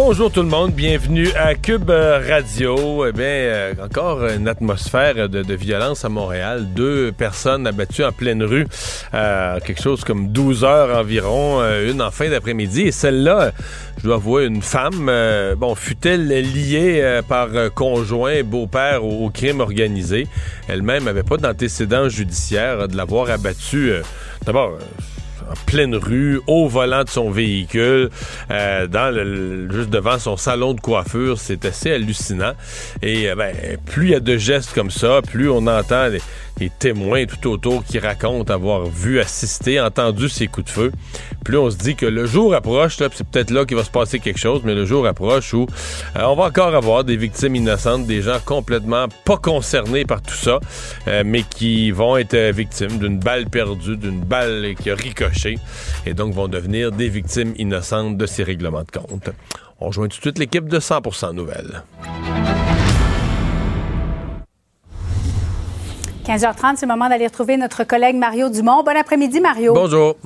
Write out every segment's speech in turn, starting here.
Bonjour tout le monde, bienvenue à Cube Radio. Eh bien, euh, encore une atmosphère de, violence à Montréal. Deux personnes abattues en pleine rue, euh, quelque chose comme 12 heures environ, euh, une en fin d'après-midi. Et celle-là, je dois avouer, une femme, bon, fut-elle liée par conjoint, beau-père au, crime organisé? Elle-même n'avait pas d'antécédent judiciaire de l'avoir abattue. D'abord, en pleine rue, au volant de son véhicule, euh, dans le, juste devant son salon de coiffure. C'est assez hallucinant. Et euh, ben, plus il y a de gestes comme ça, plus on entend les, témoins tout autour qui racontent avoir vu, assisté, entendu ces coups de feu. Plus on se dit que le jour approche, c'est peut-être là qu'il va se passer quelque chose, mais le jour approche où euh, on va encore avoir des victimes innocentes, des gens complètement pas concernés par tout ça, euh, mais qui vont être victimes d'une balle perdue, d'une balle qui a ricoché, et donc vont devenir des victimes innocentes de ces règlements de compte. On rejoint tout de suite l'équipe de 100% Nouvelles. 15h30, c'est le moment d'aller retrouver notre collègue Mario Dumont. Bon après-midi, Mario. Bonjour.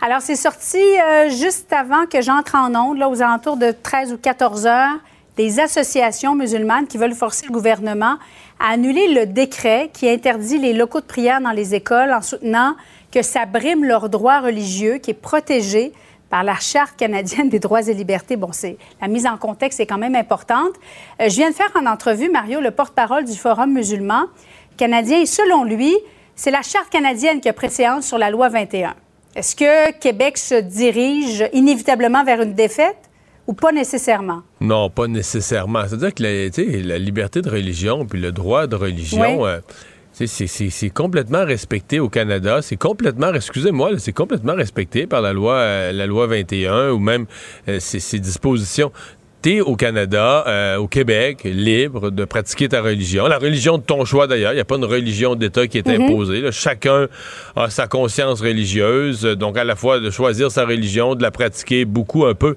Alors, c'est sorti euh, juste avant que j'entre en onde, là, aux alentours de 13 ou 14 heures, des associations musulmanes qui veulent forcer le gouvernement à annuler le décret qui interdit les locaux de prière dans les écoles en soutenant que ça brime leurs droits religieux, qui est protégé par la Charte canadienne des droits et libertés. Bon, c'est la mise en contexte est quand même importante. Euh, je viens de faire en entrevue, Mario, le porte-parole du Forum musulman, canadien. Et selon lui, c'est la Charte canadienne qui a préséance sur la loi 21. Est-ce que Québec se dirige inévitablement vers une défaite ou pas nécessairement? Non, pas nécessairement. C'est-à-dire que la, la, liberté de religion puis le droit de religion. Euh, c'est complètement respecté au Canada. C'est complètement, excusez-moi, c'est complètement respecté par la loi, euh, la loi 21 ou même euh, ses, dispositions t'es au Canada, euh, au Québec, libre de pratiquer ta religion. La religion de ton choix, d'ailleurs. Il n'y a pas une religion d'État qui est mhm. imposée. Chacun a sa conscience religieuse. Donc, à la fois de choisir sa religion, de la pratiquer beaucoup, un peu.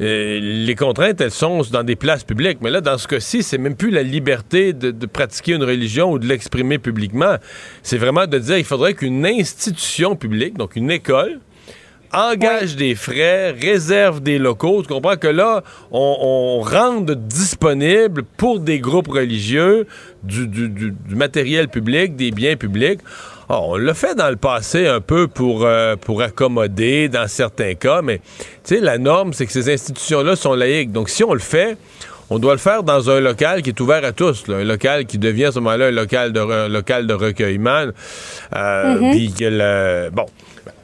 Euh, les contraintes, elles sont dans des places publiques. Mais là, dans ce cas-ci, c'est même plus la liberté de, de pratiquer une religion ou de l'exprimer publiquement. C'est vraiment de dire qu'il faudrait qu'une institution publique, donc une école, engage des frais, réserve des locaux. Tu comprends que là, on, rende disponible pour des groupes religieux du, matériel public, des biens publics. Ah, on l'a fait dans le passé un peu pour, euh, pour accommoder dans certains cas, mais tu sais, la norme, c'est que ces institutions-là sont laïques. Donc, si on le fait, on doit le faire dans un local qui est ouvert à tous, un local qui devient à ce moment-là un local de, local de recueillement. Euh, mm-hmm. Puis que bon,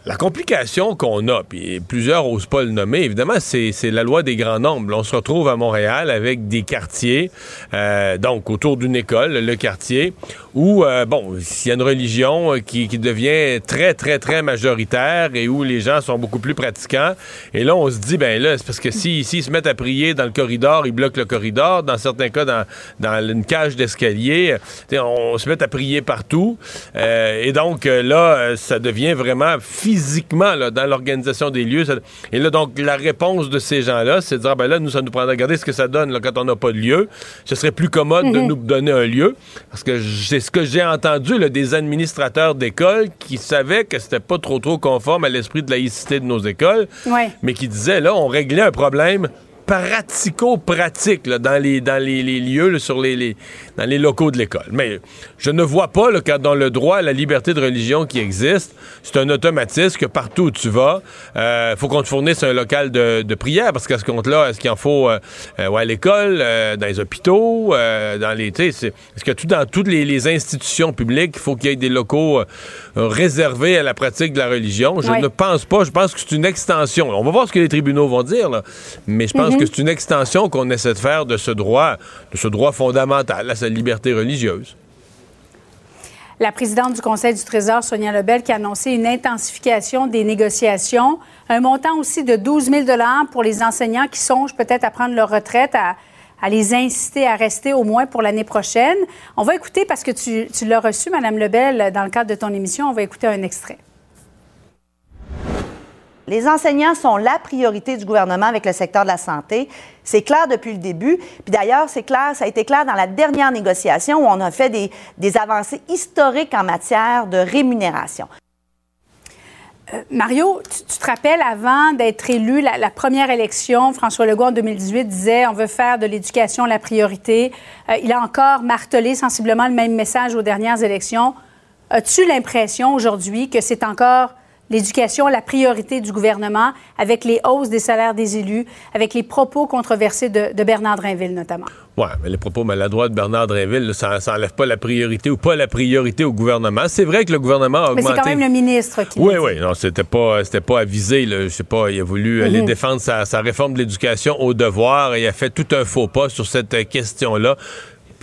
la complication qu'on a, puis plusieurs n'osent pas le nommer, évidemment, c'est la loi des grands nombres. On se retrouve à Montréal avec des quartiers, euh, donc autour d'une école, le quartier, où, euh, bon, s'il y a une religion euh, qui, devient très, très, très majoritaire et où les gens sont beaucoup plus pratiquants, et là, on se dit, ben là, c'est parce que s'ils se mettent à prier dans le corridor, ils bloquent le corridor. Dans certains cas, dans, dans une cage d'escalier, on se met à prier partout. et donc, là, ça devient vraiment physiquement dans l'organisation des lieux. et là, donc, la réponse de ces gens-là, c'est de dire, ah, ben là, nous, ça nous prendrait à regarder ce que ça donne quand on n'a pas de lieu. Ce serait plus commode de mhm. nous donner un lieu. Parce que c'est ce que j'ai entendu des administrateurs d'écoles qui savaient que c'était pas trop trop conforme à l'esprit de laïcité de nos écoles, mais qui disaient, là, on réglait un problème pratico-pratique dans, les, dans les, lieux, sur les, dans les locaux de l'école. Mais je ne vois pas le cas dans le droit à la liberté de religion qui existe, c'est un automatisme que partout où tu vas, il euh, faut qu'on te fournisse un local de, prière, parce qu'à ce compte-là, est-ce qu'il en faut euh, euh, à l'école, dans les hôpitaux, dans les... Est-ce que tout, dans toutes les, institutions publiques, il faut qu'il y ait des locaux réservés à la pratique de la religion? Je ne pense pas. Je pense que c'est une extension. On va voir ce que les tribunaux vont dire, là. mais je pense que c'est une extension qu'on essaie de faire de ce droit, de ce droit fondamental liberté religieuse. La présidente du Conseil du Trésor, Sonia Lebel, qui a annoncé une intensification des négociations, un montant aussi de 12 000 pour les enseignants qui songent peut-être à prendre leur retraite, à, les inciter à rester au moins pour l'année prochaine. On va écouter, parce que tu, tu l'as reçu, Mme Lebel, dans le cadre de ton émission, on va écouter un extrait. Les enseignants sont la priorité du gouvernement avec le secteur de la santé. C'est clair depuis le début. Puis d'ailleurs, c'est clair, ça a été clair dans la dernière négociation où on a fait des, avancées historiques en matière de rémunération. Euh, Mario, tu, te rappelles, avant d'être élu, la, première élection, François Legault en 2018 disait on veut faire de l'éducation la priorité. Euh, il a encore martelé sensiblement le même message aux dernières élections. As-tu l'impression aujourd'hui que c'est encore l'éducation la priorité du gouvernement avec les hausses des salaires des élus, avec les propos controversés de, Bernard Drinville notamment. Oui, mais les propos maladroits de Bernard Drinville, ça n'enlève pas la priorité ou pas la priorité au gouvernement. C'est vrai que le gouvernement a augmenté... Mais c'est quand même le ministre qui Oui, oui, non, c'était pas, c'était pas avisé. Je sais pas, il a voulu aller mhm. défendre sa, sa réforme de l'éducation au devoir et il a fait tout un faux pas sur cette question-là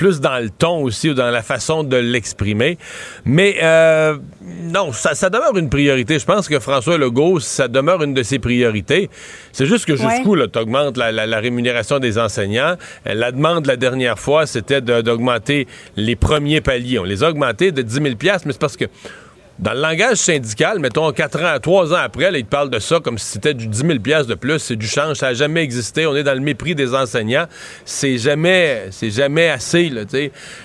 plus dans le ton aussi ou dans la façon de l'exprimer. Mais euh, non, ça, demeure une priorité. Je pense que François Legault, ça demeure une de ses priorités. C'est juste que jusqu'où tu augmentes la, rémunération des enseignants? Euh, la demande la dernière fois, c'était d'augmenter les premiers paliers. On les a augmentés de 10 000 mais c'est parce que dans le langage syndical, mettons, quatre ans, trois ans après, là, ils parlent de ça comme si c'était du 10 000 de plus, c'est du change, ça n'a jamais existé, on est dans le mépris des enseignants, c'est jamais, c'est jamais assez, là.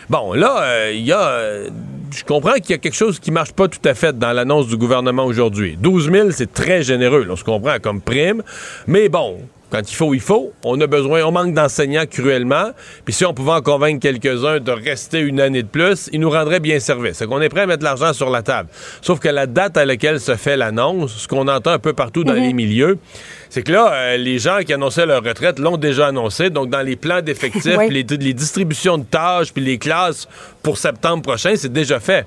Bon, là, euh, il y a, je comprends qu'il y a quelque chose qui marche pas tout à fait dans l'annonce du gouvernement aujourd'hui. 12 000, c'est très généreux, on se comprend comme prime, mais bon, quand il faut, il faut. On a besoin, on manque d'enseignants cruellement. Puis si on pouvait en convaincre quelques-uns de rester une année de plus, ils nous rendraient bien service. C'est qu'on est prêt à mettre l'argent sur la table. Sauf que la date à laquelle se fait l'annonce, ce qu'on entend un peu partout dans mhm. les milieux, c'est que là, euh, les gens qui annonçaient leur retraite l'ont déjà annoncé. Donc, dans les plans d'effectifs, les, distributions de tâches, puis les classes pour septembre prochain, c'est déjà fait.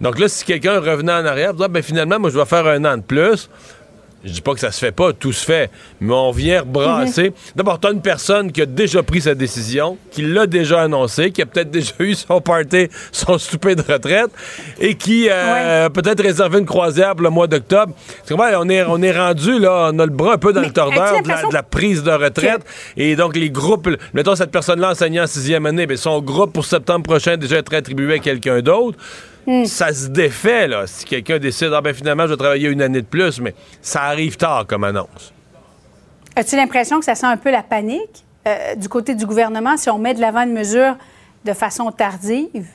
Donc là, si quelqu'un revenait en arrière, ben finalement, moi, je vais faire un an de plus. Je dis pas que ça se fait pas, tout se fait, mais on vient brasser. D'abord, tu as une personne qui a déjà pris sa décision, qui l'a déjà annoncé, qui a peut-être déjà eu son party, son souper de retraite, et qui euh, a peut-être réservé une croisière pour le mois d'octobre. On est, on est rendu, là, on a le bras un peu dans le tordeur de la, prise de retraite. Et donc, les groupes, mettons cette personne-là enseignant en sixième année, bien, son groupe pour septembre prochain déjà être attribué à quelqu'un d'autre. Hmm. Ça se défait, là. Si quelqu'un décide, ah ben finalement, je vais travailler une année de plus, mais ça arrive tard comme annonce. As-tu l'impression que ça sent un peu la panique euh, du côté du gouvernement si on met de l'avant une mesure de façon tardive?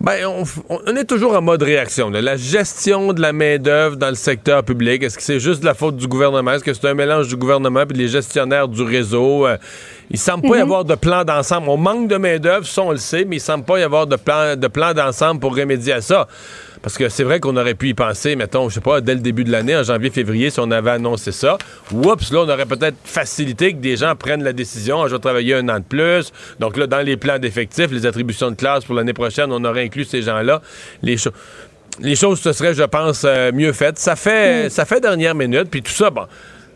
Ben, on, est toujours en mode réaction. La gestion de la main-d'œuvre dans le secteur public, est-ce que c'est juste de la faute du gouvernement? Est-ce que c'est un mélange du gouvernement et des gestionnaires du réseau? Euh, il semble pas y mhm. avoir de plan d'ensemble. On manque de main-d'œuvre, ça, on le sait, mais il semble pas y avoir de plan, de plan d'ensemble pour remédier à ça. Parce que c'est vrai qu'on aurait pu y penser, mettons, je sais pas, dès le début de l'année, en janvier-février, si on avait annoncé ça. Oups, là, on aurait peut-être facilité que des gens prennent la décision, ah, je vais travailler un an de plus. Donc là, dans les plans d'effectifs, les attributions de classe pour l'année prochaine, on aurait inclus ces gens-là. Les choses les choses se seraient, je pense, euh, mieux faites. Ça fait, mm. ça fait dernière minute, puis tout ça, bon,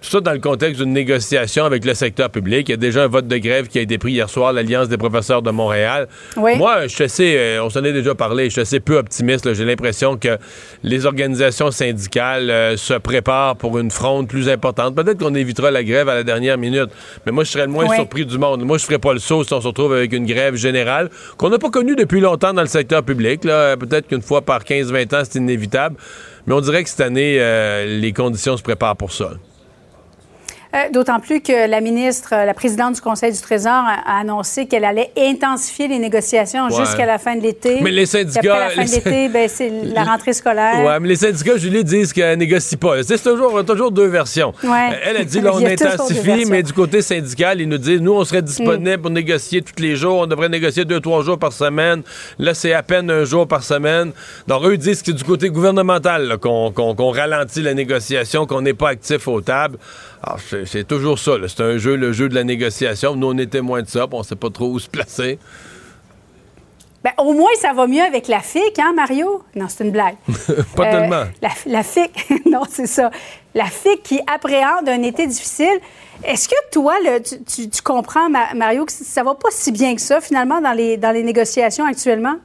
tout ça dans le contexte d'une négociation avec le secteur public. Il y a déjà un vote de grève qui a été pris hier soir, l'Alliance des professeurs de Montréal. Moi, je suis assez, euh, on s'en est déjà parlé, je suis assez peu optimiste. J'ai l'impression que les organisations syndicales euh, se préparent pour une fronde plus importante. Peut-être qu'on évitera la grève à la dernière minute, mais moi, je serais le moins surpris du monde. Moi, je ferais pas le saut si on se retrouve avec une grève générale qu'on n'a pas connue depuis longtemps dans le secteur public. Peut-être qu'une fois par 15-20 ans, c'est inévitable. Mais on dirait que cette année, euh, les conditions se préparent pour ça. Euh, d'autant plus que la ministre, la présidente du Conseil du Trésor a annoncé qu'elle allait intensifier les négociations jusqu'à la fin de l'été. Mais les syndicats. Après la fin de l'été, ben, c'est la rentrée scolaire. Oui, mais les syndicats, Julie, disent qu'elle négocie pas. C'est toujours, toujours deux versions. Elle a dit, là, on intensifie, mais du côté syndical, ils nous disent, nous, on serait disponible mm. pour négocier tous les jours. On devrait négocier deux, trois jours par semaine. Là, c'est à peine un jour par semaine. Donc, eux disent que c'est du côté gouvernemental qu'on ralentit la négociation, qu'on n'est pas actif aux tables. Alors, c'est toujours ça. C'est un jeu, le jeu de la négociation. Nous, on est témoins de ça, on ne sait pas trop où se placer. Ben, au moins, ça va mieux avec la FIC, hein, Mario? Non, c'est une blague. pas tellement. Euh, la, FIC, non, c'est ça. La FIC qui appréhende un été difficile. Est-ce que toi, tu, comprends, Mario, que ça va pas si bien que ça, finalement, dans les, dans les négociations actuellement?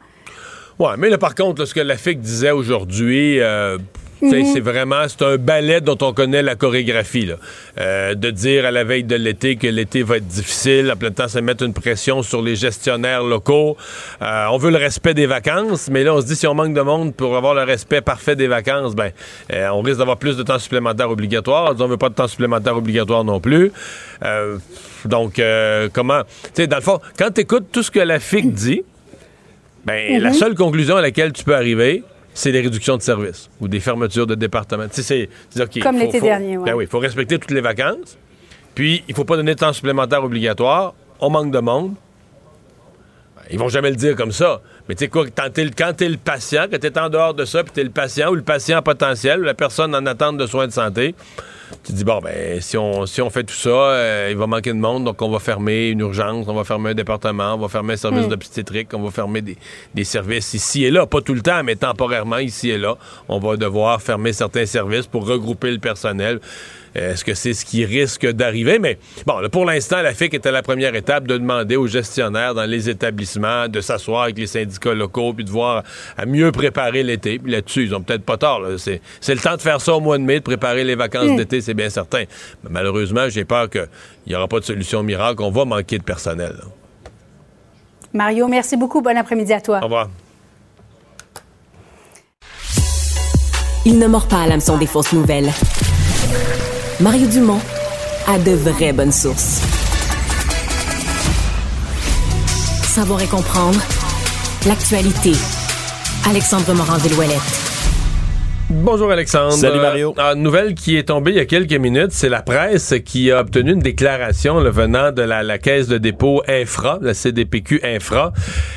Oui, mais là, par contre, ce que la FIC disait aujourd'hui, euh, Mhm. C'est vraiment, c'est un ballet dont on connaît la chorégraphie. Euh, de dire à la veille de l'été que l'été va être difficile, en plein temps, ça mettre une pression sur les gestionnaires locaux. Euh, on veut le respect des vacances, mais là, on se dit si on manque de monde pour avoir le respect parfait des vacances, ben, euh, on risque d'avoir plus de temps supplémentaire obligatoire. On veut pas de temps supplémentaire obligatoire non plus. donc, comment... Tu sais, dans le fond, quand tu écoutes tout ce que la FIC dit, ben, la mhm. seule conclusion à laquelle tu peux arriver, c'est des réductions de services ou des fermetures de départements. C'est, Comme l'été dernier, Ben oui, il faut respecter toutes les vacances. Puis, il ne faut pas donner de temps supplémentaire obligatoire. On manque de monde. Ben, ils vont jamais le dire comme ça. Mais tu sais quoi, quand tu es, le patient, quand tu es en dehors de ça, puis tu es le patient ou le patient potentiel ou la personne en attente de soins de santé, tu dis, bon, ben, si on, si on fait tout ça, euh, il va manquer de monde, donc on va fermer une urgence, on va fermer un département, on va fermer un service mm. d'obstétrique, on va fermer des, des, services ici et là, pas tout le temps, mais temporairement ici et là. On va devoir fermer certains services pour regrouper le personnel. Est-ce que c'est ce qui risque d'arriver? Mais bon, pour l'instant, la FIC était la première étape de demander aux gestionnaires dans les établissements de s'asseoir avec les syndicats locaux puis de voir à mieux préparer l'été. Puis là-dessus, ils ont peut-être pas tort. C'est, le temps de faire ça au mois de mai, de préparer les vacances mm. d'été, c'est bien certain. Mais malheureusement, j'ai peur qu'il n'y aura pas de solution miracle. On va manquer de personnel. Mario, merci beaucoup. Bon après-midi à toi. Au revoir. Il ne mord pas à l'hameçon des fausses nouvelles. Mario Dumont a de vraies bonnes sources. Savoir et comprendre l'actualité. Alexandre Morand-Villouellette. Bonjour Alexandre. Salut Mario. Euh, une nouvelle qui est tombée il y a quelques minutes, c'est la presse qui a obtenu une déclaration le venant de la, caisse de dépôt Infra, la CDPQ Infra,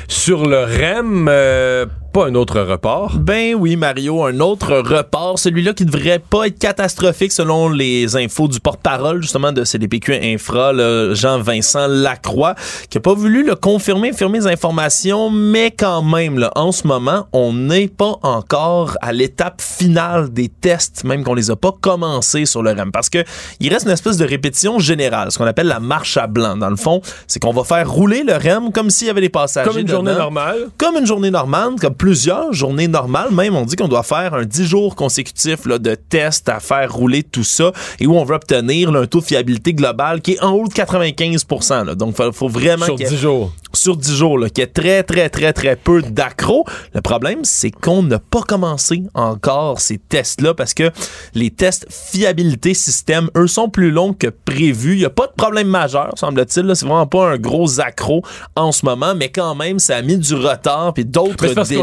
sur le REM. Euh, pas un autre report. Ben oui, Mario, un autre report. Celui-là qui devrait pas être catastrophique selon les infos du porte-parole, justement, de CDPQ Infra, Jean-Vincent Lacroix, qui a pas voulu le confirmer, confirmer les informations, mais quand même, là, en ce moment, on n'est pas encore à l'étape finale des tests, même qu'on les a pas commencés sur le REM. Parce que il reste une espèce de répétition générale, ce qu'on appelle la marche à blanc. Dans le fond, c'est qu'on va faire rouler le REM comme s'il y avait des passagers. Comme une journée normale. Comme une journée normale, comme plusieurs journées normales. Même, on dit qu'on doit faire un 10 jours consécutifs là, de tests à faire rouler tout ça et où on veut obtenir un taux de fiabilité global qui est en haut de 95% Donc, il faut, vraiment... Sur 10 jours. Sur 10 jours, là, qu'il y ait très, très, très, très peu d'accro. Le problème, c'est qu'on n'a pas commencé encore ces tests-là parce que les tests fiabilité système, eux, sont plus longs que prévu. Il n'y a pas de problème majeur, semble-t-il. C'est vraiment pas un gros accro en ce moment, mais quand même, ça a mis du retard puis d'autres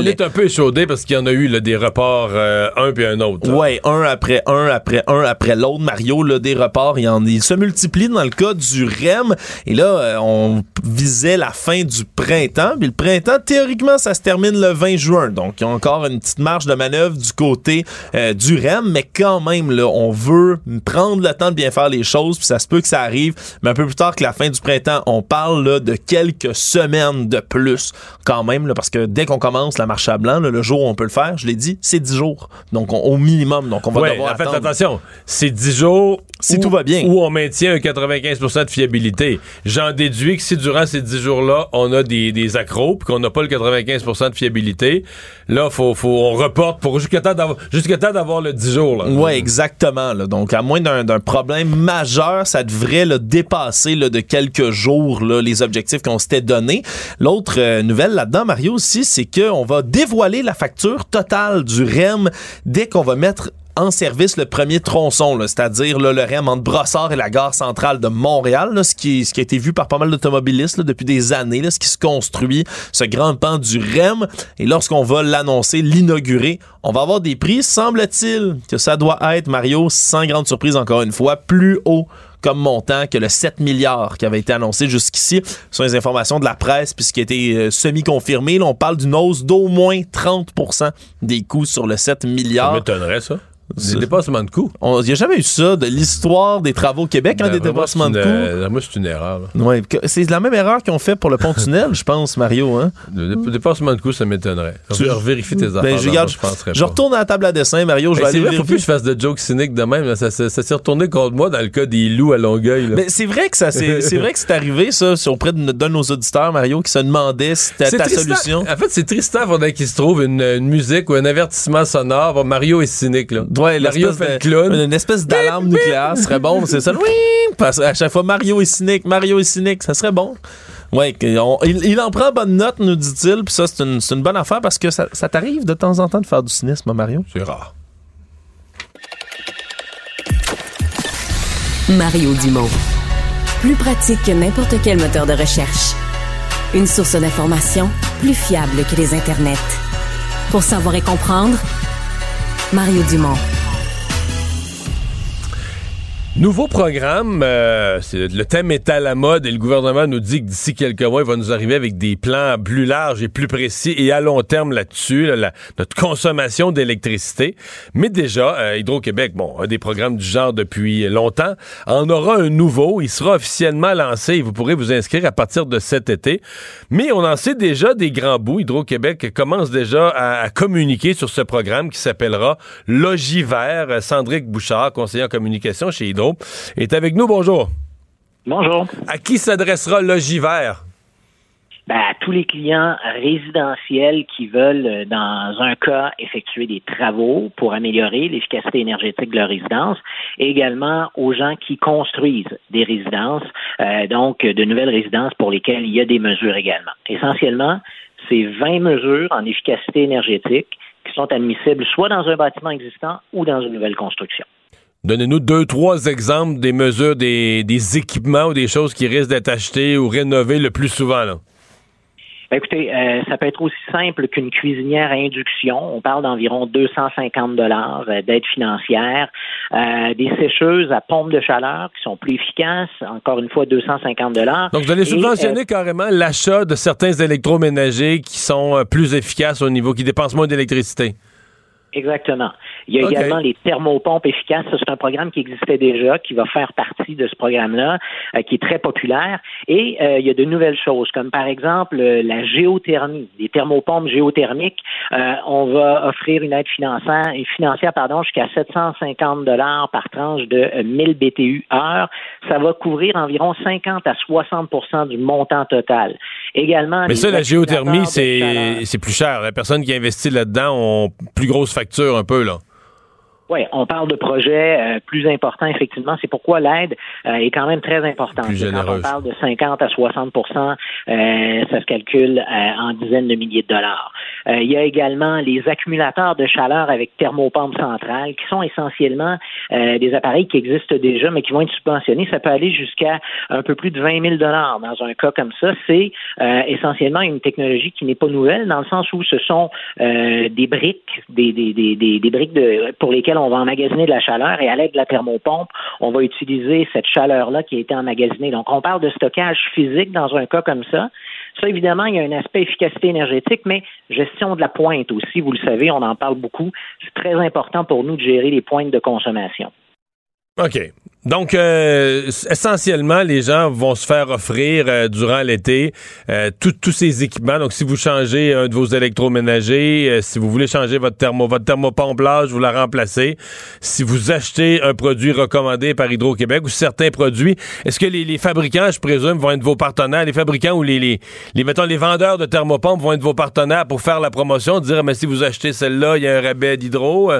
est un peu échaudé parce qu'il y en a eu des reports euh, un puis un autre. Ouais, un après un après un après l'autre. Mario, là, des reports, il, en, il se multiplie dans le cas du REM. Et là, euh, on visait la fin du printemps. Puis le printemps, théoriquement, ça se termine le 20 juin. Donc, il y a encore une petite marge de manœuvre du côté euh, du REM. Mais quand même, là, on veut prendre le temps de bien faire les choses. Puis ça se peut que ça arrive. Mais un peu plus tard que la fin du printemps, on parle là, de quelques semaines de plus quand même. Là, parce que dès qu'on commence la marche à blanc, le jour où on peut le faire, je l'ai dit, c'est 10 jours. Donc, au minimum. Donc, on va devoir en fait, attention, c'est 10 jours si tout va bien. Où on maintient un 95% de fiabilité. J'en déduis que si durant ces 10 jours-là, on a des, des accros puis qu'on n'a pas le 95% de fiabilité, là, faut, faut, on reporte pour jusqu'à temps d'avoir le 10 jours. Oui, exactement. Donc, à moins d'un problème majeur, ça devrait le dépasser là, de quelques jours là, les objectifs qu'on s'était donnés. L'autre euh, nouvelle là-dedans, Mario, aussi, c'est qu'on va dévoiler la facture totale du REM dès qu'on va mettre en service le premier tronçon, c'est-à-dire le REM entre Brossard et la gare centrale de Montréal, ce, qui, ce qui a été vu par pas mal d'automobilistes depuis des années, ce qui se construit, ce grand pan du REM. Et lorsqu'on va l'annoncer, l'inaugurer, on va avoir des prix, semble-t-il, que ça doit être, Mario, sans grande surprise encore une fois, plus haut comme montant que le 7 milliards qui avait été annoncé jusqu'ici. Ce sont les informations de la presse, puisqu'il a été euh, semi-confirmé. on parle d'une hausse d'au moins 30% des coûts sur le 7 milliards. Ça m'étonnerait, ça. Des dépassements de coûts. Il n'y a jamais eu ça de l'histoire des travaux au Québec, hein, des dépassements de coûts? moi, c'est une erreur. Ouais, c'est la même erreur qu'ils ont fait pour le pont-tunnel, je pense, Mario. Hein? Le dépassement de coûts, ça m'étonnerait. Tu vérifier tes ben, affaires. je, je, je retourne à la table à dessin, Mario. Je vais vrai, faut plus que je fasse de jokes cyniques de même. Ça, ça, s'est retourné contre moi dans le cas des loups à Longueuil. Mais c'est vrai que ça, c'est vrai que c'est arrivé, ça, auprès de, de, nos auditeurs, Mario, qui se demandaient si c'était ta solution. En fait, c'est Tristan, faudrait qu'il se trouve une, musique ou un avertissement sonore. Mario est cynique, là. Ouais, Mario fait le clown. Une espèce d'alarme nucléaire serait bon, c'est ça. Oui, parce à chaque fois Mario est cynique, Mario est cynique, ça serait bon. Ouais, il, en prend bonne note, nous dit-il, puis ça c'est une, une, bonne affaire parce que ça, ça t'arrive de temps en temps de faire du cynisme, Mario? C'est rare. Mario Dumont. Plus pratique que n'importe quel moteur de recherche. Une source d'information plus fiable que les internets. Pour savoir et comprendre, Mario Dumont. Nouveau programme, euh, le thème est à la mode et le gouvernement nous dit que d'ici quelques mois, il va nous arriver avec des plans plus larges et plus précis et à long terme là-dessus, notre consommation d'électricité. Mais déjà, euh, Hydro-Québec, bon, a des programmes du genre depuis longtemps, en aura un nouveau. Il sera officiellement lancé et vous pourrez vous inscrire à partir de cet été. Mais on en sait déjà des grands bouts. Hydro-Québec commence déjà à, communiquer sur ce programme qui s'appellera Logivert. Sandrick Bouchard, conseiller en communication chez Hydro est avec nous. Bonjour. Bonjour. À qui s'adressera Logivert? Ben, à tous les clients résidentiels qui veulent, euh, dans un cas, effectuer des travaux pour améliorer l'efficacité énergétique de leur résidence, et également aux gens qui construisent des résidences, euh, donc de nouvelles résidences pour lesquelles il y a des mesures également. Essentiellement, c'est 20 mesures en efficacité énergétique qui sont admissibles soit dans un bâtiment existant ou dans une nouvelle construction. Donnez-nous deux, trois exemples des mesures, des, équipements ou des choses qui risquent d'être achetées ou rénovées le plus souvent. Là. Ben, écoutez, euh, ça peut être aussi simple qu'une cuisinière à induction. On parle d'environ 250 dollars euh, d'aide financière. Euh, des sécheuses à pompe de chaleur qui sont plus efficaces. Encore une fois, 250 dollars. Donc, vous allez subventionner carrément l'achat de certains électroménagers qui sont plus efficaces au niveau, qui dépensent moins d'électricité. Exactement. Il y a également les thermopompes efficaces. C'est un programme qui existait déjà, qui va faire partie de ce programme-là, euh, qui est très populaire. Et euh, il y a de nouvelles choses, comme par exemple euh, la géothermie, les thermopompes géothermiques. on va offrir une aide financière, financière pardon, jusqu'à 750 dollars par tranche de 1000 BTU heure. Ça va couvrir environ 50 à 60% du montant total. Également. Mais ça, la géothermie, c'est plus cher. La personne qui investit là-dedans ont plus grosse facture un peu, là. Oui, on parle de projets euh, plus importants, effectivement. C'est pourquoi l'aide euh, est quand même très importante. Quand on parle de 50 à 60% euh, ça se calcule en dizaines de milliers de dollars. il y a également les accumulateurs de chaleur avec thermopompe centrale, qui sont essentiellement des appareils qui existent déjà, mais qui vont être subventionnés. Ça peut aller jusqu'à un peu plus de 20 000 dollars dans un cas comme ça. C'est essentiellement une technologie qui n'est pas nouvelle, dans le sens où ce sont des briques, des, des, des, des briques de, pour lesquelles on va emmagasiner de la chaleur et à l'aide de la thermopompe, on va utiliser cette chaleur-là qui a été emmagasinée. Donc, on parle de stockage physique dans un cas comme ça. Ça, évidemment, il y a un aspect efficacité énergétique, mais gestion de la pointe aussi, vous le savez, on en parle beaucoup. C'est très important pour nous de gérer les pointes de consommation. OK. Donc, euh, essentiellement, les gens vont se faire offrir euh, durant l'été euh, tous ces équipements. Donc, si vous changez un de vos électroménagers, si vous voulez changer votre thermo, votre thermopompe vous la remplacez. Si vous achetez un produit recommandé par Hydro-Québec ou certains produits, est-ce que les, fabricants, je présume, vont être vos partenaires, les fabricants ou les, les, les, mettons, les vendeurs de thermopompes vont être vos partenaires pour faire la promotion, dire, mais si vous achetez celle-là, il y a un rabais d'hydro?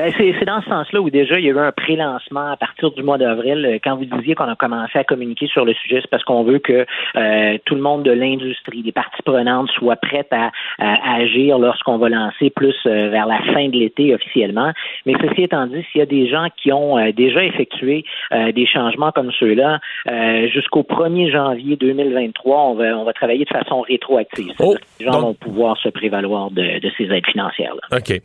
Ben, c'est dans ce sens-là où déjà il y a eu un pré-lancement à partir du mois d'avril. Euh, quand vous disiez qu'on a commencé à communiquer sur le sujet, c'est parce qu'on veut que euh, tout le monde de l'industrie, les parties prenantes, soient prêtes à, agir lorsqu'on va lancer plus euh, vers la fin de l'été officiellement. Mais ceci étant dit, s'il y a des gens qui ont déjà effectué des changements comme ceux-là, jusqu'au 1er janvier 2023, on va, on va travailler de façon rétroactive. Oh, les gens vont pouvoir se prévaloir de, de ces aides financières-là. OK.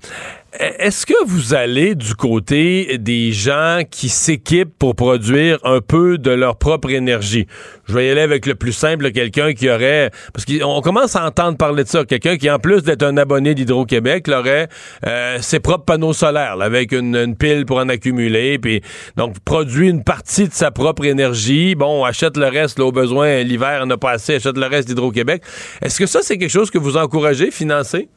Est-ce que vous allez du côté des gens qui s'équipent pour produire un peu de leur propre énergie? Je vais y aller avec le plus simple, quelqu'un qui aurait... Parce qu'on commence à entendre parler de ça. Quelqu'un qui, en plus d'être un abonné d'Hydro-Québec, aurait euh, ses propres panneaux solaires, avec une, pile pour en accumuler, puis donc produit une partie de sa propre énergie. Bon, achète le reste, au besoin, l'hiver, n'a pas assez, achète le reste d'Hydro-Québec. Est-ce que ça, c'est quelque chose que vous encouragez, financer?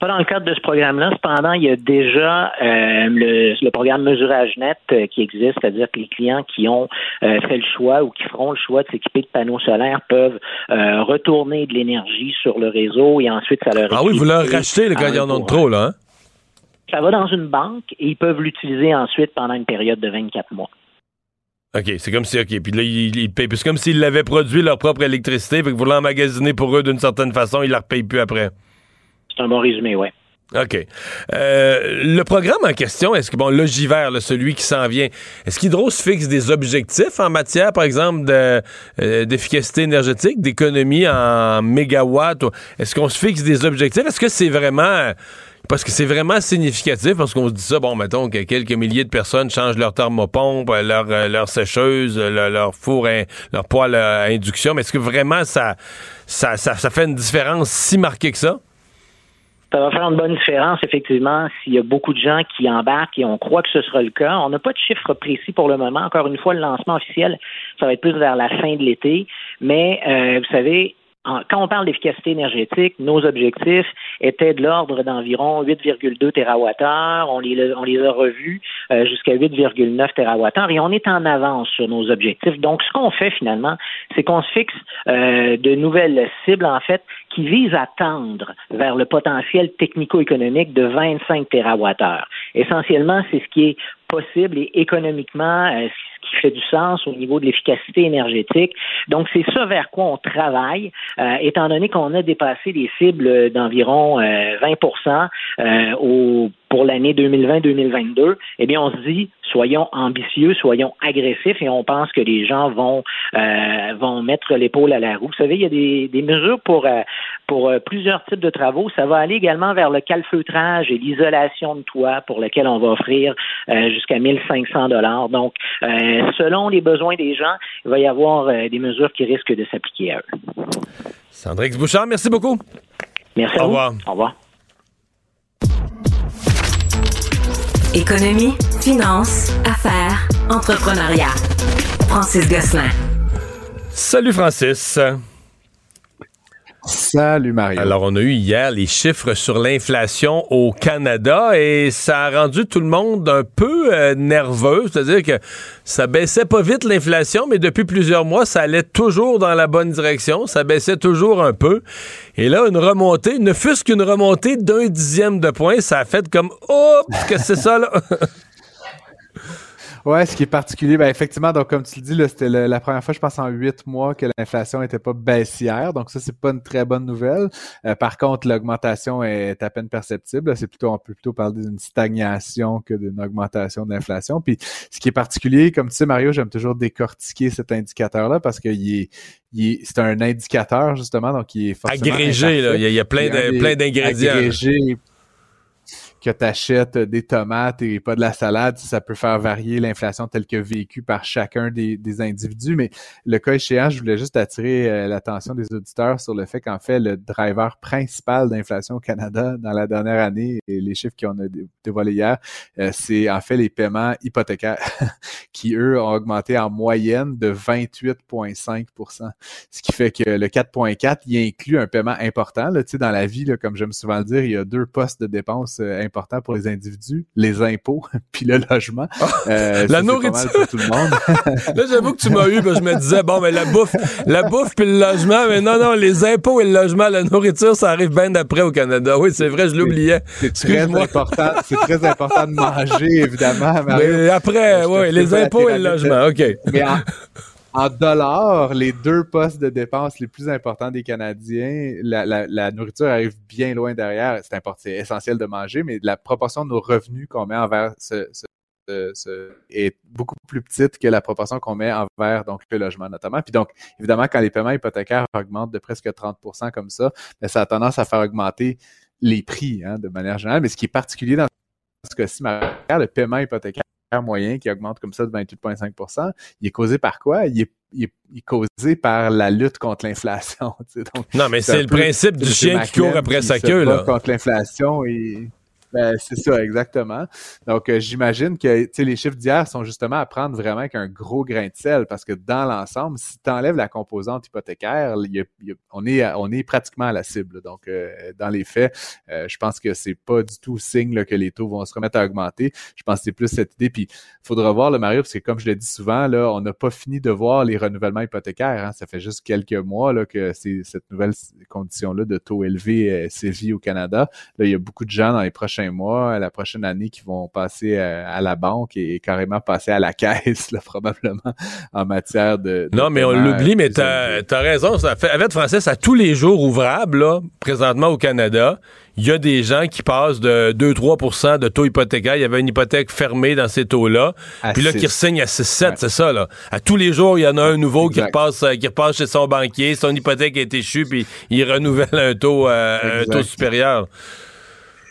Pas dans le cadre de ce programme-là. Cependant, il y a déjà euh, le, programme Mesurage Net euh, qui existe, c'est-à-dire que les clients qui ont euh, fait le choix ou qui feront le choix de s'équiper de panneaux solaires peuvent retourner de l'énergie sur le réseau et ensuite ça leur Ah oui, vous leur rachetez le quand ils en ont trop, là, hein? Ça va dans une banque et ils peuvent l'utiliser ensuite pendant une période de 24 mois. OK, c'est comme si, OK, puis là, ils, payent. C'est comme s'ils l'avaient produit leur propre électricité, que vous l'emmagasiner pour eux d'une certaine façon, ils la repayent plus après. C'est un bon résumé, ouais. OK. Euh, le programme en question, est-ce que, bon, l'ogiver, celui qui s'en vient, est-ce qu'Hydro se fixe des objectifs en matière, par exemple, euh, d'efficacité énergétique, d'économie en mégawatts? Est-ce qu'on se fixe des objectifs? Est-ce que c'est vraiment parce que c'est vraiment significatif, parce qu'on se dit ça, bon, mettons que quelques milliers de personnes changent leur thermopompe, leur, euh, sécheuse, leur, four, leur poêle à induction, mais est-ce que vraiment ça, ça, fait une différence si marquée que ça? Ça va faire une bonne différence, effectivement, s'il y a beaucoup de gens qui embarquent et on croit que ce sera le cas. On n'a pas de chiffres précis pour le moment. Encore une fois, le lancement officiel, ça va être plus vers la fin de l'été. Mais, euh, vous savez, quand on parle d'efficacité énergétique, nos objectifs étaient de l'ordre d'environ 8,2 TWh. On les, a revus euh, jusqu'à 8,9 TWh et on est en avance sur nos objectifs. Donc, ce qu'on fait finalement, c'est qu'on se fixe euh, de nouvelles cibles, en fait, qui visent à tendre vers le potentiel technico-économique de 25 TWh. Essentiellement, c'est ce qui est possible et économiquement euh, qui fait du sens au niveau de l'efficacité énergétique. Donc, c'est ça vers quoi on travaille, euh, étant donné qu'on a dépassé les cibles d'environ 20% euh, euh, au pour l'année 2020-2022, eh bien, on se dit, soyons ambitieux, soyons agressifs et on pense que les gens vont, euh, vont mettre l'épaule à la roue. Vous savez, il y a des, des mesures pour, euh, pour euh, plusieurs types de travaux. Ça va aller également vers le calfeutrage et l'isolation de toit pour lequel on va offrir jusqu'à 1500 dollars. Donc, selon les besoins des gens, il va y avoir des mesures qui risquent de s'appliquer à eux. Sandrix Bouchard, merci beaucoup. Merci à Au vous. Revoir. Au revoir. Économie, finance, affaires, entrepreneuriat. Francis Gosselin. Salut Francis. Salut Mario. Alors, on a eu hier les chiffres sur l'inflation au Canada et ça a rendu tout le monde un peu euh, nerveux. C'est-à-dire que ça baissait pas vite l'inflation, mais depuis plusieurs mois, ça allait toujours dans la bonne direction. Ça baissait toujours un peu. Et là, une remontée, ne fût-ce qu'une remontée d'un dixième de point, ça a fait comme, qu'est-ce que c'est ça là? Ouais, ce qui est particulier, ben effectivement, donc comme tu le dis, c'était la première fois, je pense, en huit mois que l'inflation n'était pas baissière. Donc ça, c'est pas une très bonne nouvelle. Euh, par contre, l'augmentation est à peine perceptible. C'est plutôt, on peut plutôt parler d'une stagnation que d'une augmentation de l'inflation. Puis ce qui est particulier, comme tu sais, Mario, j'aime toujours décortiquer cet indicateur-là parce qu'il est, c'est un indicateur justement, donc il est forcément agrégé. Là. Il, y a, plein de, plein d'ingrédients. Agrégé, que tu achètes des tomates et pas de la salade, ça peut faire varier l'inflation telle que vécue par chacun des, individus. Mais le cas échéant, je voulais juste attirer euh, l'attention des auditeurs sur le fait qu'en fait, le driver principal d'inflation au Canada dans la dernière année, et les chiffres qu'on a dévoilés hier, euh, c'est en fait les paiements hypothécaires qui, eux, ont augmenté en moyenne de 28,5% Ce qui fait que le 4,4, il inclut un paiement important. Là, dans la vie, là, comme j'aime souvent le dire, il y a deux postes de dépenses importants euh, important pour les individus, les impôts, puis le logement. Ah, euh, la nourriture pour tout le monde. Là, j'avoue que tu m'as eu, je me disais bon, mais la bouffe, la bouffe puis le logement, mais non, non, les impôts et le logement, la nourriture, ça arrive bien d'après au Canada. Oui, c'est vrai, je l'oubliais. C'est très important. C'est très important de manger, évidemment. Mais après, oui, les impôts et le logement, ok. Mais en dollars, les deux postes de dépenses les plus importants des Canadiens, la, nourriture arrive bien loin derrière. C'est important, c'est essentiel de manger, mais la proportion de nos revenus qu'on met envers ce, est beaucoup plus petite que la proportion qu'on met envers donc le logement notamment. Puis donc, évidemment, quand les paiements hypothécaires augmentent de presque 30% comme ça, ben, ça a tendance à faire augmenter les prix hein, de manière générale. Mais ce qui est particulier dans ce cas-ci, le paiement hypothécaire moyen qui augmente comme ça de 28,5% il est causé par quoi? Il est, causé par la lutte contre l'inflation. non, mais c'est le principe du chien qui court après sa queue. Là. Contre l'inflation et ben, c'est ça, exactement. Donc, euh, j'imagine que les chiffres d'hier sont justement à prendre vraiment avec un gros grain de sel parce que dans l'ensemble, si tu enlèves la composante hypothécaire, on, est, pratiquement à la cible. Donc, euh, dans les faits, euh, je pense que c'est pas du tout signe que les taux vont se remettre à augmenter. Je pense que c'est plus cette idée. Puis, il faudra voir le Mario, parce que comme je l'ai dit souvent, on n'a pas fini de voir les renouvellements hypothécaires. Hein. Ça fait juste quelques mois que cette nouvelle condition-là de taux élevés sévit au Canada. Il y a beaucoup de gens dans les prochains mois, la prochaine année, qui vont passer à, la banque et, carrément passer à la caisse, là, probablement, en matière de... non, mais on l'oublie, mais t'as as raison. Ça fait, avec Francis, à tous les jours ouvrables, là, présentement au Canada, il y a des gens qui passent de 2-3% de taux hypothécaire. Il y avait une hypothèque fermée dans ces taux-là. Puis là, qui ressigne à 6-7, c'est ça, là. À tous les jours, il y en a un nouveau qui repasse, euh, qui repasse chez son banquier. Son hypothèque est échue, puis il renouvelle un taux, euh, un taux supérieur.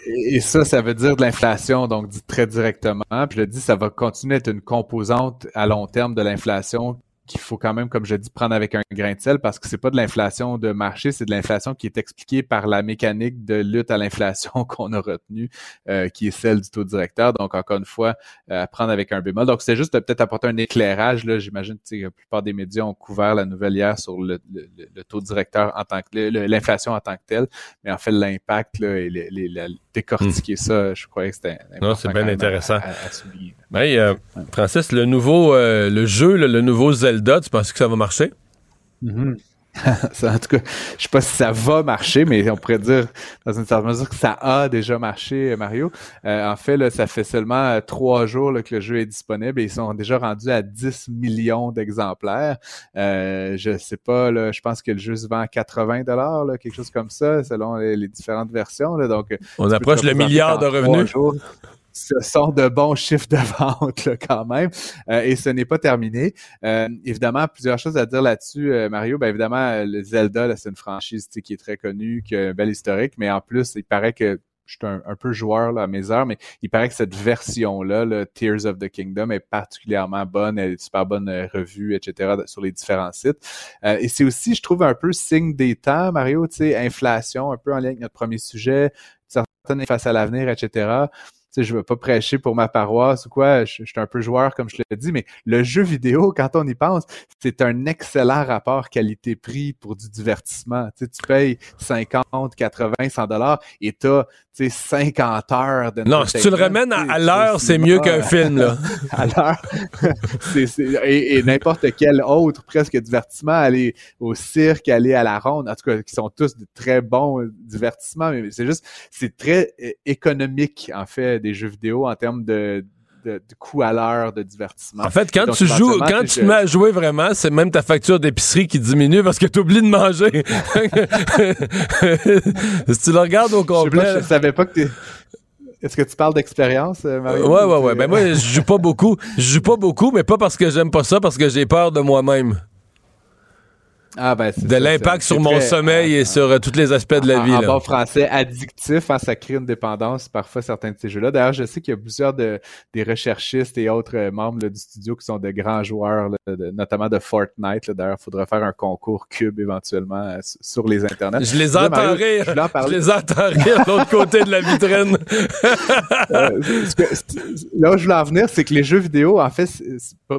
Et ça, ça veut dire de l'inflation, donc dit très directement. Puis je le dis, ça va continuer à être une composante à long terme de l'inflation qu'il faut quand même, comme je dis, prendre avec un grain de sel parce que c'est pas de l'inflation de marché, c'est de l'inflation qui est expliquée par la mécanique de lutte à l'inflation qu'on a retenue, euh, qui est celle du taux directeur. Donc, encore une fois, euh, prendre avec un bémol. Donc, c'est juste de peut-être apporter un éclairage. Là, j'imagine que la plupart des médias ont couvert la nouvelle hier sur le, taux directeur en tant que l'inflation en tant que telle, mais en fait, l'impact et les, les, décortiquer hmm. ça, je croyais que c'était Non, c'est bien intéressant. À, souligner. Euh, Francis, le nouveau le jeu, le nouveau Zelda, tu penses que ça va marcher? En tout cas, je sais pas si ça va marcher, mais on pourrait dire dans une certaine mesure que ça a déjà marché, Mario. Euh, en fait, là, ça fait seulement euh, trois jours que le jeu est disponible et ils sont déjà rendus à 10 millions d'exemplaires. Euh, je sais pas, là, je pense que le jeu se vend à 80 dollars, quelque chose comme ça, selon les, différentes versions. Là, donc, on approche le milliard de revenus ce sont de bons chiffres de vente là, quand même. Euh, et ce n'est pas terminé. Euh, évidemment, plusieurs choses à dire là-dessus, euh, Mario. Ben évidemment, le Zelda, c'est une franchise qui est très connue, qui a un bel historique, mais en plus, il paraît que je suis un, peu joueur là, à mes heures, mais il paraît que cette version-là, le Tears of the Kingdom, est particulièrement bonne, elle est super bonne revue, etc., sur les différents sites. et c'est aussi, je trouve, un peu signe des temps, Mario, tu sais, inflation, un peu en lien avec notre premier sujet, certaines face à l'avenir, etc sais, je veux pas prêcher pour ma paroisse ou quoi, je, suis un peu joueur comme je l'ai dit, mais le jeu vidéo, quand on y pense, c'est un excellent rapport qualité-prix pour du divertissement. Tu, sais, tu payes 50, 80, 100 dollars et tu as 50 heures de Non, si tu le ramènes à, l'heure, c'est mieux qu'un film. Là. à l'heure. et, et n'importe quel autre presque divertissement, aller au cirque, aller à la ronde, en tout cas, qui sont tous de très bons divertissements, mais c'est juste, c'est très euh, économique, en fait, des jeux vidéo en termes de, de, coût à l'heure de divertissement. En fait, quand tu joues, quand tu te mets à jouer vraiment, c'est même ta facture d'épicerie qui diminue parce que tu oublies de manger. si tu le regardes au complet. Je, je savais pas que tu est-ce que tu parles d'expérience, euh, Marie? Ouais, ouais, ouais. Ben moi, je joue pas beaucoup. Je joue pas beaucoup, mais pas parce que j'aime pas ça, parce que j'ai peur de moi-même. Ah ben, de l'impact sur mon sommeil et sur euh, tous les aspects de la vie. En bon français, addictif, hein, ça crée une dépendance parfois certains de ces jeux-là. D'ailleurs, je sais qu'il y a plusieurs de, des recherchistes et autres euh, membres du studio qui sont de grands joueurs, notamment de Fortnite. D'ailleurs, il faudrait faire un concours cube éventuellement euh, sur les internets. Je les entends rire. Je, les entends rire de l'autre côté de la vitrine. là où je voulais en venir, c'est que les jeux vidéo, en fait,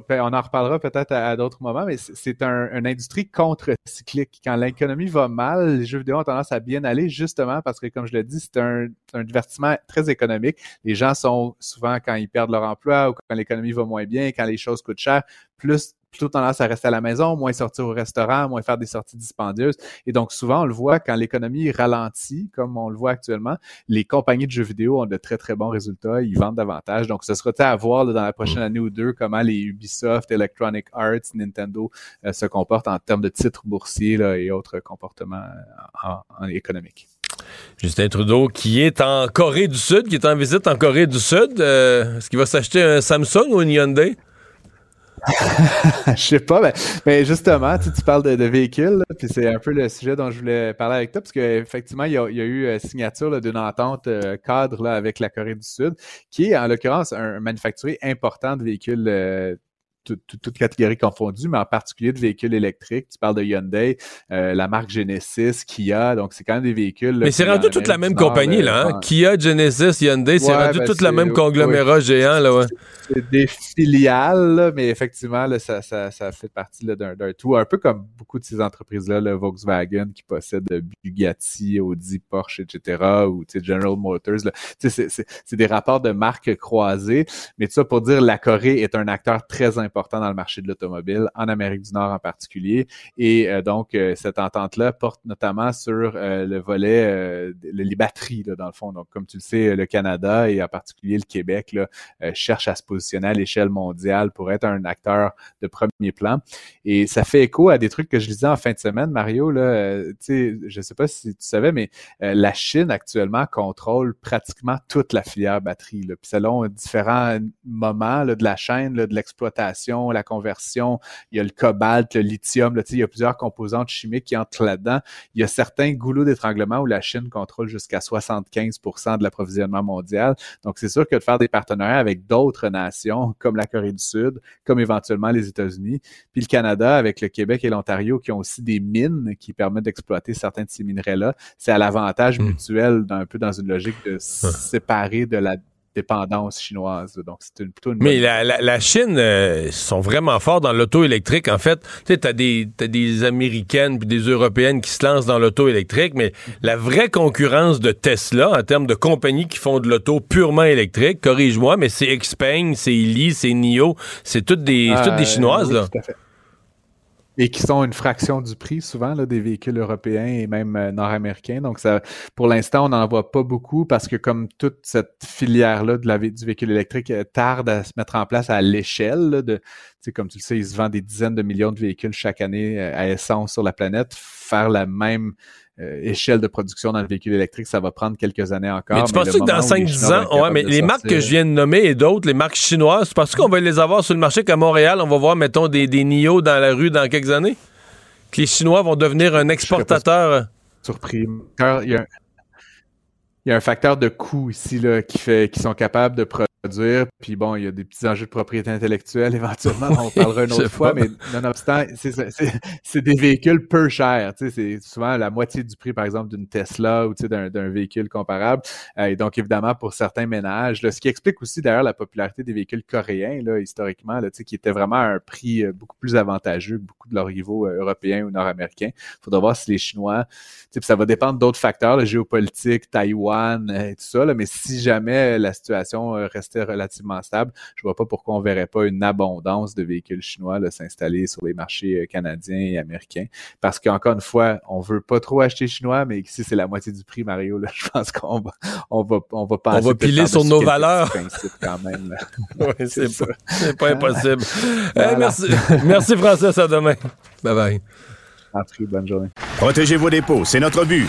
ben, on en reparlera peut-être à, d'autres moments, mais c'est un, une industrie contre cyclique. Quand l'économie va mal, les jeux vidéo ont tendance à bien aller justement parce que, comme je l'ai dit, c'est un, un, divertissement très économique. Les gens sont souvent, quand ils perdent leur emploi ou quand l'économie va moins bien, quand les choses coûtent cher, plus plutôt tendance à rester à la maison, moins sortir au restaurant, moins faire des sorties dispendieuses. Et donc, souvent, on le voit quand l'économie ralentit, comme on le voit actuellement, les compagnies de jeux vidéo ont de très, très bons résultats. Ils vendent davantage. Donc, ce sera à voir dans la prochaine année ou deux comment les Ubisoft, Electronic Arts, Nintendo euh, se comportent en termes de titres boursiers et autres comportements euh, en, économiques. Justin Trudeau, qui est en Corée du Sud, qui est en visite en Corée du Sud, euh, est-ce qu'il va s'acheter un Samsung ou une Hyundai? je sais pas, mais, mais justement, tu, parles de, véhicules, puis c'est un peu le sujet dont je voulais parler avec toi, parce qu'effectivement, il, y a, il y a eu euh, signature d'une entente euh, cadre avec la Corée du Sud, qui est en l'occurrence un, manufacturier important de véhicules euh, toutes catégories confondues, mais en particulier de véhicules électriques. Tu parles de Hyundai, euh, la marque Genesis, Kia, donc c'est quand même des véhicules. mais c'est rendu toute la même compagnie, là. Hein? Kia, Genesis, Hyundai, c'est rendu ben toute la même conglomérat géant, là, ouais. C'est des filiales, mais effectivement, là, ça, ça, ça fait partie d'un tout. Un peu comme beaucoup de ces entreprises-là, le Volkswagen qui possède Bugatti, Audi, Porsche, etc., ou General Motors. C'est des rapports de marques croisées. Mais tout ça pour dire la Corée est un acteur très important dans le marché de l'automobile, en Amérique du Nord en particulier. Et donc, cette entente-là porte notamment sur le volet, les batteries, là, dans le fond. Donc, comme tu le sais, le Canada et en particulier le Québec là, cherche à se positionner à l'échelle mondiale pour être un acteur de premier plan. Et ça fait écho à des trucs que je disais en fin de semaine, Mario. Là, sais, je sais pas si tu savais, mais la Chine actuellement contrôle pratiquement toute la filière batterie. Là. Puis selon différents moments là, de la chaîne, là, de l'exploitation, la conversion, il y a le cobalt, le lithium, là, il y a plusieurs composantes chimiques qui entrent là-dedans. Il y a certains goulots d'étranglement où la Chine contrôle jusqu'à 75% de l'approvisionnement mondial. Donc, c'est sûr que de faire des partenariats avec d'autres nations, comme la Corée du Sud, comme éventuellement les États-Unis, puis le Canada avec le Québec et l'Ontario qui ont aussi des mines qui permettent d'exploiter certains de ces minerais-là, c'est à l'avantage hmm. mutuel d'un peu dans une logique de séparer de la dépendance chinoise. Donc, c'est plutôt une Mais la, la, Chine euh, sont vraiment forts dans l'auto électrique. En fait, tu sais, t'as des, as des Américaines puis des Européennes qui se lancent dans l'auto électrique, mais la vraie concurrence de Tesla en termes de compagnies qui font de l'auto purement électrique, corrige-moi, mais c'est Xpeng, c'est Ili, c'est NIO, c'est toutes des, toutes des euh, Chinoises, là. Tout à fait et qui sont une fraction du prix souvent là, des véhicules européens et même euh, nord-américains. Donc ça, pour l'instant, on n'en voit pas beaucoup parce que comme toute cette filière-là de la, du véhicule électrique euh, tarde à se mettre en place à l'échelle de, comme tu le sais, il se vend des dizaines de millions de véhicules chaque année euh, à essence sur la planète. Faire la même euh, échelle de production dans le véhicule électrique, ça va prendre quelques années encore. Mais tu penses que dans 5-10 ans, ouais, mais les marques que je viens de nommer et d'autres, les marques chinoises, tu penses qu'on va les avoir sur le marché qu'à Montréal, on va voir, mettons, des, des NIO dans la rue dans quelques années? Que les Chinois vont devenir un exportateur? Surpris. Il y, a un, il y a un facteur de coût ici là, qui fait qu'ils sont capables de produire. Puis bon, il y a des petits enjeux de propriété intellectuelle éventuellement, on parlera une autre fois, mais nonobstant, c'est des véhicules peu chers. C'est souvent la moitié du prix, par exemple, d'une Tesla ou d'un véhicule comparable. Euh, et donc, évidemment, pour certains ménages, là, ce qui explique aussi d'ailleurs la popularité des véhicules coréens, là, historiquement, là, qui étaient vraiment à un prix euh, beaucoup plus avantageux que beaucoup de leurs rivaux euh, européens ou nord-américains. Il faudra voir si les Chinois, ça va dépendre d'autres facteurs, la géopolitique, Taïwan et tout ça, là, mais si jamais la situation reste relativement stable, je vois pas pourquoi on verrait pas une abondance de véhicules chinois s'installer sur les marchés euh, canadiens et américains. Parce qu'encore une fois, on veut pas trop acheter chinois, mais si c'est la moitié du prix, Mario, là, je pense qu'on va, on va, on va On va piler sur nos valeurs. Quand même, oui, c'est pas, pas, impossible. merci, merci Francis, à demain. Bye bye. bonne journée. Protégez vos dépôts, c'est notre but.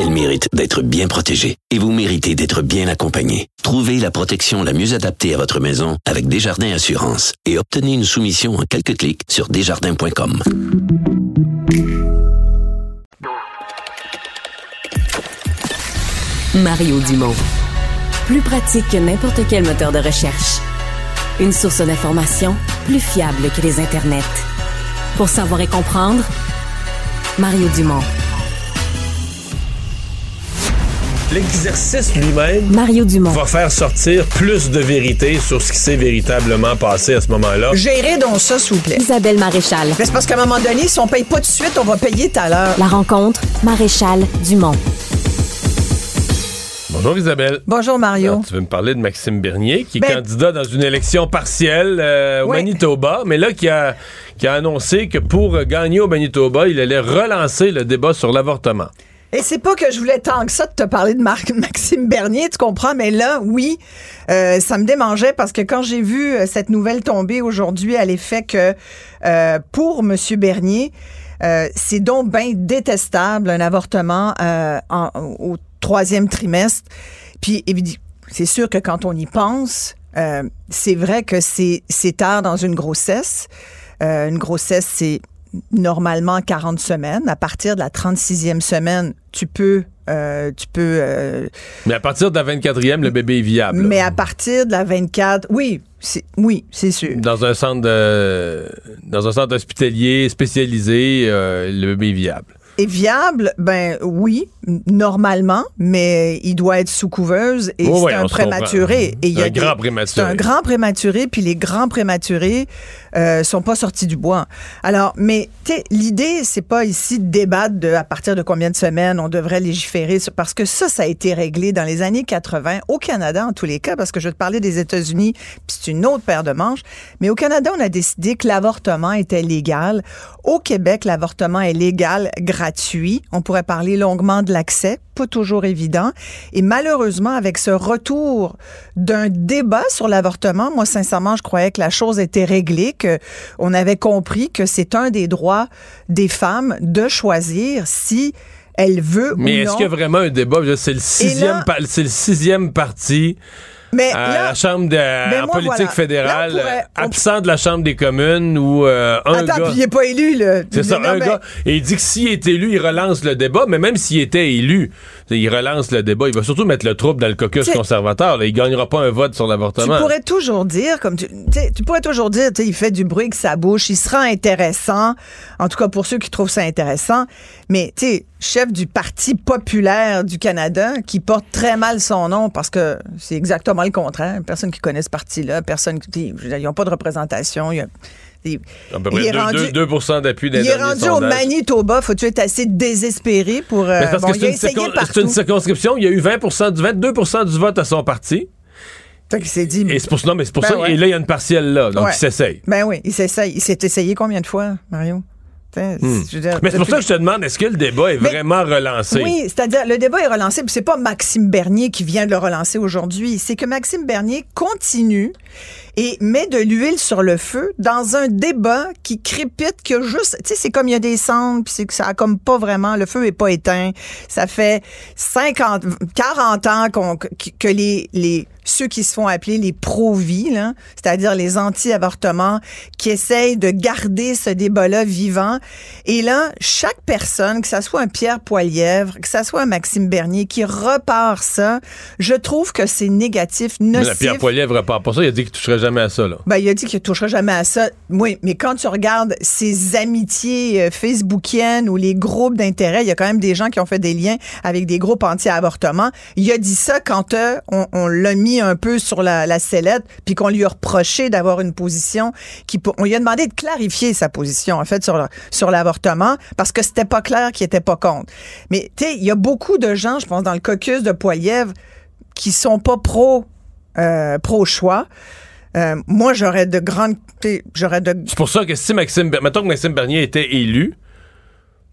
Elle mérite d'être bien protégée et vous méritez d'être bien accompagné. Trouvez la protection la mieux adaptée à votre maison avec Desjardins Assurance et obtenez une soumission en quelques clics sur desjardins.com. Mario Dumont. Plus pratique que n'importe quel moteur de recherche. Une source d'information plus fiable que les internets. Pour savoir et comprendre, Mario Dumont. L'exercice lui-même Mario Dumont. va faire sortir plus de vérité sur ce qui s'est véritablement passé à ce moment-là. Gérez donc ça, s'il vous plaît. Isabelle Maréchal. c'est parce qu'à un moment donné, si on paye pas tout de suite, on va payer tout à l'heure. La rencontre, Maréchal Dumont. Bonjour Isabelle. Bonjour Mario. tu veux me parler de Maxime Bernier, qui est ben- candidat dans une élection partielle euh, au Manitoba, mais là qui a, qui a annoncé que pour gagner au Manitoba, il allait relancer le débat sur l'avortement. Et c'est pas que je voulais tant que ça de te parler de Marc Maxime Bernier, tu comprends, mais là, oui, euh, ça me démangeait parce que quand j'ai vu euh, cette nouvelle tomber aujourd'hui à l'effet que euh, pour M. Bernier, c'est donc bien détestable un avortement au troisième trimestre. Puis, c'est sûr que quand on y pense, c'est vrai que c'est tard dans une grossesse. une grossesse, c'est normalement 40 semaines. À partir de la 36e semaine, tu peux euh, tu peux. Euh, mais à partir de la 24e, le bébé est viable. Mais à partir de la 24, oui, Oui, c'est sûr. Dans un centre de, dans un centre hospitalier spécialisé, euh, le bébé est viable est viable, ben oui, normalement, mais il doit être sous couveuse et c'est un prématuré. Et y a un grand prématuré. C'est un grand prématuré, puis les grands prématurés euh, sont pas sortis du bois. Alors, mais l'idée, c'est pas ici de débattre de à partir de combien de semaines on devrait légiférer, parce que ça, ça a été réglé dans les années 80 au Canada en tous les cas, parce que je vais te parler des États-Unis, puis c'est une autre paire de manches. Mais au Canada, on a décidé que l'avortement était légal. Au Québec, l'avortement est légal, gratuit. On pourrait parler longuement de l'accès, pas toujours évident. Et malheureusement, avec ce retour d'un débat sur l'avortement, moi, sincèrement, je croyais que la chose était réglée, que on avait compris que c'est un des droits des femmes de choisir si elle veut Mais est-ce qu'il y a vraiment un débat? C'est le sixième, c'est le sixième parti mais la Chambre de, ben politique fédérale, absent de la Chambre des communes ou euh, un Attends, gars... il n'est pas élu, là. C'est ça, un gars. Et il dit que s'il est élu, il relance le débat, mais même s'il était élu, il relance le débat. Il va surtout mettre le trouble dans le caucus conservateur. Là. Il gagnera pas un vote sur l'avortement. Tu pourrais toujours dire, comme tu, tu pourrais toujours dire, il fait du bruit avec sa bouche, il sera intéressant, en tout cas pour ceux qui trouvent ça intéressant, mais tu sais, chef du Parti populaire du Canada, qui porte très mal son nom parce que c'est exactement le contraire. Personne qui connaît ce parti-là, personne qui. Ils n'ont pas de représentation. Il, il, à peu près 2, rendu, 2, d'appui Il est rendu au Manitoba. Faut-tu être assez désespéré pour. Euh, parce que c'est une, une, circonscription. Il y a eu 20 du 22% du vote à son parti. Fait s'est dit. Et c'est pour, non, mais c'est pour ben ça. Et là, il y a une partielle là. Donc, il s'essaye. Ben oui, il s'essaye. Il s'est essayé combien de fois, Mario? Hmm. mais c'est pour ça que je te demande, est-ce que le débat est vraiment relancé? Oui, c'est-à-dire, le débat est relancé, puis c'est pas Maxime Bernier qui vient de le relancer aujourd'hui, c'est que Maxime Bernier continue et met de l'huile sur le feu dans un débat qui crépite, que juste, tu sais, c'est comme il y a des cendres, puis c'est que ça a comme pas vraiment, le feu est pas éteint. Ça fait 50, 40 ans qu'on, que les, les ceux qui se font appeler les pro-vie, c'est-à-dire les anti-avortements, qui essayent de garder ce débat-là vivant. Et là, chaque personne, que ce soit un Pierre Poilièvre, que ce soit un Maxime Bernier, qui repart ça, je trouve que c'est négatif, nocif. Mais Pierre Poilièvre repart pas ça, il a dit qu'il toucherait jamais à ça. Là. Ben, il a dit qu'il toucherait jamais à ça. Oui, mais quand tu regardes ces amitiés euh, facebookiennes ou les groupes d'intérêt, il y a quand même des gens qui ont fait des liens avec des groupes anti-avortement. Il a dit ça quand euh, on l'a mis un peu sur la, sellette, puis qu'on lui a reproché d'avoir une position qui... On lui a demandé de clarifier sa position, en fait, sur, sur l'avortement, parce que c'était pas clair qu'il était pas contre. Mais, tu sais, il y a beaucoup de gens, je pense, dans le caucus de Poilièvre, qui sont pas pro, euh, pro-choix. Euh, moi, j'aurais de grandes. J'aurais de. C'est pour ça que si Maxime. Que Maxime Bernier était élu,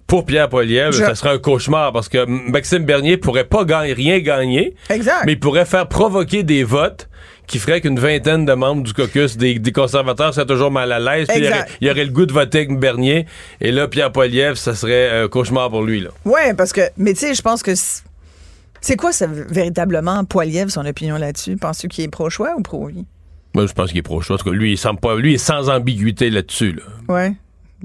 pour Pierre Poilievre, ça serait un cauchemar parce que Maxime Bernier pourrait pas gagner, rien gagner. Exact. Mais il pourrait faire provoquer des votes qui feraient qu'une vingtaine de membres du caucus des, conservateurs seraient toujours mal à l'aise. Il y, aurait, le goût de voter avec Bernier. Et là, Pierre Poilievre, ça serait un cauchemar pour lui. Là. Ouais, parce que, mais tu sais, je pense que c'est quoi ça, véritablement Poilievre, son opinion là-dessus? Penses-tu qu'il est pro-choix ou pro-vie? Moi, je pense qu'il est pro-choix. Lui, il semble pas, lui, il est sans ambiguïté là-dessus. Là. Ouais.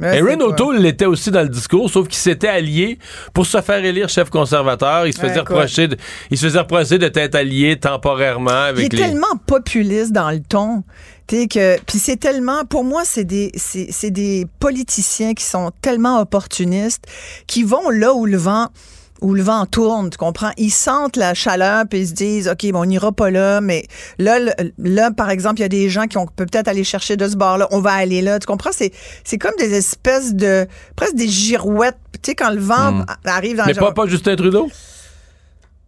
Aaron O'Toole l'était aussi dans le discours, sauf qu'il s'était allié pour se faire élire chef conservateur. Il se faisait reprocher, de, il se faisait reprocher de allié temporairement avec il est tellement populiste dans le ton. que puis c'est tellement pour moi c'est des c'est des politiciens qui sont tellement opportunistes qui vont là où le vent où le vent tourne, tu comprends? Ils sentent la chaleur puis ils se disent, OK, bon, on n'ira pas là, mais là, là, par exemple, il y a des gens qui ont peut-être aller chercher de ce bord-là, on va aller là, tu comprends? C'est, c'est comme des espèces de, presque des girouettes, tu sais, quand le vent hmm. arrive dans Mais pas, pas Justin Trudeau?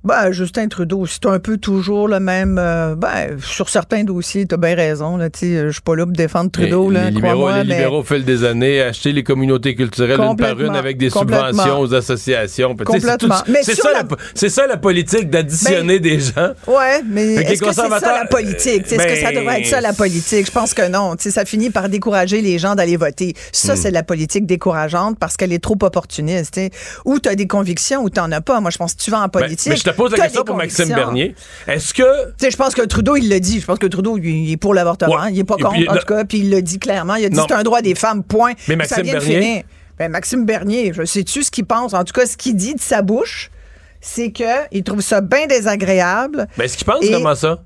Ben, Justin Trudeau, c'est un peu toujours le même. Euh, ben, sur certains dossiers, t'as bien raison. Là, je suis pas là pour défendre Trudeau. là, les libéraux, les libéraux, au fil des années, acheter les communautés culturelles une par une avec des subventions aux associations. Complètement. C'est ça, la... ça, la politique, d'additionner ben, des gens. Ouais, mais est-ce que c'est ça la politique? Est-ce que ça devrait être ça la politique? Je pense que non. ça finit par décourager les gens d'aller voter. Ça, hmm. c'est la politique décourageante parce qu'elle est trop opportuniste. Ou tu as des convictions ou tu n'en as pas. Moi, je pense que tu vas en ben, politique pose la question pour Maxime Bernier. Est-ce que. Tu sais, je pense que Trudeau, il l'a dit. Je pense que Trudeau, il est pour l'avortement. Il est pas contre, en tout cas. Puis il l'a dit clairement. Il a dit c'est un droit des femmes, point. Mais Maxime Bernier? Ben, Maxime Bernier, je sais-tu ce qu'il pense? En tout cas, ce qu'il dit de sa bouche, c'est qu'il trouve ça bien désagréable. Mais est-ce qu'il pense comment ça?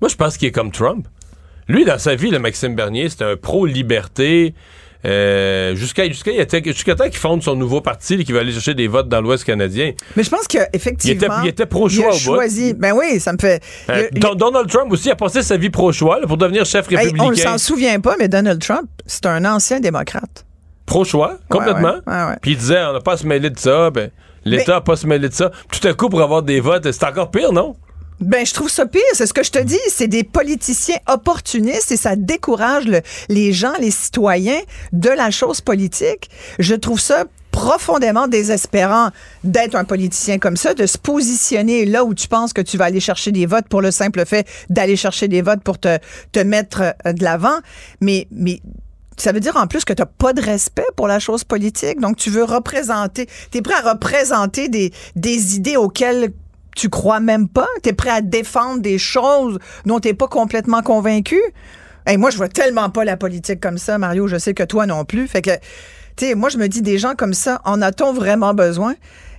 Moi, je pense qu'il est comme Trump. Lui, dans sa vie, le Maxime Bernier, c'était un pro-liberté. Euh, jusqu'à jusqu'à jusqu'à temps qu'il fonde son nouveau parti qui va aller chercher des votes dans l'Ouest canadien. Mais je pense qu'effectivement. Il était, était pro-choix au choisi. Ben oui, ça me fait. Euh, Donald Trump aussi a passé sa vie pro-choix pour devenir chef républicain. on ne s'en souvient pas, mais Donald Trump, c'est un ancien démocrate. Pro-choix, complètement. Puis il disait, on n'a pas à se mêler de ça. Ben, L'État n'a pas à se mêler de ça. Tout à coup, pour avoir des votes, c'est encore pire, non? Ben, je trouve ça pire. C'est ce que je te dis. C'est des politiciens opportunistes et ça décourage les gens, les citoyens de la chose politique. Je trouve ça profondément désespérant d'être un politicien comme ça, de se positionner là où tu penses que tu vas aller chercher des votes pour le simple fait d'aller chercher des votes pour te, te mettre euh, de l'avant. Mais, mais ça veut dire en plus que tu n'as pas de respect pour la chose politique. Donc, tu veux représenter, tu es prêt à représenter des, des idées auxquelles tu crois même pas? Tu es prêt à défendre des choses dont tu pas complètement convaincu? Et moi, je vois tellement pas la politique comme ça, Mario. Je sais que toi non plus. Fait que, tu sais, moi, je me dis, des gens comme ça, en a-t-on vraiment besoin?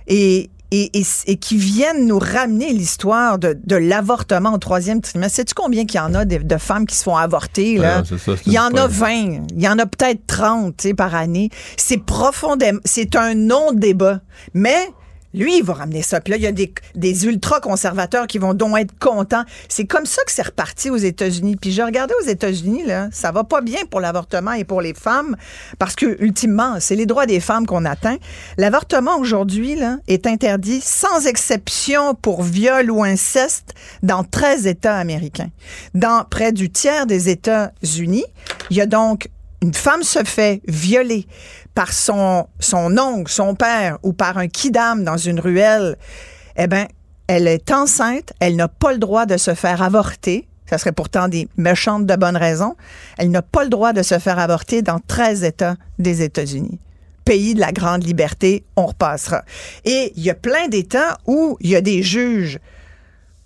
Et, et, et, qui viennent nous ramener l'histoire de, de l'avortement au troisième trimestre. Sais-tu combien qu'il y en a de, de, femmes qui se font avorter? Là? il y en a 20, il y en a peut-être 30 par année. C'est profondément, c'est un non-débat. Mais lui, il va ramener ça. Puis là, il y a des, ultra-conservateurs qui vont donc être contents. C'est comme ça que c'est reparti aux États-Unis. Puis je regardais aux États-Unis, là, ça va pas bien pour l'avortement et pour les femmes, parce que, ultimement, c'est les droits des femmes qu'on atteint. L'avortement, aujourd'hui, là, est interdit sans exception pour viol ou inceste dans 13 États américains. Dans près du tiers des États-Unis, il y a donc une femme se fait violer par son, oncle, son père ou par un kidam dans une ruelle, eh bien, elle est enceinte, elle n'a pas le droit de se faire avorter. Ça serait pourtant des méchantes de bonnes raisons. Elle n'a pas le droit de se faire avorter dans 13 États des États-Unis. Pays de la grande liberté, on repassera. Et il y a plein d'États où il y a des juges.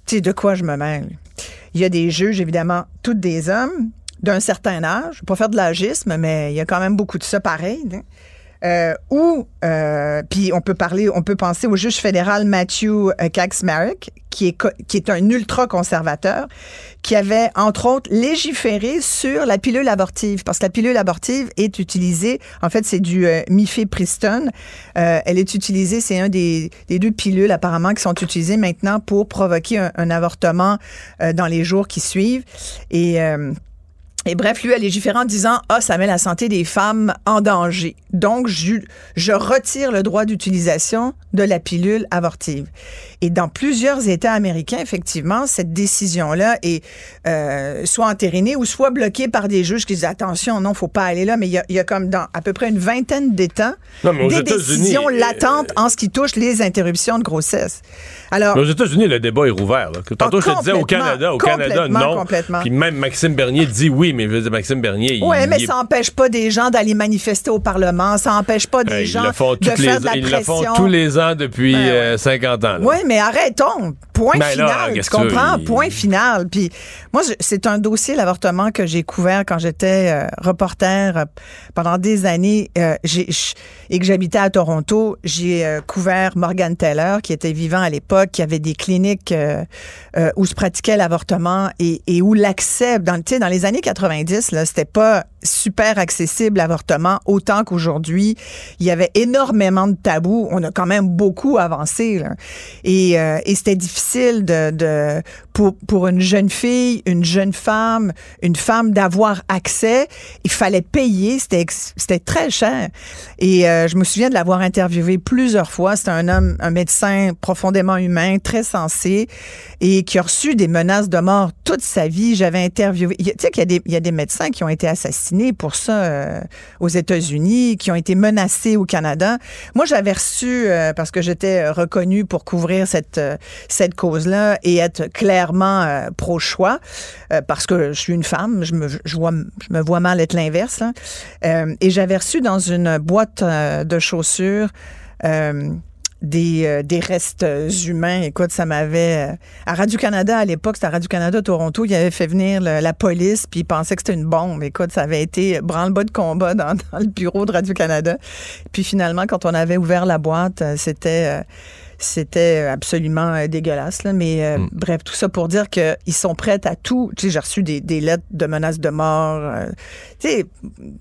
Tu sais, de quoi je me mêle? Il y a des juges, évidemment, toutes des hommes, d'un certain âge, pas faire de l'agisme, mais il y a quand même beaucoup de ça pareil. Hein. Euh, ou, euh, puis on peut parler, on peut penser au juge fédéral Matthew euh, Kaczmarek, qui est, qui est un ultra-conservateur, qui avait, entre autres, légiféré sur la pilule abortive, parce que la pilule abortive est utilisée, en fait, c'est du euh, mifepristone. elle est utilisée, c'est un des, des, deux pilules, apparemment, qui sont utilisées maintenant pour provoquer un, un avortement dans les jours qui suivent. Et et bref, lui a légiféré en disant Ah, ça met la santé des femmes en danger. Donc, je, je retire le droit d'utilisation de la pilule abortive. Et dans plusieurs États américains, effectivement, cette décision-là est euh, soit entérinée ou soit bloquée par des juges qui disent attention, non, faut pas aller là. Mais il y a, y a, comme dans à peu près une vingtaine d'États des décisions euh, latentes en ce qui touche les interruptions de grossesse. Alors, aux États-Unis, le débat est rouvert. Tantôt, je te disais au Canada, au Canada, non. Puis même Maxime Bernier dit oui, mais Maxime Bernier. Oui, mais ça n'empêche pas des gens d'aller manifester au Parlement. Ça n'empêche pas des gens de faire de la ils pression. le font tous les ans depuis 50 ben euh, ans. Oui, mais arrêtons. Point ben final. tu comprends? Point final. Puis moi, c'est un dossier, l'avortement, que j'ai couvert quand j'étais euh, reporter euh, pendant des années et que j'habitais à Toronto. J'ai couvert Morgan Taylor, qui était vivant à l'époque, qui avait des cliniques où se pratiquait l'avortement et, et où l'accès, dans, dans les années 90, là, c'était pas super accessible l'avortement autant qu'aujourd'hui. Il y avait énormément de tabous. On a quand même beaucoup avancé. Euh, et c'était difficile de pour, pour une jeune fille, une jeune femme, une femme d'avoir accès. Il fallait payer. C'était très cher. Et euh, je me souviens de l'avoir interviewé plusieurs fois. C'était un homme, un médecin profondément humain, très sensé et qui a reçu des menaces de mort toute sa vie. J'avais interviewé. Tu sais qu'il y y a des médecins qui ont été assassinés pour ça euh, aux États-Unis, qui ont été menacés au Canada. Moi, j'avais reçu, euh, parce que j'étais reconnue pour couvrir cette, euh, cette cause-là et être clairement pro-choix, parce que je suis une femme, je me, je vois, je me vois mal être l'inverse. et j'avais reçu dans une boîte de chaussures des, euh, des restes humains. Écoute, ça m'avait... Euh, à Radio-Canada, à l'époque, c'était Radio-Canada Toronto, il avait fait venir la police, puis il pensait que c'était une bombe. Écoute, ça avait été branle-bas de combat dans, le bureau de Radio-Canada. Puis finalement, quand on avait ouvert la boîte, euh, c'était absolument euh, dégueulasse. Là. Mais euh, mm. bref, tout ça pour dire qu'ils sont prêts à tout. Tu sais, j'ai reçu des, des, lettres de menaces de mort. Euh, tu sais,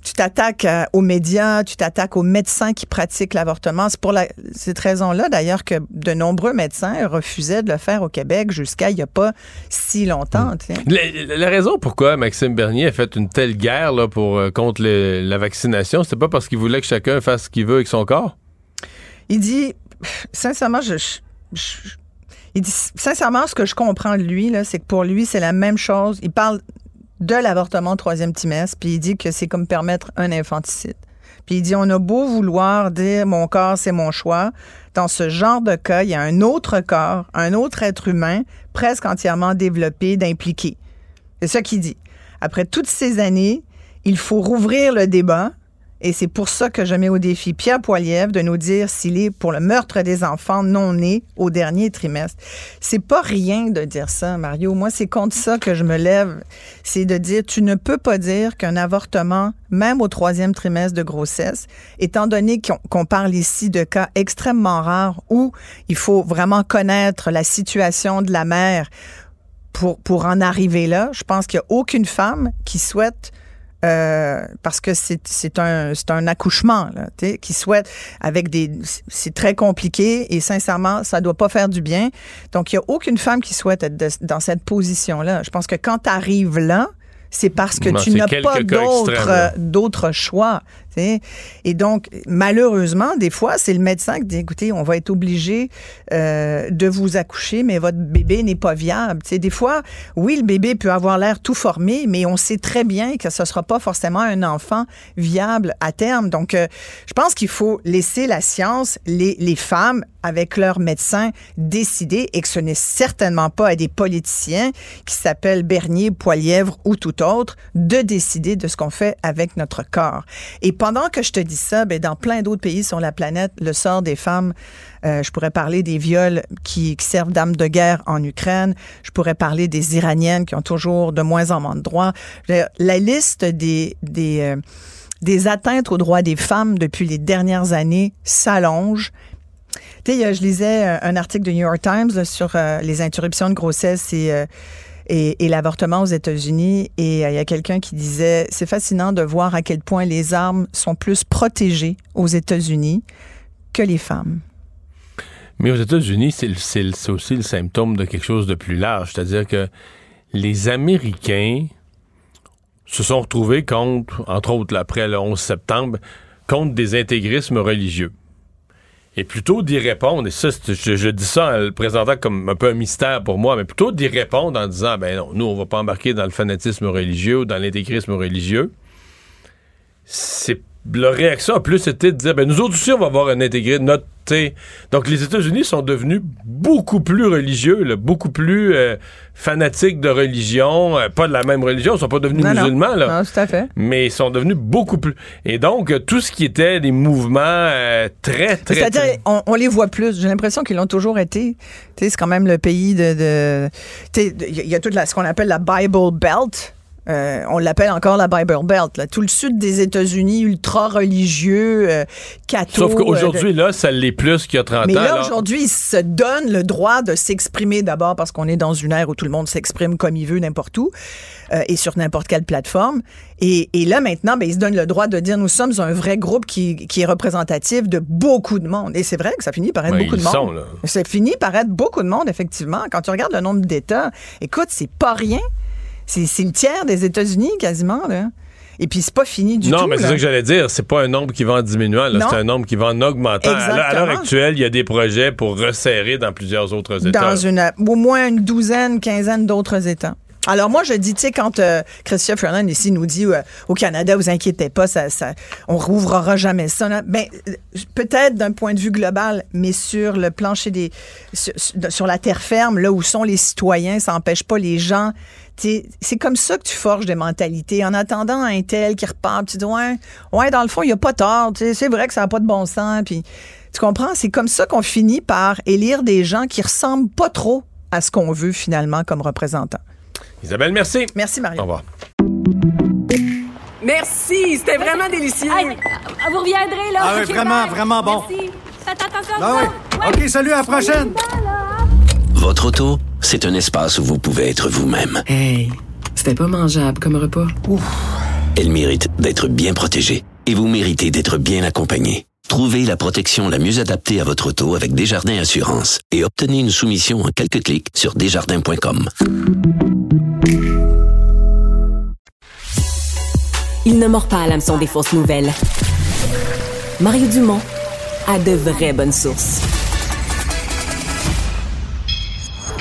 tu t'attaques aux médias, tu t'attaques aux médecins qui pratiquent l'avortement. C'est pour la, cette raison-là, d'ailleurs, que de nombreux médecins refusaient de le faire au Québec jusqu'à il n'y a pas si longtemps. Mm. La, la, raison pourquoi Maxime Bernier a fait une telle guerre là, pour, contre la vaccination, c'est pas parce qu'il voulait que chacun fasse ce qu'il veut avec son corps? Il dit, sincèrement, je, il dit, sincèrement, ce que je comprends de lui, c'est que pour lui, c'est la même chose. Il parle de l'avortement troisième trimestre, puis il dit que c'est comme permettre un infanticide. Puis il dit, on a beau vouloir dire mon corps, c'est mon choix. Dans ce genre de cas, il y a un autre corps, un autre être humain, presque entièrement développé, d'impliquer. C'est ça qu'il dit. Après toutes ces années, il faut rouvrir le débat, et c'est pour ça que je mets au défi Pierre Poilievre de nous dire s'il est pour le meurtre des enfants non nés au dernier trimestre. C'est pas rien de dire ça, Mario. Moi, c'est contre ça que je me lève. C'est de dire, tu ne peux pas dire qu'un avortement, même au troisième trimestre de grossesse, étant donné qu'on parle ici de cas extrêmement rares où il faut vraiment connaître la situation de la mère pour, pour en arriver là, je pense qu'il n'y a aucune femme qui souhaite euh, parce que c'est un, un accouchement qui souhaite avec des c'est très compliqué et sincèrement ça doit pas faire du bien. Donc il y a aucune femme qui souhaite être dans cette position là. Je pense que quand tu arrives là, c'est parce que tu n'as pas d'autres choix. Et donc, malheureusement, des fois, c'est le médecin qui dit, écoutez, on va être obligé euh, de vous accoucher, mais votre bébé n'est pas viable. des fois, oui, le bébé peut avoir l'air tout formé, mais on sait très bien que ce ne sera pas forcément un enfant viable à terme. Donc, euh, je pense qu'il faut laisser la science, les, les femmes, avec leurs médecins, décider et que ce n'est certainement pas à des politiciens qui s'appellent Bernier, Poilièvre ou tout autre de décider de ce qu'on fait avec notre corps. Et pendant que je te dis ça, ben, dans plein d'autres pays sur la planète, le sort des femmes, euh, je pourrais parler des viols qui, servent d'armes de guerre en Ukraine. Je pourrais parler des Iraniennes qui ont toujours de moins en moins de droits. La liste des, des, euh, des atteintes aux droits des femmes depuis les dernières années s'allonge. Tu sais, je lisais euh, un article du New York Times sur les interruptions de grossesse et l'avortement aux États-Unis. Et euh, il y a quelqu'un qui disait, c'est fascinant de voir à quel point les armes sont plus protégées aux États-Unis que les femmes. Mais aux États-Unis, c'est aussi le symptôme de quelque chose de plus large. C'est-à-dire que les Américains se sont retrouvés contre, entre autres après le 11 septembre, contre des intégrismes religieux. Et plutôt d'y répondre, et ça, je, dis ça en le présentant comme un peu un mystère pour moi, mais plutôt d'y répondre en disant, ben non, nous, on va pas embarquer dans le fanatisme religieux ou dans l'intégrisme religieux, c'est la réaction a plus été de dire, ben nous autres aussi, on va avoir un intégré notre donc, les États-Unis sont devenus beaucoup plus religieux, beaucoup plus euh, fanatiques de religion. Euh, pas de la même religion, ils sont pas devenus musulmans, là. Non, tout à fait. Mais ils sont devenus beaucoup plus. Et donc, euh, tout ce qui était des mouvements très, très. C'est-à-dire, on, les voit plus. J'ai l'impression qu'ils l'ont toujours été. C'est quand même le pays de. Il y a tout ce qu'on appelle la Bible Belt. Euh, on l'appelle encore la Bible Belt. Là. Tout le sud des États-Unis, ultra religieux, euh, Sauf qu'aujourd'hui, euh, là, ça l'est plus qu'il y a 30 ans. Mais là, aujourd'hui, il se donne le droit de s'exprimer d'abord parce qu'on est dans une ère où tout le monde s'exprime comme il veut n'importe où euh, et sur n'importe quelle plateforme. Et, là, maintenant, ben, il se donne le droit de dire nous sommes un vrai groupe qui, qui est représentatif de beaucoup de monde. Et c'est vrai que ça finit par être beaucoup de monde. Ça finit par être beaucoup de monde, effectivement. Quand tu regardes le nombre d'États, écoute, c'est pas rien. C'est le tiers des États-Unis quasiment, là. Et puis, c'est pas fini du tout. Non, mais c'est ça que j'allais dire. C'est pas un nombre qui va en diminuant. C'est un nombre qui va en augmentant. À l'heure actuelle, il y a des projets pour resserrer dans plusieurs autres États. Dans une, au moins une douzaine, quinzaine d'autres États. Alors moi je dis, tu sais, quand euh, Christian Ferland ici nous dit euh, au Canada, vous inquiétez pas, ça, ça, on rouvrira jamais ça. Ben peut-être d'un point de vue global, mais sur le plancher des, sur, la terre ferme, là où sont les citoyens, ça n'empêche pas les gens c'est comme ça que tu forges des mentalités. En attendant un tel qui repart, tu dis ouais, ouais dans le fond, il n'y a pas tort. C'est vrai que ça n'a pas de bon sens. Puis, tu comprends? C'est comme ça qu'on finit par élire des gens qui ressemblent pas trop à ce qu'on veut finalement comme représentants. Isabelle, merci. Merci, Marie. Au revoir. Merci, c'était vraiment délicieux. vous reviendrez, là. Ah, vraiment, vraiment bon. Merci. Ah OK, salut, à la prochaine. Votre auto, c'est un espace où vous pouvez être vous-même. Hey, c'était pas mangeable comme repas. Elle mérite d'être bien protégée et vous méritez d'être bien accompagné. Trouvez la protection la mieux adaptée à votre auto avec Desjardins Assurance et obtenez une soumission en quelques clics sur desjardins.com. Il ne mord pas à l'hameçon des fausses nouvelles. Mario Dumont a de vraies bonnes sources.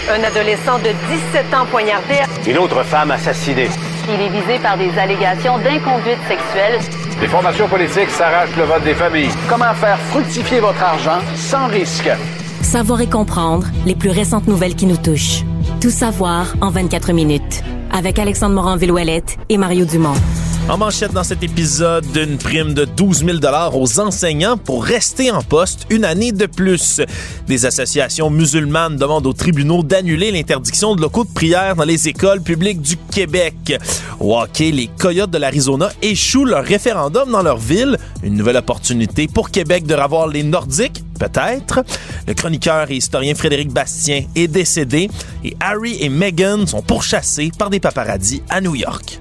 Un adolescent de 17 ans poignardé. Une autre femme assassinée. Il est visé par des allégations d'inconduite sexuelle. Les formations politiques s'arrachent le vote des familles. Comment faire fructifier votre argent sans risque? Savoir et comprendre les plus récentes nouvelles qui nous touchent. Tout savoir en 24 minutes. Avec Alexandre Morin-Villouellette et Mario Dumont. En manchette dans cet épisode, d'une prime de 12 000 aux enseignants pour rester en poste une année de plus. Des associations musulmanes demandent aux tribunaux d'annuler l'interdiction de locaux de prière dans les écoles publiques du Québec. Au les Coyotes de l'Arizona échouent leur référendum dans leur ville. Une nouvelle opportunité pour Québec de revoir les Nordiques peut-être. Le chroniqueur et historien Frédéric Bastien est décédé et Harry et Meghan sont pourchassés par des paparazzis à New York.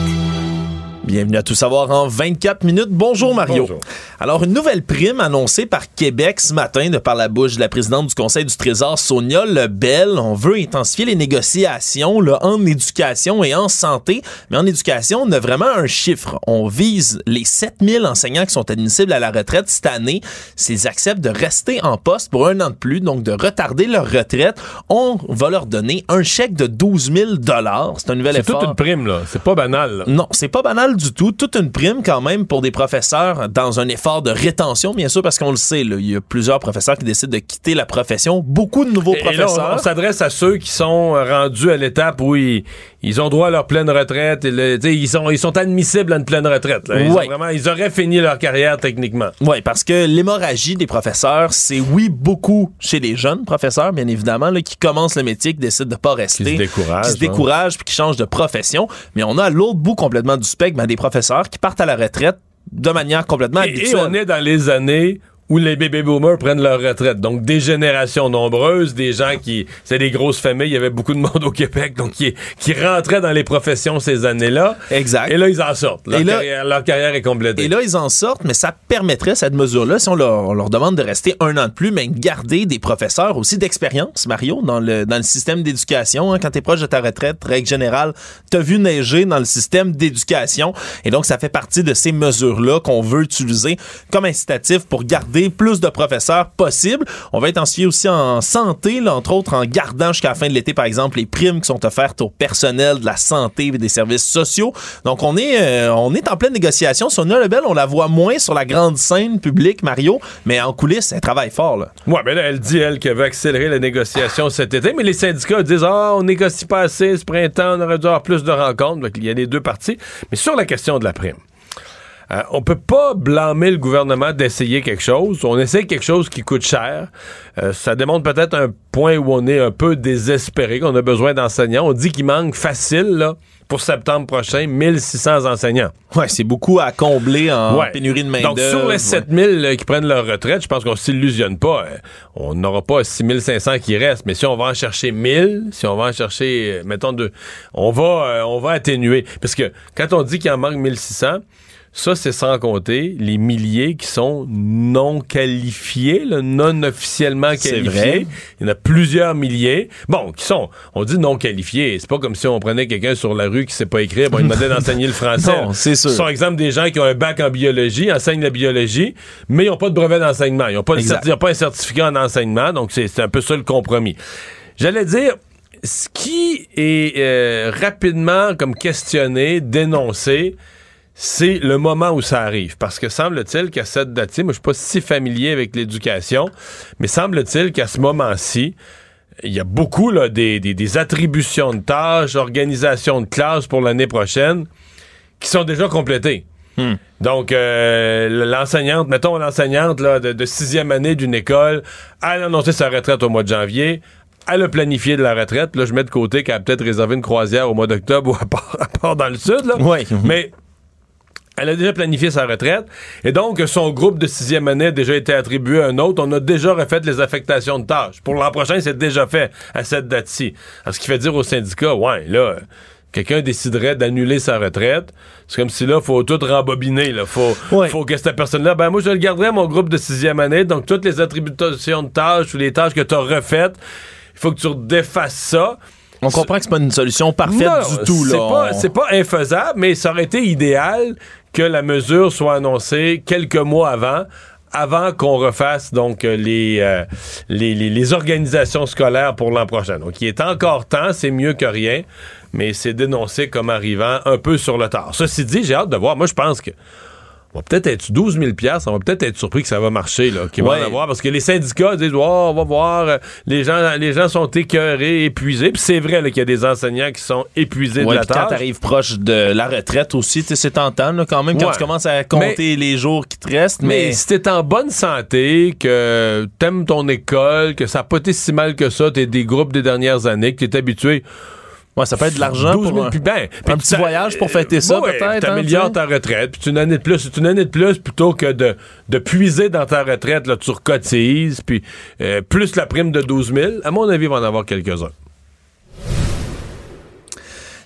Bienvenue à Tout savoir en 24 minutes. Bonjour Mario. Bonjour. Alors, une nouvelle prime annoncée par Québec ce matin de par la bouche de la présidente du Conseil du Trésor, Sonia Lebel. On veut intensifier les négociations là, en éducation et en santé. Mais en éducation, on a vraiment un chiffre. On vise les 7000 enseignants qui sont admissibles à la retraite cette année. S'ils acceptent de rester en poste pour un an de plus, donc de retarder leur retraite, on va leur donner un chèque de 12 000 C'est un nouvel C'est effort. toute une prime, là. C'est pas banal. là. Non, c'est pas banal du tout. Toute une prime quand même pour des professeurs dans un effort de rétention, bien sûr, parce qu'on le sait, là, il y a plusieurs professeurs qui décident de quitter la profession. Beaucoup de nouveaux Et- et là, professeurs. on, on s'adresse à ceux qui sont rendus à l'étape où ils, ils ont droit à leur pleine retraite. Et le- ils, sont, ils sont admissibles à une pleine retraite. là. Ils, Ouais. vraiment, ils auraient fini leur carrière techniquement. Oui, parce que l'hémorragie des professeurs, c'est oui beaucoup chez les jeunes professeurs, bien évidemment, là, qui commencent le métier, qui décident de pas rester, Qui se découragent, qui se hein. découragent, puis qui changent de profession. Mais on a à l'autre bout complètement du spectre ben, des professeurs qui partent à la retraite de manière complètement Et, et on est dans les années où les baby boomers prennent leur retraite. Donc, des générations nombreuses, des gens qui... C'est des grosses familles. Il y avait beaucoup de monde au Québec, donc qui, qui rentraient dans les professions ces années-là. Exact. Et là, ils en sortent. Leur, Et là- carrière, leur carrière est complétée. Et là, ils en sortent, mais ça permettrait, cette mesure-là, si on leur, on leur demande de rester un an de plus, mais garder des professeurs aussi d'expérience, Mario, dans le, dans le système d'éducation. hein. quand tu es proche de ta retraite, règle générale, tu vu neiger dans le système d'éducation. Et donc, ça fait partie de ces mesures-là qu'on veut utiliser comme incitatif pour garder plus de professeurs possible. On va intensifier aussi en santé, entre autres en gardant jusqu'à la fin de l'été, par exemple, les primes qui sont offertes au personnel de la santé et des services sociaux. Donc, on est, euh, on est en pleine négociation. Sonia Lebel, on la voit moins sur la grande scène publique, Mario, mais en coulisses, elle travaille fort. Là. Mais là, elle dit, elle, qu'elle veut accélérer la négociation cet été, mais les syndicats disent, ah, on négocie pas assez ce printemps, on aurait dû avoir plus de rencontres. Donc, il y a les deux parties. Mais sur la question de la prime, euh, on peut pas blâmer le gouvernement d'essayer quelque chose. On essaie quelque chose qui coûte cher. Euh, ça démontre peut-être un point où on est un peu désespéré, qu'on a besoin d'enseignants. On dit qu'il manque facile, là, pour septembre prochain, 1600 enseignants. Ouais, c'est beaucoup à combler en Ouais. pénurie de Donc, main-d'œuvre. sur les 7000 euh, qui prennent leur retraite, je pense qu'on s'illusionne pas. On n'aura pas 6500 qui restent, mais si on va en chercher 1000, si on va en chercher, mettons, deux, on va, on va atténuer. Parce que quand on dit qu'il en manque 1600, ça, c'est sans compter les milliers qui sont non qualifiés, là, non officiellement qualifiés. vrai. Il y en a plusieurs milliers. Bon, qui sont, on dit non qualifiés. C'est pas comme si on prenait quelqu'un sur la rue qui sait pas écrire, bon, il demandait d'enseigner le français. Non, c'est sûr. Ce sont, exemple, des gens qui ont un bac en biologie, enseignent la biologie, mais ils n'ont pas de brevet d'enseignement. Ils n'ont pas, de pas un certificat en enseignement, donc c'est c'est un peu ça le compromis. J'allais dire, ce qui est euh, rapidement comme questionné, dénoncé, c'est le moment où ça arrive. Parce que semble-t-il qu'à cette date-ci, moi je suis pas si familier avec l'éducation, mais semble-t-il qu'à ce moment-ci, il y a beaucoup là, des, des- des attributions de tâches, organisation de classes pour l'année prochaine qui sont déjà complétées. Donc, euh, l'enseignante, mettons l'enseignante de, de sixième année d'une école, elle a annoncé sa retraite au mois de janvier. Elle a planifié de la retraite. Là, je mets de côté qu'elle a peut-être réservé une croisière au mois d'octobre ou à part, à part dans le sud. Là. Ouais. Mais Elle a déjà planifié sa retraite. Et donc, son groupe de sixième année a déjà été attribué à un autre. On a déjà refait les affectations de tâches. Pour l'an prochain, c'est déjà fait à cette date-ci. Ce qui fait dire au syndicat, ouais, là, quelqu'un déciderait d'annuler sa retraite. C'est comme si là, faut tout rembobiner. Là. Faut, faut que cette personne-là, ben moi, je le garderai mon groupe de sixième année. Donc, toutes les attributions de tâches ou les tâches que tu as refaites, il faut que tu défasses ça. On comprend que c'est pas une solution parfaite du tout. C'est pas, pas infaisable, mais ça aurait été idéal que la mesure soit annoncée quelques mois avant avant qu'on refasse donc euh, les, les, les, organisations scolaires pour l'an prochain. Donc, il est encore temps, c'est mieux que rien, mais c'est dénoncé comme arrivant un peu sur le tard. Ceci dit, j'ai hâte de voir. Moi, je pense que on va peut-être être 12 000 on va peut-être être surpris que ça va marcher, là, qu'ils vont en avoir, parce que les syndicats disent, oh, on va voir, euh, les gens, les gens sont écœurés, épuisés, puis c'est vrai qu'il y a des enseignants qui sont épuisés de la tâche. quand t'arrives proche de la retraite aussi, c'est tentant, là, quand même, quand tu commences à compter les jours qui te restent, mais... mais si t'es en bonne santé, que t'aimes ton école, que ça n'a pas été si mal que ça, t'es des groupes des dernières années, que t'es habitué Ouais, ça peut être de l'argent pour puis ben, un petit voyage pour fêter ça, peut-être. T'améliores hein, ta retraite, puis une année de plus, une année de plus plutôt que de, de puiser dans ta retraite, là, tu recotises, puis euh, plus la prime de 12 000. À mon avis, il va en avoir quelques-uns.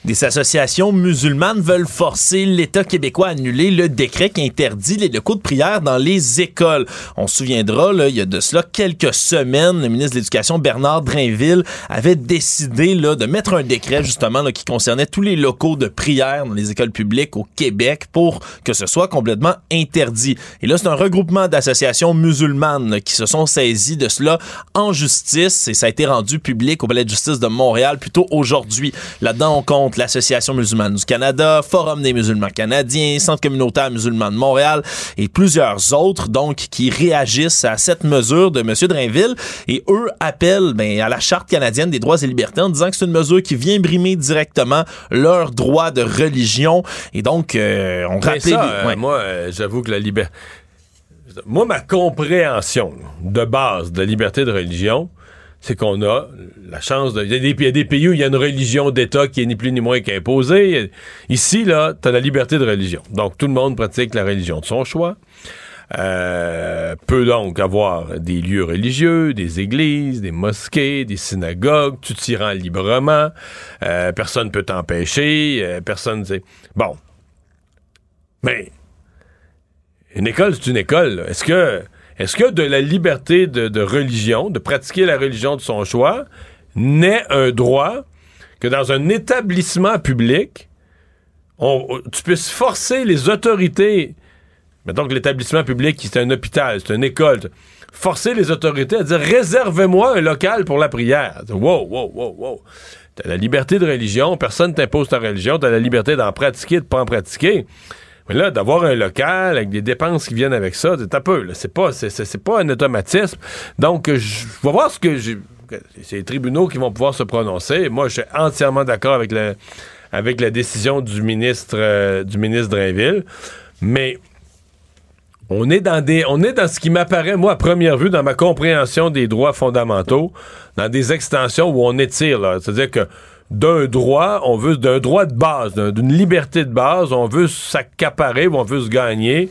Des associations musulmanes veulent forcer l'État québécois à annuler le décret qui interdit les locaux de prière dans les écoles. On se souviendra, là, il y a de cela quelques semaines, le ministre de l'Éducation, Bernard Drainville, avait décidé là, de mettre un décret justement là, qui concernait tous les locaux de prière dans les écoles publiques au Québec pour que ce soit complètement interdit. Et là, c'est un regroupement d'associations musulmanes qui se sont saisies de cela en justice et ça a été rendu public au Palais de justice de Montréal plutôt aujourd'hui. Là-dedans, on compte l'Association musulmane du Canada, Forum des musulmans canadiens, Centre communautaire musulman de Montréal et plusieurs autres, donc, qui réagissent à cette mesure de M. Drainville. Et eux appellent ben, à la Charte canadienne des droits et libertés en disant que c'est une mesure qui vient brimer directement leurs droits de religion. Et donc, euh, on rappelle... Euh, moi, euh, j'avoue que la liberté... Moi, ma compréhension de base de la liberté de religion, c'est qu'on a la chance de. Il y, a des pays où il y a une religion d'État qui est ni plus ni moins qu'imposée. Ici, là, tu as la liberté de religion. Donc, tout le monde pratique la religion de son choix. Euh, peut donc avoir des lieux religieux, des églises, des mosquées, des synagogues, tu t'y rends librement, euh, personne peut t'empêcher, euh, personne. Bon. Mais, une école, c'est une école. Est-ce que est-ce que de la liberté de, religion, de pratiquer la religion de son choix, naît un droit que dans un établissement public, tu puisses forcer les autorités, mettons que l'établissement public, c'est un hôpital, c'est une école, forcer les autorités à dire réservez-moi un local pour la prière. Wow, wow, wow, wow. T'as la liberté de religion, personne t'impose ta religion, t'as la liberté d'en pratiquer, de pas en pratiquer. Mais là, d'avoir un local avec des dépenses qui viennent avec ça, c'est un peu, c'est pas, c'est, pas un automatisme. Donc, je vais voir ce que j'ai. C'est les tribunaux qui vont pouvoir se prononcer. Moi, je suis entièrement d'accord avec avec la décision du ministre, euh, du ministre Drainville. Mais on est dans des, on est dans ce qui m'apparaît, moi, à première vue, dans ma compréhension des droits fondamentaux, dans des extensions où on étire, là. C'est-à-dire que d'un droit, on veut d'un droit de base, d'une liberté de base, on veut s'accaparer, on veut se gagner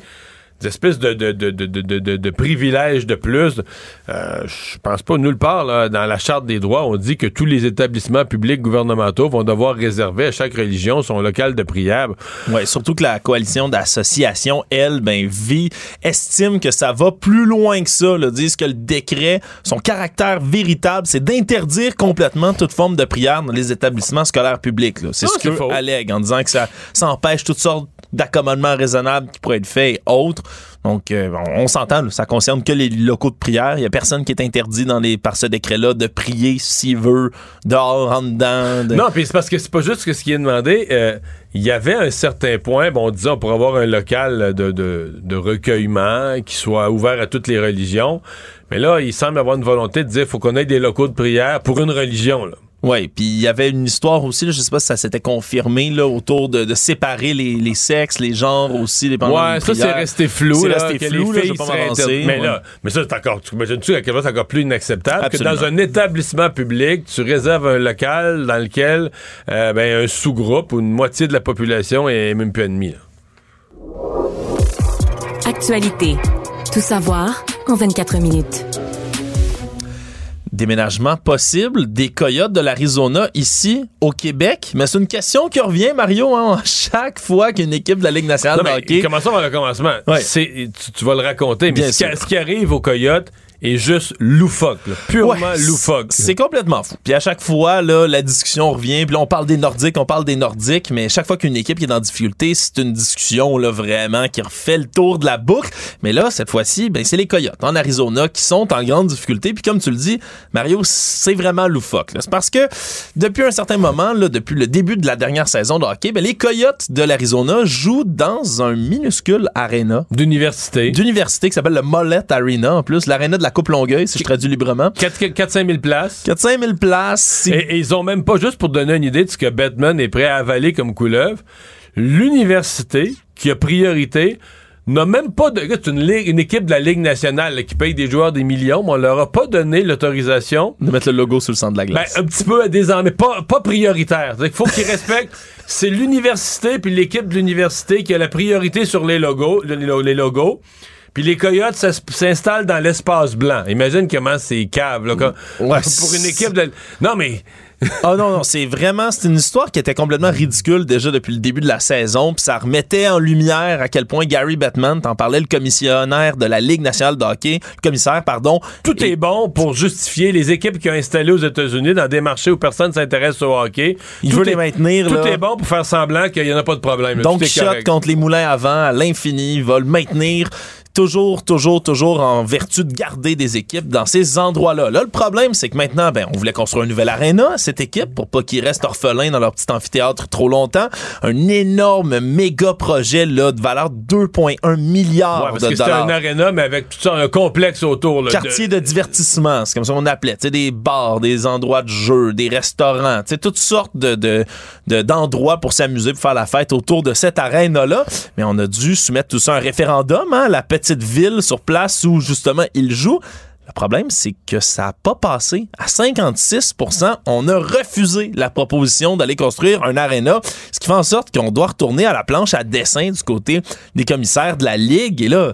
des espèces de, de, de, de, privilèges de plus. Euh, je pense pas nulle part dans la charte des droits, on dit que tous les établissements publics gouvernementaux vont devoir réserver à chaque religion son local de prière. Oui, surtout que la coalition d'associations, elle, ben, vit, estime que ça va plus loin que ça. Là, disent que le décret, son caractère véritable, c'est d'interdire complètement toute forme de prière dans les établissements scolaires publics. C'est ce qu'eux allèguent en disant que ça, ça empêche toutes sortes d'accommodements raisonnables qui pourraient être faits et autres. Donc, euh, on, s'entend, ça concerne que les locaux de prière. Il y a personne qui est interdit dans les, par ce décret-là de prier s'il veut, dehors, en dedans. Non, puis c'est parce que c'est pas juste que ce qui est demandé. Euh, il y avait un certain point, bon, disons, pour avoir un local de, de, de, recueillement qui soit ouvert à toutes les religions. Mais là, il semble avoir une volonté de dire faut qu'on ait des locaux de prière pour une religion. Là. Oui, puis il y avait une histoire aussi, là, je sais pas si ça s'était confirmé là, autour de, de séparer les, les, sexes, les genres aussi, les Ouais, ça c'est resté flou. C'est resté flou, là, pas avancé, Mais là, mais ça c'est encore, tu imagines-tu à quel point c'est encore plus inacceptable que dans un établissement public, tu réserves un local dans lequel euh, ben, un sous-groupe ou une moitié de la population est même plus. Là. Actualité. Tout savoir en 24 minutes déménagement possible des Coyotes de l'Arizona ici au Québec. Mais c'est une question qui revient, Mario, hein, chaque fois qu'une équipe de la Ligue nationale de hockey. Commençons par le commencement. Tu, vas le raconter, mais ce qui, arrive aux Coyotes, est juste loufoque, purement loufoque. C'est complètement fou. Puis à chaque fois, là, la discussion revient. Puis là, on parle des Nordiques, on parle des Nordiques, mais chaque fois qu'une équipe est en difficulté, c'est une discussion là vraiment qui refait le tour de la boucle. Mais là, cette fois-ci, ben c'est les Coyotes en Arizona qui sont en grande difficulté. Puis comme tu le dis, Mario, c'est vraiment loufoque. C'est parce que depuis un certain moment, là, depuis le début de la dernière saison de hockey, ben, les Coyotes de l'Arizona jouent dans un minuscule arena d'université, d'université qui s'appelle le Mollet Arena. En plus, l'arena de la Coupe Longueuil, si je traduis librement. 4-5 000 places. 4-5 000 places. Et, ils ont même pas, juste pour donner une idée de ce que Batman est prêt à avaler comme couleuvre, l'université qui a priorité n'a même pas de. C'est une, une équipe de la Ligue nationale qui paye des joueurs des millions, mais on leur a pas donné l'autorisation. De mettre le logo sur le centre de la glace. Ben, un petit peu désormais, pas, pas prioritaire. Il faut qu'ils respectent. C'est l'université puis l'équipe de l'université qui a la priorité sur les logos. Les logos. Puis les coyotes s'installent dans l'espace blanc. Imagine comment c'est cave, là. Ouais, pour une équipe de. Non, mais ah non, non, c'est vraiment, c'est une histoire qui était complètement ridicule déjà depuis le début de la saison, puis ça remettait en lumière à quel point Gary Bettman, t'en parlais, le commissionnaire de la Ligue nationale de hockey, commissaire, pardon. Tout est bon pour justifier les équipes qui ont installé aux États-Unis dans des marchés où personne s'intéresse au hockey. Il veut les maintenir. Tout est bon pour faire semblant qu'il n'y en a pas de problème. Donc, shot contre les moulins avant à l'infini, il va le maintenir toujours, toujours, toujours en vertu de garder des équipes dans ces endroits-là. Là, le problème, c'est que maintenant, ben, on voulait construire une nouvelle aréna, cette équipe, pour pas qu'ils restent orphelins dans leur petit amphithéâtre trop longtemps. Un énorme méga projet, là, de valeur 2,1 milliards ouais, parce que C'était un aréna, mais avec tout ça, un complexe autour. Là, Quartier de... divertissement, c'est comme ça qu'on appelait. sais, des bars, des endroits de jeu, des restaurants, toutes sortes de, de, d'endroits pour s'amuser, pour faire la fête autour de cette aréna-là. Mais on a dû soumettre tout ça à un référendum, hein, la petite petite ville sur place où justement il joue. Le problème, c'est que ça n'a pas passé. À 56% on a refusé la proposition d'aller construire un aréna, ce qui fait en sorte qu'on doit retourner à la planche à dessin du côté des commissaires de la Ligue. Et là,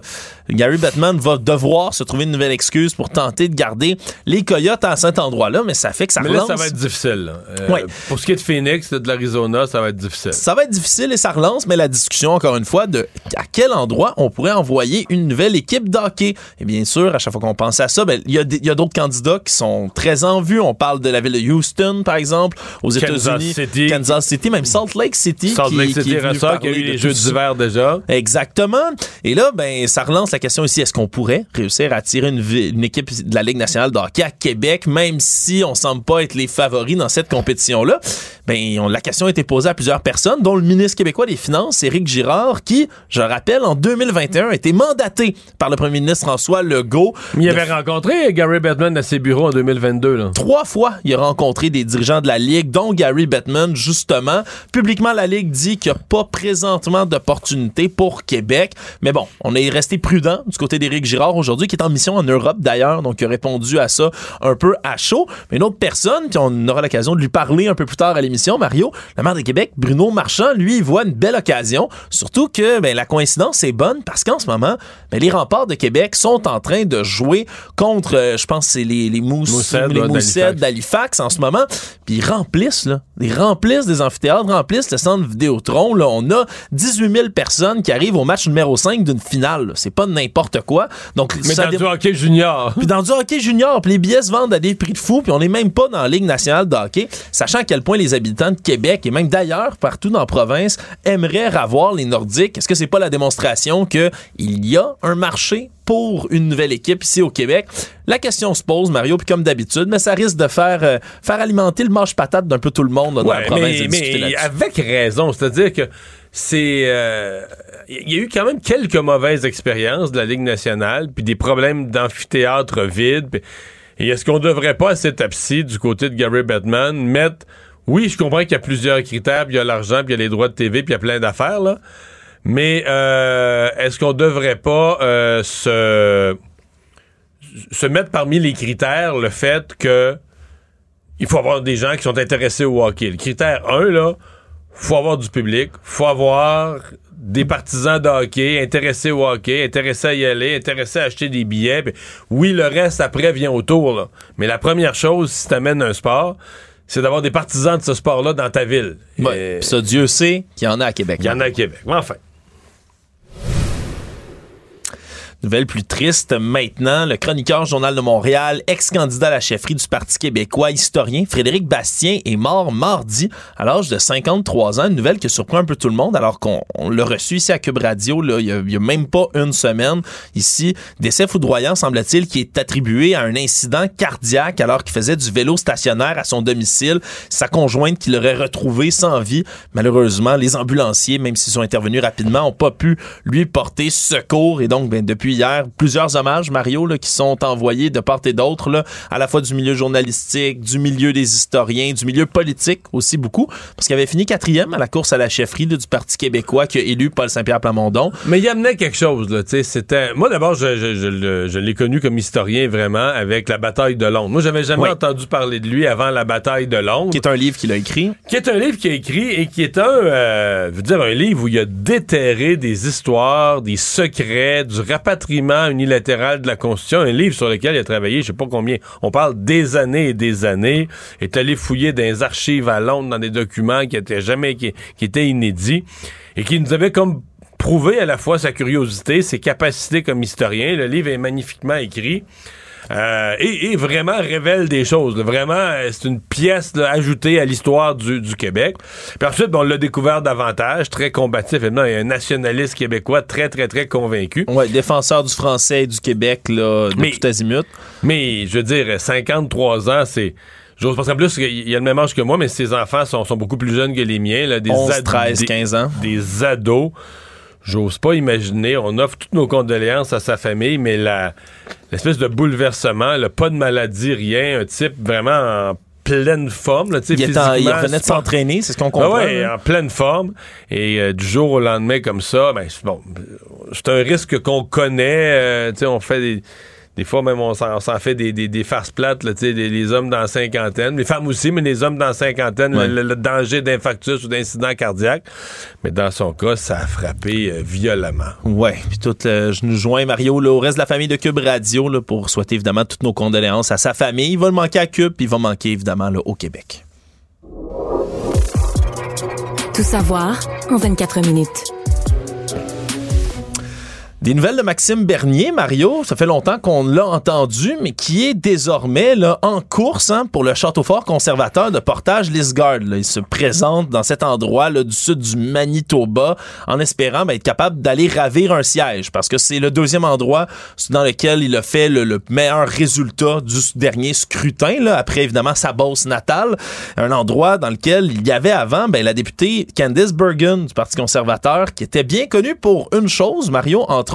Gary Bettman va devoir se trouver une nouvelle excuse pour tenter de garder les Coyotes à cet endroit-là, mais ça fait que ça mais relance. là, ça va être difficile. Euh, pour ce qui est de Phoenix, de l'Arizona, ça va être difficile. Ça va être difficile et ça relance, mais la discussion, encore une fois, de à quel endroit on pourrait envoyer une nouvelle équipe d'hockey. Et bien sûr, à chaque fois qu'on pense à ça, ben, il y a, d'autres candidats qui sont très en vue. On parle de la ville de Houston, par exemple, aux États-Unis. Kansas City, même Salt Lake City. Salt qui, Lake City, qui, qui a eu les Jeux d'hiver déjà. Exactement. Et là, ben, ça relance la question ici, est-ce qu'on pourrait réussir à attirer une, équipe de la Ligue nationale de hockey à Québec, même si on semble pas être les favoris dans cette compétition-là? Ben, la question a été posée à plusieurs personnes, dont le ministre québécois des Finances, Éric Girard, qui, je rappelle, en 2021, a été mandaté par le premier ministre François Legault. Il avait rencontré Gary Bettman à ses bureaux en 2022. Là. Trois fois, il a rencontré des dirigeants de la Ligue, dont Gary Bettman, justement. Publiquement, la Ligue dit qu'il n'y a pas présentement d'opportunité pour Québec. Mais bon, on est resté prudent du côté d'Éric Girard aujourd'hui, qui est en mission en Europe d'ailleurs, donc il a répondu à ça un peu à chaud. Mais une autre personne, puis on aura l'occasion de lui parler un peu plus tard à l'émission, Mario, la maire de Québec, Bruno Marchand, lui, voit une belle occasion. Surtout que ben, la coïncidence est bonne parce qu'en ce moment, ben, les remparts de Québec sont en train de jouer contre, euh, je pense, c'est les, les, mousses, les moussettes d'Halifax en ce moment. Puis ils remplissent, là. Ils remplissent des amphithéâtres, remplissent le centre Vidéotron. Là. On a 18 000 personnes qui arrivent au match numéro 5 d'une finale. C'est pas n'importe quoi. Donc, Mais dans du hockey junior. Puis dans du hockey junior, puis les billets se vendent à des prix de fou, puis on n'est même pas dans la Ligue nationale de hockey, sachant à quel point les habitants de Québec et même d'ailleurs, partout dans la province, aimeraient revoir les Nordiques. Est-ce que c'est pas la démonstration qu'il y a un marché pour une nouvelle équipe ici au Québec. La question se pose, Mario, puis comme d'habitude, mais ça risque de faire, euh, faire alimenter le manche-patate d'un peu tout le monde dans la province. Mais, mais avec raison, c'est-à-dire que c'est... Euh, il y a eu quand même quelques mauvaises expériences de la Ligue nationale, puis des problèmes d'amphithéâtre vide. et est-ce qu'on devrait pas à cette étape-ci, du côté de Gary Bettman, mettre... Oui, je comprends qu'il y a plusieurs critères, puis il y a l'argent, puis il y a les droits de TV, puis il y a plein d'affaires, là. Mais euh, est-ce qu'on devrait pas euh, se, se mettre parmi les critères le fait que il faut avoir des gens qui sont intéressés au hockey? Le critère 1, là, faut avoir du public, faut avoir des partisans de hockey, intéressés au hockey, intéressés à y aller, intéressés à acheter des billets. oui, le reste après vient autour. Mais la première chose, si tu amènes un sport, c'est d'avoir des partisans de ce sport-là dans ta ville. Ouais, ça, Dieu sait qu'il y en a à Québec. Il y en a à Québec. Mais enfin. Nouvelle plus triste maintenant, le chroniqueur Journal de Montréal, ex-candidat à la chefferie du Parti québécois, historien Frédéric Bastien est mort mardi à l'âge de 53 ans. Une nouvelle qui surprend un peu tout le monde alors qu'on l'a reçu ici à Cube Radio il, y a, même pas une semaine. Ici, décès foudroyant semble-t-il qui est attribué à un incident cardiaque alors qu'il faisait du vélo stationnaire à son domicile. Sa conjointe qui l'aurait retrouvé sans vie. Malheureusement, les ambulanciers, même s'ils sont intervenus rapidement, ont pas pu lui porter secours et donc ben, depuis hier plusieurs hommages, Mario, là, qui sont envoyés de part et d'autre, à la fois du milieu journalistique, du milieu des historiens, du milieu politique aussi beaucoup, parce qu'il avait fini quatrième à la course à la chefferie du Parti québécois qui a élu Paul Saint-Pierre Plamondon. Mais il amenait quelque chose, là, tu sais, c'était... Moi, d'abord, je, je, l'ai connu comme historien, vraiment, avec la bataille de Londres. Moi, j'avais jamais entendu parler de lui avant la bataille de Londres. Qui est un livre qu'il a écrit. Qui est un livre qu'il a écrit et qui est un, euh, je veux dire, un livre où il a déterré des histoires, des secrets, du rapatriement unilatéral de la Constitution, un livre sur lequel il a travaillé, je sais pas combien, on parle des années et des années, est allé fouiller dans les archives à Londres, dans des documents qui étaient jamais, qui, qui étaient inédits, et qui nous avait comme prouvé à la fois sa curiosité, ses capacités comme historien. Le livre est magnifiquement écrit. Euh, et, vraiment révèle des choses. Vraiment, euh, c'est une pièce ajoutée à l'histoire du, Québec. Puis ensuite, on l'a découvert davantage, très combatif. Maintenant, il y a un nationaliste québécois très, très, très convaincu. Oui, défenseur du français et du Québec, là, de mais, tout azimut. Mais, je veux dire, 53 ans, c'est... J'ose penser en plus qu'il a le même âge que moi, mais ses enfants sont, beaucoup plus jeunes que les miens. Là, des 11, 13, 15 ans. Des ados. J'ose pas imaginer. On offre toutes nos condoléances à sa famille, mais la, l'espèce de bouleversement, le pas de maladie, rien, un type vraiment en pleine forme. Là, il, il revenait de s'entraîner, c'est ce qu'on comprend. Oui, en pleine forme. Et euh, du jour au lendemain comme ça, ben, bon, c'est un risque qu'on connaît. Euh, on fait des des fois, même, on s'en fait des, des, des, farces plates, là, des, les hommes dans la cinquantaine, les femmes aussi, mais les hommes dans la cinquantaine, le, danger d'infarctus ou d'incident cardiaque. Mais dans son cas, ça a frappé euh, violemment. Ouais, puis tout, euh, je nous joins, Mario, au reste de la famille de Cube Radio, là, pour souhaiter évidemment toutes nos condoléances à sa famille. Il va le manquer à Cube, puis il va manquer évidemment là, au Québec. Tout savoir en 24 minutes. Des nouvelles de Maxime Bernier, Mario, ça fait longtemps qu'on l'a entendu, mais qui est désormais là, en course hein, pour le château fort conservateur de Portage Lisgard. Il se présente dans cet endroit là, du sud du Manitoba en espérant ben, être capable d'aller ravir un siège parce que c'est le deuxième endroit dans lequel il a fait le, meilleur résultat du dernier scrutin, là, après évidemment sa bosse natale. Un endroit dans lequel il y avait avant ben, la députée Candice Bergen du Parti conservateur qui était bien connue pour une chose, Mario, entre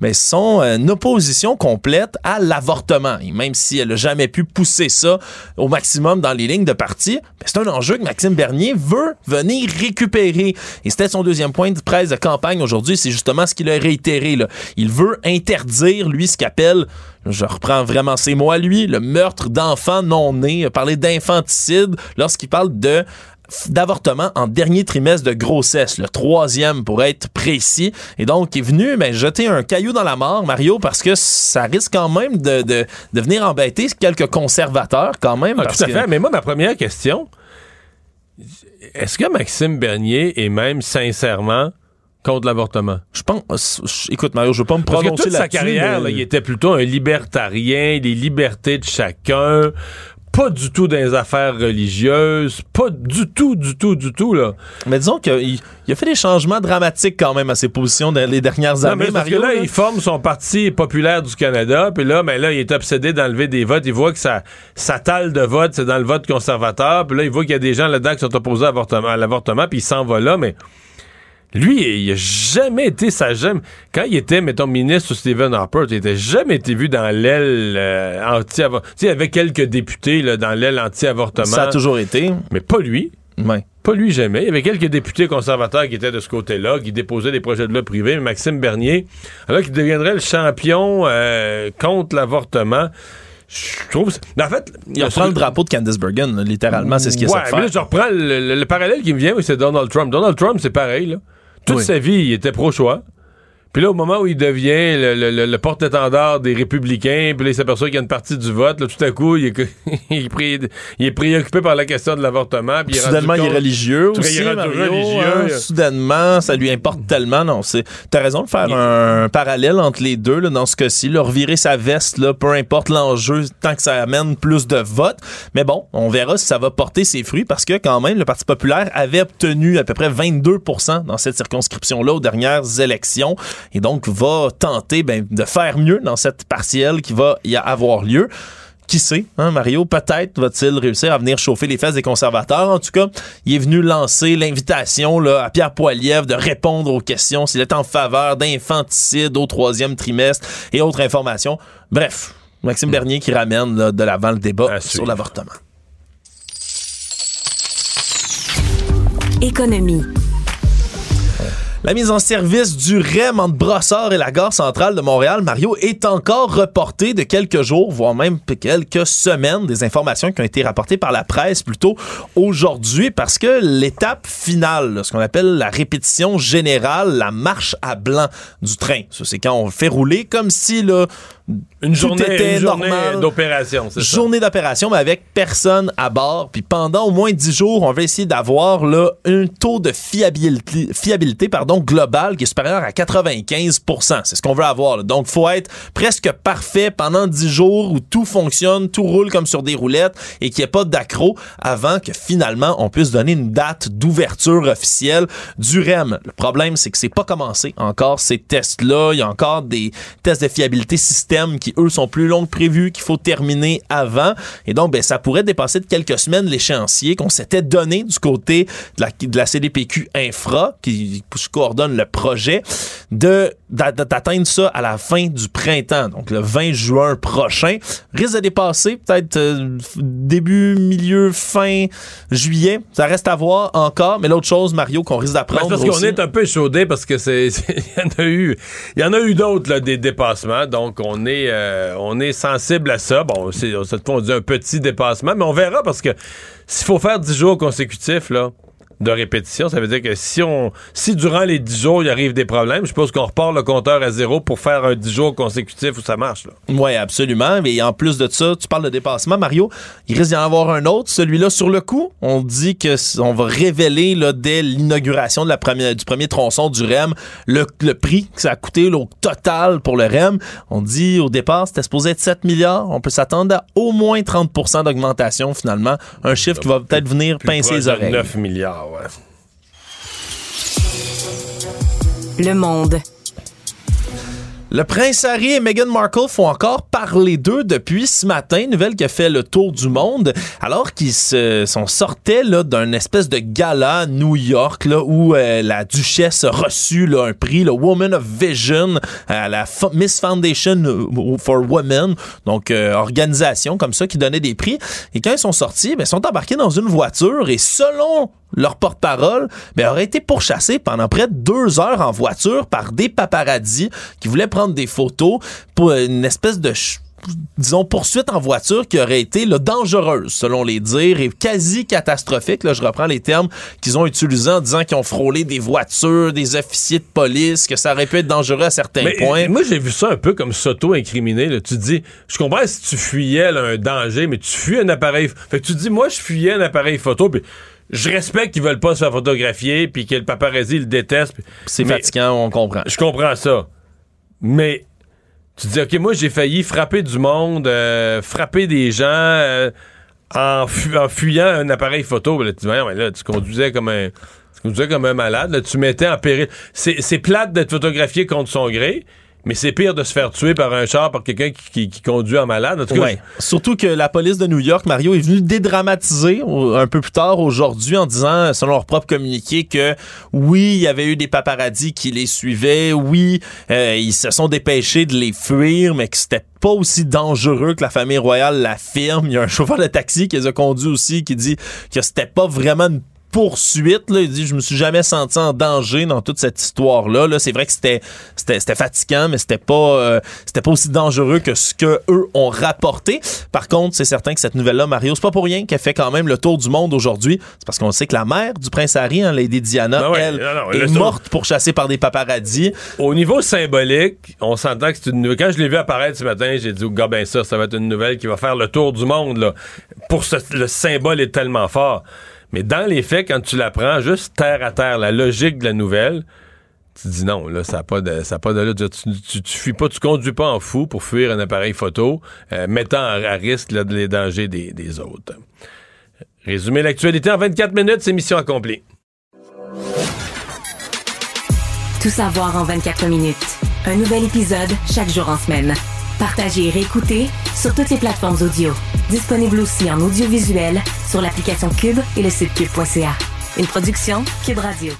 mais son euh, une opposition complète à l'avortement. Et même si elle n'a jamais pu pousser ça au maximum dans les lignes de parti, ben, c'est un enjeu que Maxime Bernier veut venir récupérer. Et c'était son deuxième point de presse de campagne aujourd'hui, c'est justement ce qu'il a réitéré. Là. Il veut interdire, lui, ce qu'appelle je reprends vraiment ces mots à lui, le meurtre d'enfants non nés, parler d'infanticide lorsqu'il parle de d'avortement en dernier trimestre de grossesse, le troisième pour être précis. Et donc, il est venu mais, jeter un caillou dans la mort, Mario, parce que ça risque quand même de, de, de venir embêter quelques conservateurs quand même. Ah, tout à fait. Mais moi, ma première question, est-ce que Maxime Bernier est même sincèrement contre l'avortement? Je pense. écoute, Mario, je veux pas me prononcer Parce que toute sa carrière, il était plutôt un libertarien, les libertés de chacun, pas du tout dans les affaires religieuses, pas du tout, du tout, du tout, là. Mais disons qu'il il a fait des changements dramatiques quand même à ses positions dans les dernières années, mais parce que là, il forme son parti populaire du Canada, puis là, ben là, il est obsédé d'enlever des votes. Il voit que ça, ça tale de vote, c'est dans le vote conservateur, puis là, il voit qu'il y a des gens là-dedans qui sont opposés à l'avortement, puis il s'en va là, mais lui, il a jamais été, ça jamais. Quand il était, mettons, ministre Stephen Harper, il n'était jamais été vu dans l'aile euh, anti-avortement. Il y avait quelques députés là, dans l'aile anti-avortement. Ça a toujours été. Mais pas lui. Ouais. Pas lui jamais. Il y avait quelques députés conservateurs qui étaient de ce côté-là, qui déposaient des projets de loi privés. Mais Maxime Bernier, alors qu'il deviendrait le champion euh, contre l'avortement. Je trouve. En fait. Il reprend le drapeau de Candice Bergen, littéralement, c'est ce qu'il essaie de faire. je reprends le, parallèle qui me vient, c'est Donald Trump. Donald Trump, c'est pareil, là Toute sa vie, il était pro-choix. Puis là, au moment où il devient le, porte-étendard des républicains, puis là, il s'aperçoit qu'il y a une partie du vote, là, tout à coup, il est, il est, préoccupé par la question de l'avortement. Puis soudainement, il est religieux aussi, religieux. Hein, soudainement, ça lui importe tellement. Non, c'est, t'as raison de faire un parallèle entre les deux, là, dans ce cas-ci. Leur virer sa veste, là, peu importe l'enjeu, tant que ça amène plus de votes. Mais bon, on verra si ça va porter ses fruits, parce que quand même, le Parti populaire avait obtenu à peu près 22% dans cette circonscription-là aux dernières élections et donc va tenter ben, de faire mieux dans cette partielle qui va y avoir lieu. Qui sait, hein, Mario? Peut-être va-t-il réussir à venir chauffer les fesses des conservateurs. En tout cas, il est venu lancer l'invitation à Pierre Poilievre de répondre aux questions s'il est en faveur d'infanticide au troisième trimestre et autres informations. Bref, Maxime Bernier qui ramène de l'avant le débat sur l'avortement. Économie. La mise en service du REM entre Brossard et la gare centrale de Montréal, Mario, est encore reportée de quelques jours, voire même quelques semaines. Des informations qui ont été rapportées par la presse plutôt aujourd'hui parce que l'étape finale, ce qu'on appelle la répétition générale, la marche à blanc du train, c'est quand on fait rouler comme si là, une journée, d'opération, c'est Journée d'opération, mais avec personne à bord. Puis pendant au moins 10 jours, on va essayer d'avoir là un taux de fiabilité, fiabilité pardon, global qui est supérieur à 95% C'est ce qu'on veut avoir. Donc, faut être presque parfait pendant 10 jours où tout fonctionne, tout roule comme sur des roulettes et qu'il n'y ait pas d'accro avant que finalement on puisse donner une date d'ouverture officielle du REM. Le problème, c'est que c'est pas commencé encore ces tests-là. Il y a encore des tests de fiabilité système qui, eux, sont plus longs que prévu, qu'il faut terminer avant. Et donc, ben, ça pourrait dépasser de quelques semaines l'échéancier qu'on s'était donné du côté de la, de la CDPQ Infra, qui coordonne le projet, de d'atteindre ça à la fin du printemps, donc le 20 juin prochain. Risque de dépasser peut-être euh, début, milieu, fin juillet. Ça reste à voir encore. Mais l'autre chose, Mario, qu'on risque d'apprendre. parce qu'on est un peu chaudé parce que c'est il y en a eu il y en a eu d'autres des dépassements. Donc on est euh, on est sensible à ça. Bon, c'est on dit un petit dépassement, mais on verra parce que s'il faut faire 10 jours consécutifs là de répétition. Ça veut dire que si on si durant les 10 jours, il arrive des problèmes, je suppose qu'on repart le compteur à zéro pour faire un 10 jours consécutif où ça marche. Oui, absolument. Mais en plus de ça, tu parles de dépassement, Mario. Il risque d'y en avoir un autre. Celui-là, sur le coup, on dit que on va révéler là, dès l'inauguration de la première, du premier tronçon du REM le, prix que ça a coûté au total pour le REM. On dit au départ, c'était supposé être 7 milliards. On peut s'attendre à au moins 30% d'augmentation finalement. Un chiffre qui va peut-être venir pincer les oreilles. 9 milliards. Le monde. Le prince Harry et Meghan Markle font encore parler d'eux depuis ce matin, nouvelle qui a fait le tour du monde, alors qu'ils sont sortis là d'un espèce de gala à New York là où euh, la duchesse a reçu là, un prix, le Woman of Vision à la Miss Foundation for Women, donc euh, organisation comme ça qui donnait des prix. Et quand ils sont sortis, ben, ils sont embarqués dans une voiture et selon leur porte-parole, ben, aurait été pourchassé pendant près de deux heures en voiture par des paparazzis qui voulaient prendre des photos pour une espèce de disons, poursuite en voiture qui aurait été là, dangereuse, selon les dires, et quasi catastrophique. Là, je reprends les termes qu'ils ont utilisés en disant qu'ils ont frôlé des voitures, des officiers de police, que ça aurait pu être dangereux à certains points. Moi, j'ai vu ça un peu comme s'auto-incriminer. Tu dis, je comprends si tu fuyais un danger, mais tu fuis un appareil. Fait que tu dis, moi, je fuyais un appareil photo, puis je respecte qu'ils veulent pas se faire photographier puis que le paparazzi le déteste. C'est fatigant, on comprend. Je comprends ça. Mais tu dis, OK, moi, j'ai failli frapper du monde, euh, frapper des gens euh, en, fuyant un appareil photo. Là, tu dis, mais là, tu conduisais comme un... Tu conduisais comme un malade, là, tu mettais en péril. C'est plate d'être photographié contre son gré, mais c'est pire de se faire tuer par un char, par quelqu'un qui, conduit en malade. Surtout que la police de New York, Mario, est venue dédramatiser un peu plus tard aujourd'hui en disant, selon leur propre communiqué, que oui, il y avait eu des paparazzis qui les suivaient, oui, euh, ils se sont dépêchés de les fuir, mais que c'était pas aussi dangereux que la famille royale l'affirme. Il y a un chauffeur de taxi qui les a conduits aussi qui dit que c'était pas vraiment une poursuite. Là. Il dit Je me suis jamais senti en danger dans toute cette histoire-là. -là, c'est vrai que c'était, c'était, fatigant, mais c'était pas, euh, c'était pas aussi dangereux que ce que eux ont rapporté. Par contre, c'est certain que cette nouvelle-là, Mario, c'est pas pour rien qu'elle fait quand même le tour du monde aujourd'hui. C'est parce qu'on sait que la mère du prince Harry, hein, Lady Diana, ben elle, est morte pour chasser par des paparazzis. Au niveau symbolique, on s'entend que c'est une Quand je l'ai vu apparaître ce matin, j'ai dit, oh, gars, ben ça, ça va être une nouvelle qui va faire le tour du monde. Là. Pour ce, le symbole est tellement fort. Mais dans les faits, quand tu la prends juste terre à terre, la logique de la nouvelle, tu dis non, là, ça n'a pas de, ça pas de Tu, tu, fuis pas, tu conduis pas en fou pour fuir un appareil photo, euh, mettant à, risque les dangers des, des autres. Résumer l'actualité en 24 minutes, c'est mission accomplie. Tout savoir en 24 minutes. Un nouvel épisode chaque jour en semaine. Partagez et réécoutez sur toutes les plateformes audio. Disponible aussi en audiovisuel sur l'application Cube et le site cube.ca. Une production Cube Radio.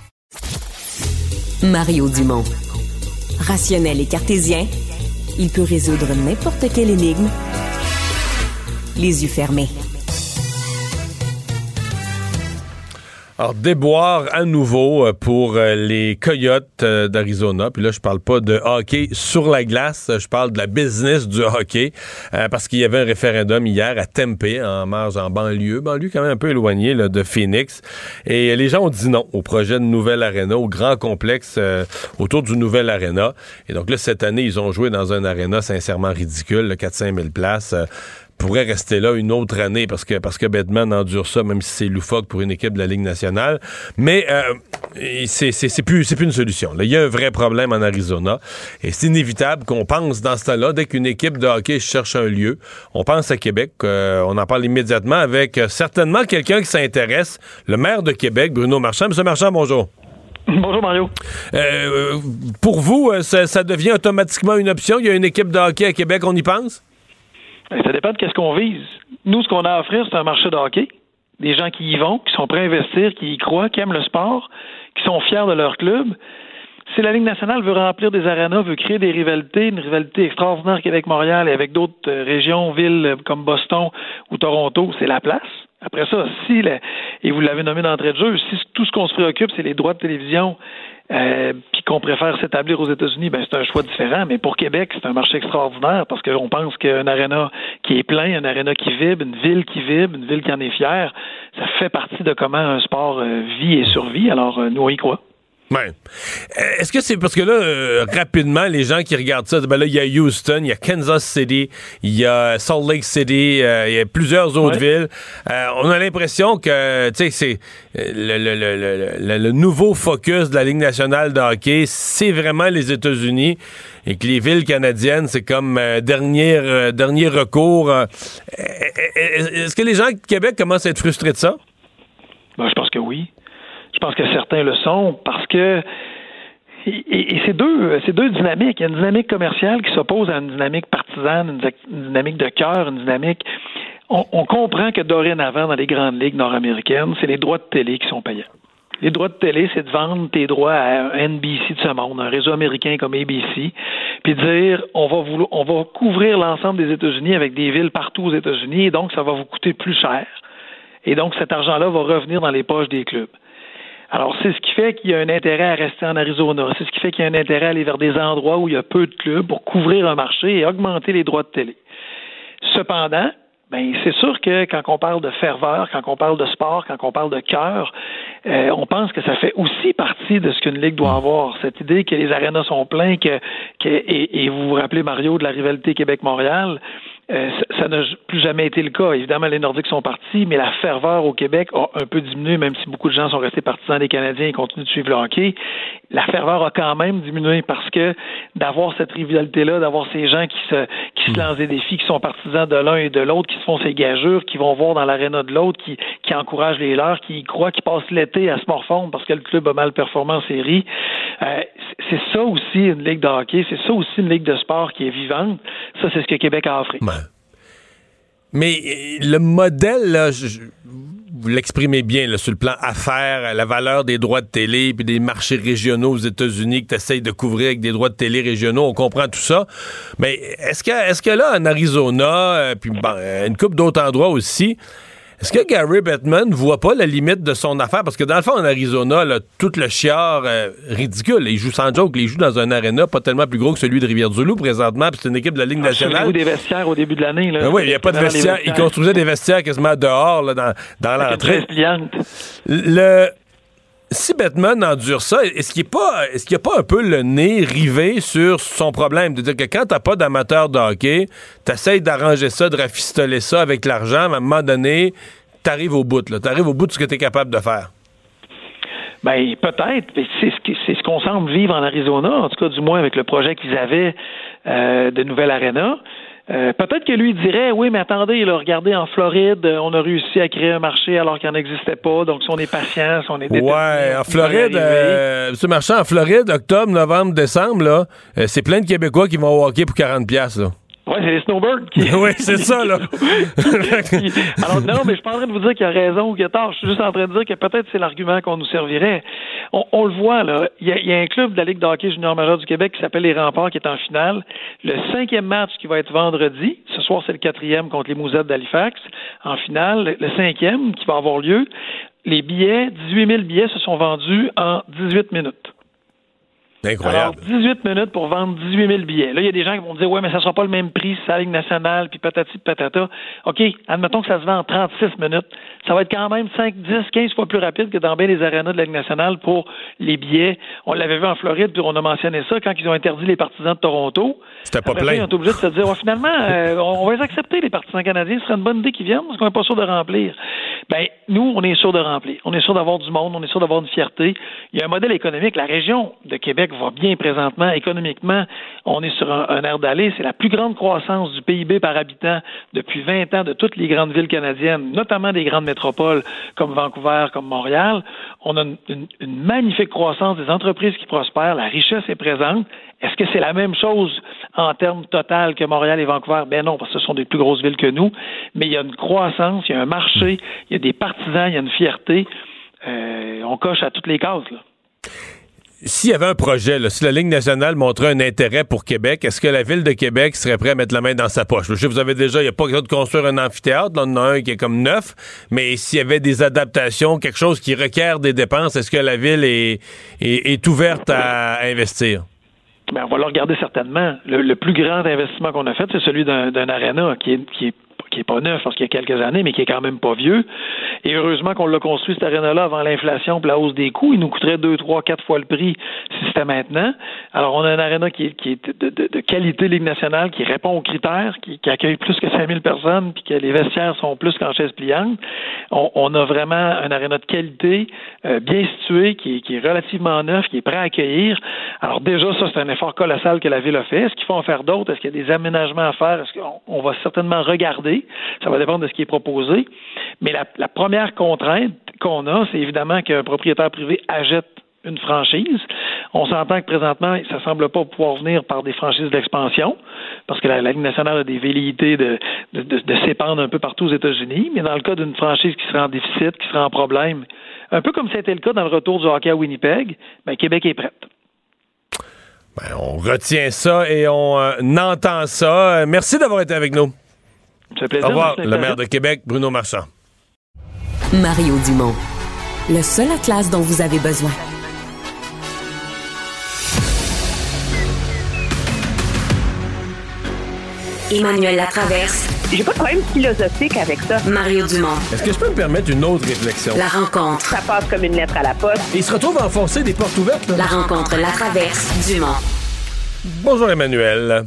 Mario Dumont. Rationnel et cartésien, il peut résoudre n'importe quelle énigme les yeux fermés. Alors, déboire à nouveau euh, pour euh, les Coyotes euh, d'Arizona. Puis là, je parle pas de hockey sur la glace, je parle de la business du hockey. parce qu'il y avait un référendum hier à Tempe, en marge, en banlieue. Banlieue quand même un peu éloignée là, de Phoenix. Et les gens ont dit non au projet de nouvelle arena, au grand complexe autour du nouvel arena. Et donc là, cette année, ils ont joué dans un arena sincèrement ridicule, 4-5 000 places pourrait rester là une autre année parce que parce que Batman endure ça, même si c'est loufoque pour une équipe de la Ligue nationale. Mais euh, c'est plus c'est plus une solution. Là. Il y a un vrai problème en Arizona et c'est inévitable qu'on pense dans ce temps-là dès qu'une équipe de hockey cherche un lieu, on pense à Québec. Euh, on en parle immédiatement avec euh, certainement quelqu'un qui s'intéresse, le maire de Québec, Bruno Marchand. Monsieur Marchand, bonjour. Bonjour Mario. Euh, pour vous, ça, ça devient automatiquement une option? Il y a une équipe de hockey à Québec, on y pense? Ça dépend de qu'est-ce qu'on vise. Nous, ce qu'on a à offrir, c'est un marché de hockey. Des gens qui y vont, qui sont prêts à investir, qui y croient, qui aiment le sport, qui sont fiers de leur club. Si la Ligue nationale veut remplir des arénas, veut créer des rivalités, une rivalité extraordinaire Québec-Montréal et avec d'autres euh, régions, villes comme Boston ou Toronto, c'est la place. Après ça, si, et vous l'avez nommé d'entrée de jeu, si tout ce qu'on se préoccupe, c'est les droits de télévision euh, puis qu'on préfère s'établir aux États-Unis, ben c'est un choix différent. Mais pour Québec, c'est un marché extraordinaire parce qu'on pense qu'un aréna qui est plein, un aréna qui vibre, une ville qui vibre, une ville qui en est fière, ça fait partie de comment un sport euh, vit et survit. Alors, euh, nous, on y croit. Ouais. Est-ce que c'est parce que là, euh, rapidement, les gens qui regardent ça, ben là, il y a Houston, il y a Kansas City, il y a Salt Lake City, euh, il y a plusieurs autres villes. Euh, on a l'impression que, tu sais, c'est le, le, le, le, nouveau focus de la Ligue nationale de hockey, c'est vraiment les États-Unis et que les villes canadiennes, c'est comme dernier, dernier recours. Est-ce que les gens de Québec commencent à être frustrés de ça? Ben, je pense que oui. Je pense que certains le sont parce que et, c'est deux, deux dynamiques. Il y a une dynamique commerciale qui s'oppose à une dynamique partisane, une, dynamique de cœur, une dynamique. On, comprend que dorénavant, dans les grandes ligues nord-américaines, c'est les droits de télé qui sont payants. Les droits de télé, c'est de vendre tes droits à NBC de ce monde, un réseau américain comme ABC, puis dire on va vouloir, on va couvrir l'ensemble des États-Unis avec des villes partout aux États-Unis, et donc ça va vous coûter plus cher. Et donc cet argent-là va revenir dans les poches des clubs. Alors, c'est ce qui fait qu'il y a un intérêt à rester en Arizona. C'est ce qui fait qu'il y a un intérêt à aller vers des endroits où il y a peu de clubs pour couvrir un marché et augmenter les droits de télé. Cependant, ben, c'est sûr que quand on parle de ferveur, quand on parle de sport, quand on parle de cœur, euh, on pense que ça fait aussi partie de ce qu'une ligue doit avoir. Cette idée que les arénas sont pleins, que, que et, et, vous vous rappelez Mario de la rivalité Québec-Montréal, euh, ça n'a plus jamais été le cas. Évidemment, les Nordiques sont partis, mais la ferveur au Québec a un peu diminué, même si beaucoup de gens sont restés partisans des Canadiens et continuent de suivre le hockey. La ferveur a quand même diminué parce que d'avoir cette rivalité-là, d'avoir ces gens qui se, qui se hmm. lancent des défis, qui sont partisans de l'un et de l'autre, qui se font ces gageurs, qui vont voir dans l'aréna de l'autre, qui, qui encouragent les leurs, qui croient, qui passent l'été à se morfondre parce que le club a mal performé en série. Euh, c'est ça aussi une ligue de hockey, c'est ça aussi une ligue de sport qui est vivante. Ça, c'est ce que Québec a offert. Mais euh, le modèle, là, vous l'exprimez bien sur le plan affaires, la valeur des droits de télé, puis des marchés régionaux aux États-Unis que tu essayes de couvrir avec des droits de télé régionaux, on comprend tout ça. Mais est-ce que, est-ce que là, en Arizona, euh, puis une coupe d'autres endroits aussi, Est-ce que Gary Bettman voit pas la limite de son affaire? Parce que dans le fond, en Arizona, là, tout le chiard euh, ridicule. Il joue sans joke. Il joue dans un aréna pas tellement plus gros que celui de Rivière-du-Loup présentement, puis c'est une équipe de la Ligue ah, nationale. des vestiaires au début de l'année. Ben oui, il n'y a pas de vestiaires. Il construisait des vestiaires quasiment dehors, là, dans, dans l'entrée. Le si Batman endure ça, est-ce qu'il n'y a pas un peu le nez rivé sur son problème? De dire que quand t'as pas d'amateur de hockey, t'essayes d'arranger ça, de rafistoler ça avec l'argent, à un moment donné, t'arrives au bout, là. T'arrives au bout de ce que t'es capable de faire. Ben peut-être, c'est ce qu'on semble vivre en Arizona, en tout cas du moins avec le projet qu'ils avaient euh, de Nouvelle Arena. Euh, peut-être que lui dirait, oui, mais attendez, là, regardez, en Floride, euh, on a réussi à créer un marché alors qu'il n'en existait pas. Donc, si on est patient, si on est Ouais, en Floride, euh, ce marché en Floride, octobre, novembre, décembre, là, euh, c'est plein de Québécois qui vont au hockey pour 40 pièces là. Oui, c'est les snowbirds qui. oui, c'est ça, là. Alors, non, mais je suis pas en train de vous dire qu'il a raison ou qu'il a tort. Je suis juste en train de dire que peut-être c'est l'argument qu'on nous servirait. On, le voit, là. Il y, a, un club de la Ligue de hockey junior majeur du Québec qui s'appelle les Remparts qui est en finale. Le cinquième match qui va être vendredi. Ce soir, c'est le quatrième contre les Mousettes d'Halifax. En finale, le cinquième qui va avoir lieu. Les billets, 18 000 billets se sont vendus en 18 minutes. Incroyable. Alors, 18 minutes pour vendre 18 000 billets. Là, il y a des gens qui vont dire, ouais, mais ça sera pas le même prix, c'est la Ligue nationale, puis patati patata. OK, admettons que ça se vend en 36 minutes. Ça va être quand même 5, 10, 15 fois plus rapide que dans bien les arénas de la Ligue nationale pour les billets. On l'avait vu en Floride, puis on a mentionné ça quand ils ont interdit les partisans de Toronto. C'était pas plein. ils ont obligé de se dire, finalement, euh, on va les accepter, les partisans canadiens. Ce serait une bonne idée qu'ils viennent parce qu'on n'est pas sûr de remplir. Ben, nous, on est sûr de remplir. On est sûr d'avoir du monde, on est sûr d'avoir une fierté. Il y a un modèle économique. La région de Québec va bien présentement. Économiquement, on est sur un, air d'aller. C'est la plus grande croissance du PIB par habitant depuis 20 ans de toutes les grandes villes canadiennes, notamment des grandes métropoles comme Vancouver, comme Montréal. On a une, magnifique croissance des entreprises qui prospèrent. La richesse est présente. Est-ce que c'est la même chose en termes total que Montréal et Vancouver? Ben non, parce que ce sont des plus grosses villes que nous. Mais il y a une croissance, il y a un marché, il y a des partisans, il y a une fierté. Euh, on coche à toutes les cases. Là s'il y avait un projet, si la Ligue nationale montrait un intérêt pour Québec, est-ce que la Ville de Québec serait prête à mettre la main dans sa poche? Je sais, vous avez déjà, il n'y a pas besoin de construire un amphithéâtre, là, on en a un qui est comme neuf, mais s'il y avait des adaptations, quelque chose qui requiert des dépenses, est-ce que la Ville est, est, ouverte à, investir? Ben, on va le regarder certainement. Le, plus grand investissement qu'on a fait, c'est celui d'un aréna qui est, qui est qui est pas neuf parce qu'il y a quelques années, mais qui est quand même pas vieux. Et heureusement qu'on l'a construit, cette arène-là, avant l'inflation et la hausse des coûts. Il nous coûterait deux, trois, quatre fois le prix si c'était maintenant. Alors, on a un aréna qui est, qui est de, qualité Ligue nationale, qui répond aux critères, qui, accueille plus que 5000 personnes, puis que les vestiaires sont plus qu'en chaise pliante. On, a vraiment un aréna de qualité, euh, bien situé, qui, qui, est relativement neuf, qui est prêt à accueillir. Alors, déjà, ça, c'est un effort colossal que la Ville a fait. Est-ce qu'il faut en faire d'autres? Est-ce qu'il y a des aménagements à faire? Est-ce qu'on va certainement regarder? Ça va dépendre de ce qui est proposé. Mais la, première contrainte qu'on a, c'est évidemment qu'un propriétaire privé achète une franchise. On s'entend que présentement, ça semble pas pouvoir venir par des franchises d'expansion, parce que la, Ligue nationale a des velléités de, de, s'épandre un peu partout aux États-Unis, mais dans le cas d'une franchise qui serait en déficit, qui serait en problème, un peu comme c'était le cas dans le retour du hockey à Winnipeg, ben, Québec est prête. Ben, on retient ça et on euh, entend ça. Merci d'avoir été avec nous. Au revoir, le maire de Québec, Bruno Marchand. Mario Dumont, le seul atlas dont vous avez besoin. Emmanuel Latraverse. J'ai pas de problème philosophique avec ça. Mario Dumont. Est-ce que je peux me permettre une autre réflexion? La rencontre. Ça passe comme une lettre à la poste. il se retrouve à enfoncer des portes ouvertes. La rencontre, la traverse, Dumont. Bonjour Emmanuel.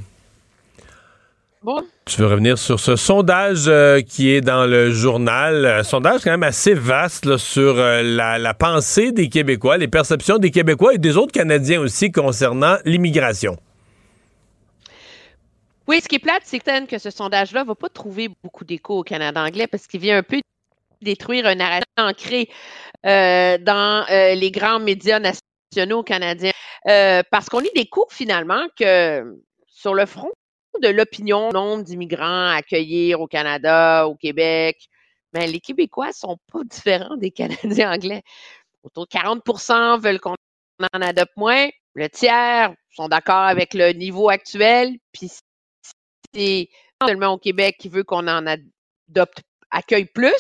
Tu veux revenir sur ce sondage euh, qui est dans le journal, un sondage quand même assez vaste sur euh, la, pensée des Québécois, les perceptions des Québécois et des autres Canadiens aussi concernant l'immigration. Oui, ce qui est plate, c'est que ce sondage-là ne va pas trouver beaucoup d'écho au Canada anglais parce qu'il vient un peu détruire un narratif ancré euh, dans les grands médias nationaux canadiens. parce qu'on y découvre finalement que sur le front de l'opinion, nombre d'immigrants à accueillir au Canada, au Québec, mais les Québécois sont pas différents des Canadiens anglais. Autour de 40% veulent qu'on en adopte moins. Le tiers sont d'accord avec le niveau actuel. Puis c'est seulement au Québec qui veut qu'on en adopte, accueille plus.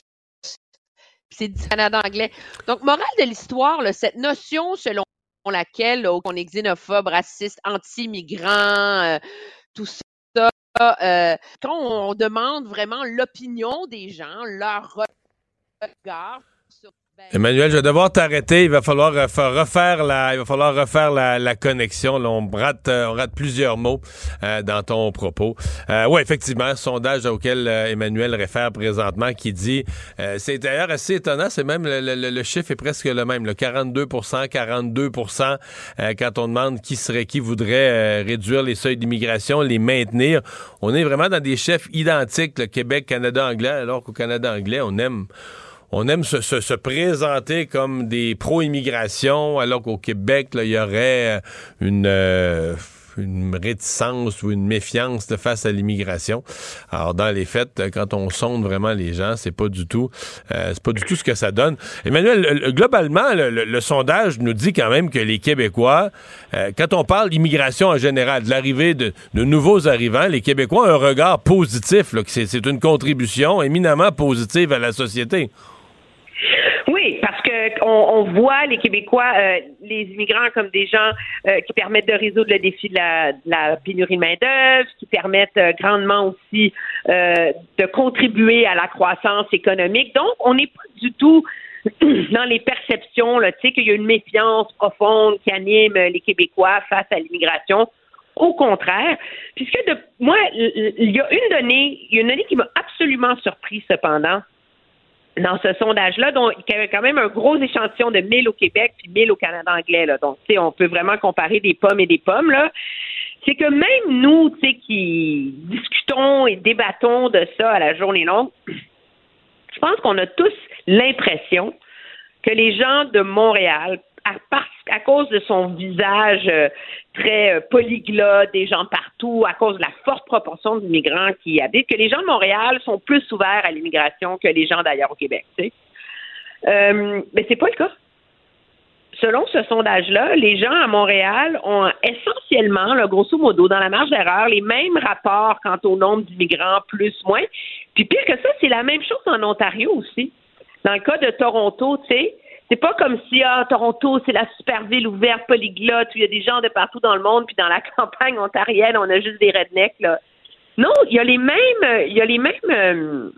c'est du Canada anglais. Donc, morale de l'histoire, cette notion selon laquelle on est xénophobe, raciste, anti-migrant, euh, tout ça, quand on demande vraiment l'opinion des gens, leur regard Emmanuel, je vais devoir t'arrêter. Il va falloir refaire la, il va falloir refaire la, connexion. on rate, euh, on rate plusieurs mots euh, dans ton propos. Euh, oui, effectivement, sondage auquel Emmanuel réfère présentement, qui dit, c'est d'ailleurs assez étonnant. C'est même le, chiffre est presque le même, le 42% 42% quand on demande qui serait qui voudrait réduire les seuils d'immigration, les maintenir. On est vraiment dans des chefs identiques, le Québec, Canada, anglais, alors qu'au Canada anglais, on aime on aime se, présenter comme des pro-immigration, alors qu'au Québec, il y aurait euh, une... Euh, une réticence ou une méfiance de face à l'immigration. Alors dans les faits, quand on sonde vraiment les gens, c'est pas du tout, euh, c'est pas du tout ce que ça donne. Emmanuel, globalement, le, sondage nous dit quand même que les Québécois, quand on parle d'immigration en général, de l'arrivée de, nouveaux arrivants, les Québécois ont un regard positif. c'est une contribution éminemment positive à la société. Oui, parce que on, voit les Québécois, euh, les immigrants comme des gens euh, qui permettent de résoudre le défi de la, pénurie de main d'œuvre, qui permettent euh, grandement aussi de contribuer à la croissance économique. Donc, on n'est pas du tout dans les perceptions, tu sais, qu'il y a une méfiance profonde qui anime les Québécois face à l'immigration. Au contraire, puisque de, moi, il y a une donnée, il y a une donnée qui m'a absolument surpris cependant dans ce sondage-là, donc il y avait quand même un gros échantillon de 1000 au Québec puis 1000 au Canada anglais. Là. Donc, tu sais, on peut vraiment comparer des pommes et des pommes. Là. C'est que même nous, tu sais, qui discutons et débattons de ça à la journée longue, je pense qu'on a tous l'impression que les gens de Montréal, à, cause de son visage euh, très euh, polyglotte, des gens partout, à cause de la forte proportion d'immigrants qui y habitent, que les gens de Montréal sont plus ouverts à l'immigration que les gens d'ailleurs au Québec. Tu sais. Euh, mais c'est pas le cas. Selon ce sondage-là, les gens à Montréal ont essentiellement, grosso modo, dans la marge d'erreur, les mêmes rapports quant au nombre d'immigrants, plus, moins. Puis pire que ça, c'est la même chose en Ontario aussi. Dans le cas de Toronto, tu sais, c'est pas comme si ah, Toronto, c'est la super ville ouverte, polyglotte, où il y a des gens de partout dans le monde, puis dans la campagne ontarienne, on a juste des rednecks. Là. Non, il y a les mêmes, il y a les mêmes, euh,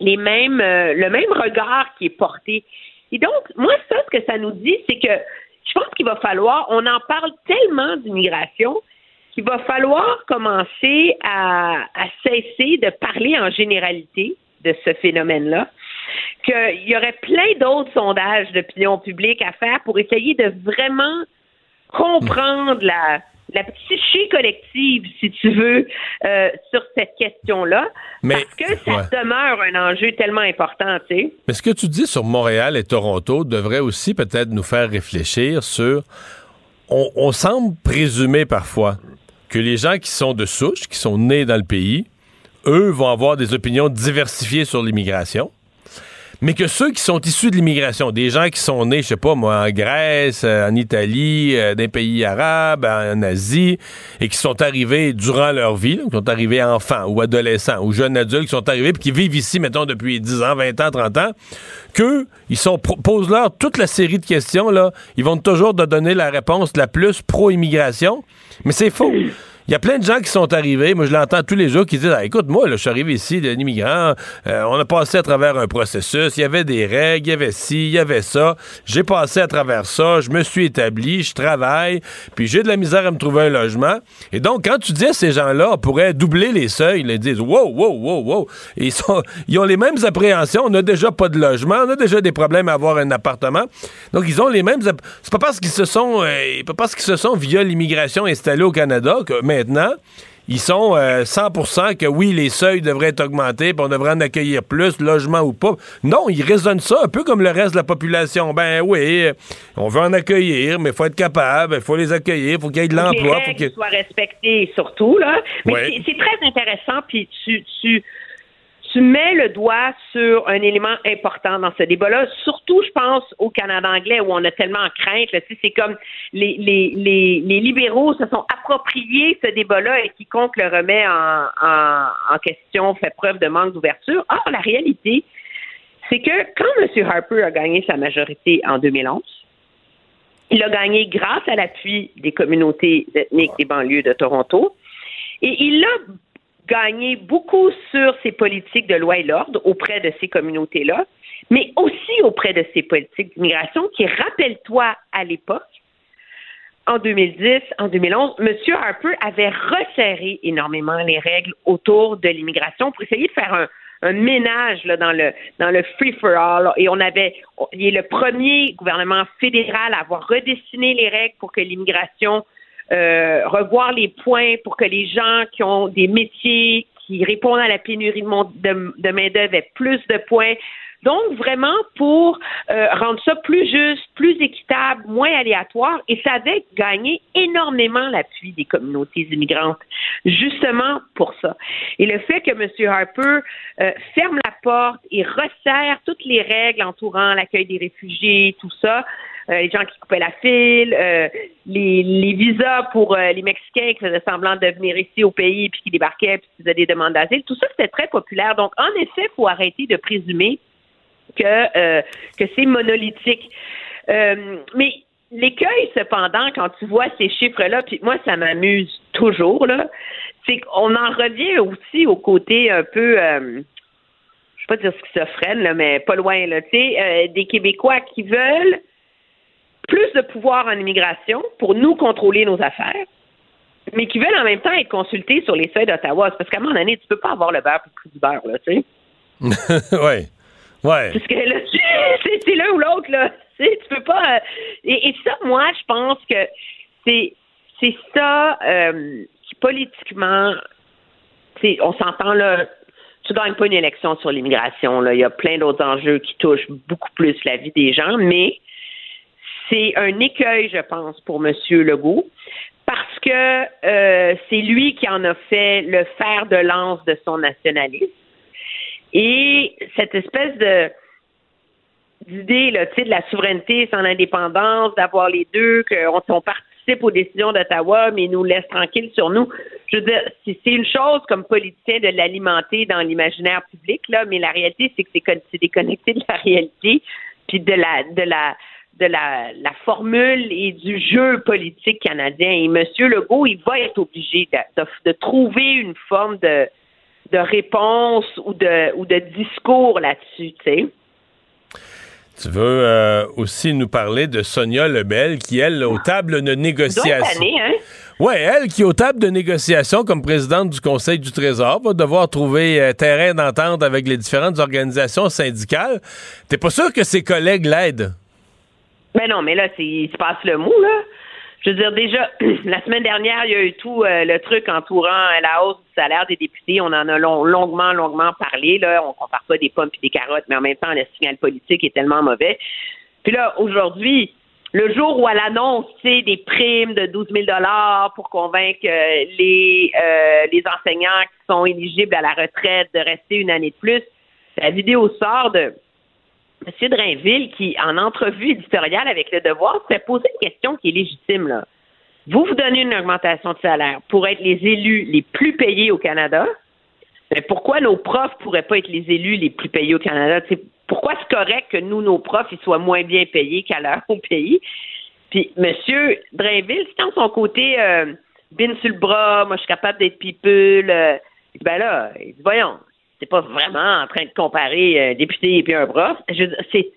les mêmes, euh, le même regard qui est porté. Et donc, moi, ça, ce que ça nous dit, c'est que je pense qu'il va falloir, on en parle tellement d'immigration qu'il va falloir commencer à, à cesser de parler en généralité de ce phénomène-là qu'il y aurait plein d'autres sondages d'opinion publique à faire pour essayer de vraiment comprendre la, la psyché collective, si tu veux, euh, sur cette question-là. parce que ça demeure un enjeu tellement important, tu sais. Mais ce que tu dis sur Montréal et Toronto devrait aussi peut-être nous faire réfléchir sur. On, on semble présumer parfois que les gens qui sont de souche, qui sont nés dans le pays, eux vont avoir des opinions diversifiées sur l'immigration mais que ceux qui sont issus de l'immigration, des gens qui sont nés, je sais pas moi, en Grèce, euh, en Italie, euh, dans pays arabes, en Asie, et qui sont arrivés durant leur vie, qui sont arrivés enfants ou adolescents ou jeunes adultes, qui sont arrivés puis qui vivent ici, mettons, depuis 10 ans, 20 ans, 30 ans, qu'eux, ils posent-leur toute la série de questions, là, ils vont toujours te donner la réponse la plus pro-immigration, mais c'est faux. Il y a plein de gens qui sont arrivés, moi je l'entends tous les jours, qui disent ah, écoute, moi, je suis arrivé ici, d'un immigrant, euh, on a passé à travers un processus, il y avait des règles, il y avait ci, il y avait ça. J'ai passé à travers ça, je me suis établi, je travaille, puis j'ai de la misère à me trouver un logement. Et donc, quand tu dis à ces gens-là, on pourrait doubler les seuils, ils disent Wow, wow, wow, wow. ils, sont, ils ont les mêmes appréhensions, on n'a déjà pas de logement, on a déjà des problèmes à avoir un appartement. Donc, ils ont les mêmes. C'est pas parce qu'ils se sont, euh, pas parce qu'ils se sont via l'immigration installés au Canada que, maintenant, ils sont 100% euh, que oui, les seuils devraient être augmentés, puis on devrait en accueillir plus, logement ou pas. Non, ils raisonnent ça un peu comme le reste de la population. Ben oui, on veut en accueillir, mais il faut être capable, il faut les accueillir, il faut qu'il y ait de l'emploi. faut qu'ils soient respectés surtout. Là. Mais c'est très intéressant, puis tu, tu tu mets le doigt sur un élément important dans ce débat-là, surtout, je pense, au Canada anglais où on a tellement crainte. C'est comme les, libéraux se sont appropriés ce débat-là et quiconque le remet en, question fait preuve de manque d'ouverture. Or, la réalité, c'est que quand M. Harper a gagné sa majorité en 2011, il a gagné grâce à l'appui des communautés ethniques des banlieues de Toronto. Et il a gagné beaucoup sur ses politiques de loi et l'ordre auprès de ces communautés-là, mais aussi auprès de ses politiques d'immigration qui, rappelle-toi, à l'époque, en 2010, en 2011, M. Harper avait resserré énormément les règles autour de l'immigration pour essayer de faire un, ménage dans le dans le free for all et on avait il est le premier gouvernement fédéral à avoir redessiné les règles pour que l'immigration euh, revoir les points pour que les gens qui ont des métiers qui répondent à la pénurie de, main-d'œuvre aient plus de points. Donc, vraiment pour euh, rendre ça plus juste, plus équitable, moins aléatoire, et ça avait gagné énormément l'appui des communautés immigrantes, justement pour ça. Et le fait que M. Harper euh, ferme la porte et resserre toutes les règles entourant l'accueil des réfugiés, tout ça, les gens qui coupaient la file, les, les, visas pour les Mexicains qui faisaient semblant de venir ici au pays puis qui débarquaient puis qui faisaient des demandes d'asile, tout ça c'était très populaire. Donc en effet, il faut arrêter de présumer que, euh, que c'est monolithique. Euh, mais l'écueil, cependant, quand tu vois ces chiffres-là, puis moi, ça m'amuse toujours, là, c'est qu'on en revient aussi au côté un peu, euh, je ne vais pas dire schizophrène, là, mais pas loin, là, tu sais, des Québécois qui veulent plus de pouvoir en immigration pour nous contrôler nos affaires, mais qui veulent en même temps être consultés sur les seuils d'Ottawa. Parce qu'à un moment donné, tu peux pas avoir le beurre pour le prix du beurre, là, tu sais. oui. Ouais. Parce que là, c'est l'un ou l'autre, là. Tu peux pas. Euh, et, ça, moi, je pense que c'est c'est ça euh, qui politiquement, on s'entend là. Tu gagnes pas une élection sur l'immigration. Là, il y a plein d'autres enjeux qui touchent beaucoup plus la vie des gens, mais c'est un écueil, je pense, pour M. Legault, parce que euh, c'est lui qui en a fait le fer de lance de son nationalisme. Et cette espèce de d'idée là, de la souveraineté sans l'indépendance, d'avoir les deux, qu'on participe aux décisions d'Ottawa, mais nous laisse tranquilles sur nous. Je veux dire, c'est une chose comme politicien de l'alimenter dans l'imaginaire public, là, mais la réalité, c'est que c'est déconnecté de la réalité, puis de la de la de la, la formule et du jeu politique canadien. Et M. Legault, il va être obligé de, de trouver une forme de, de réponse ou de, ou de discours là-dessus, tu sais. Tu veux euh, aussi nous parler de Sonia Lebel, qui, elle, aux tables de négociation. Hein? Oui, elle qui, aux tables de négociation comme présidente du Conseil du Trésor, va devoir trouver euh, terrain d'entente avec les différentes organisations syndicales. T'es pas sûr que ses collègues l'aident? Ben non, mais là, il se passe le mot, là. Je veux dire, déjà, la semaine dernière, il y a eu tout euh, le truc entourant la hausse du salaire des députés. On en a longuement, longuement parlé. Là. On compare pas des pommes et des carottes, mais en même temps, le signal politique est tellement mauvais. Puis là, aujourd'hui, le jour où elle annonce des primes de 12 000 pour convaincre euh, les, euh, les enseignants qui sont éligibles à la retraite de rester une année de plus, la vidéo sort de M. Drainville, qui, en entrevue éditoriale avec Le Devoir, s'est posé une question qui est légitime. Là. Vous vous donnez une augmentation de salaire pour être les élus les plus payés au Canada. Mais pourquoi nos profs pourraient pas être les élus les plus payés au Canada? pourquoi c'est correct que nous, nos profs, ils soient moins bien payés qu'à leur au pays? Puis M. Drainville, c'est dans son côté euh, bin sur le bras, moi je suis capable d'être people. Euh, ben là, voyons, c'est pas vraiment en train de comparer un député et puis un prof. c'est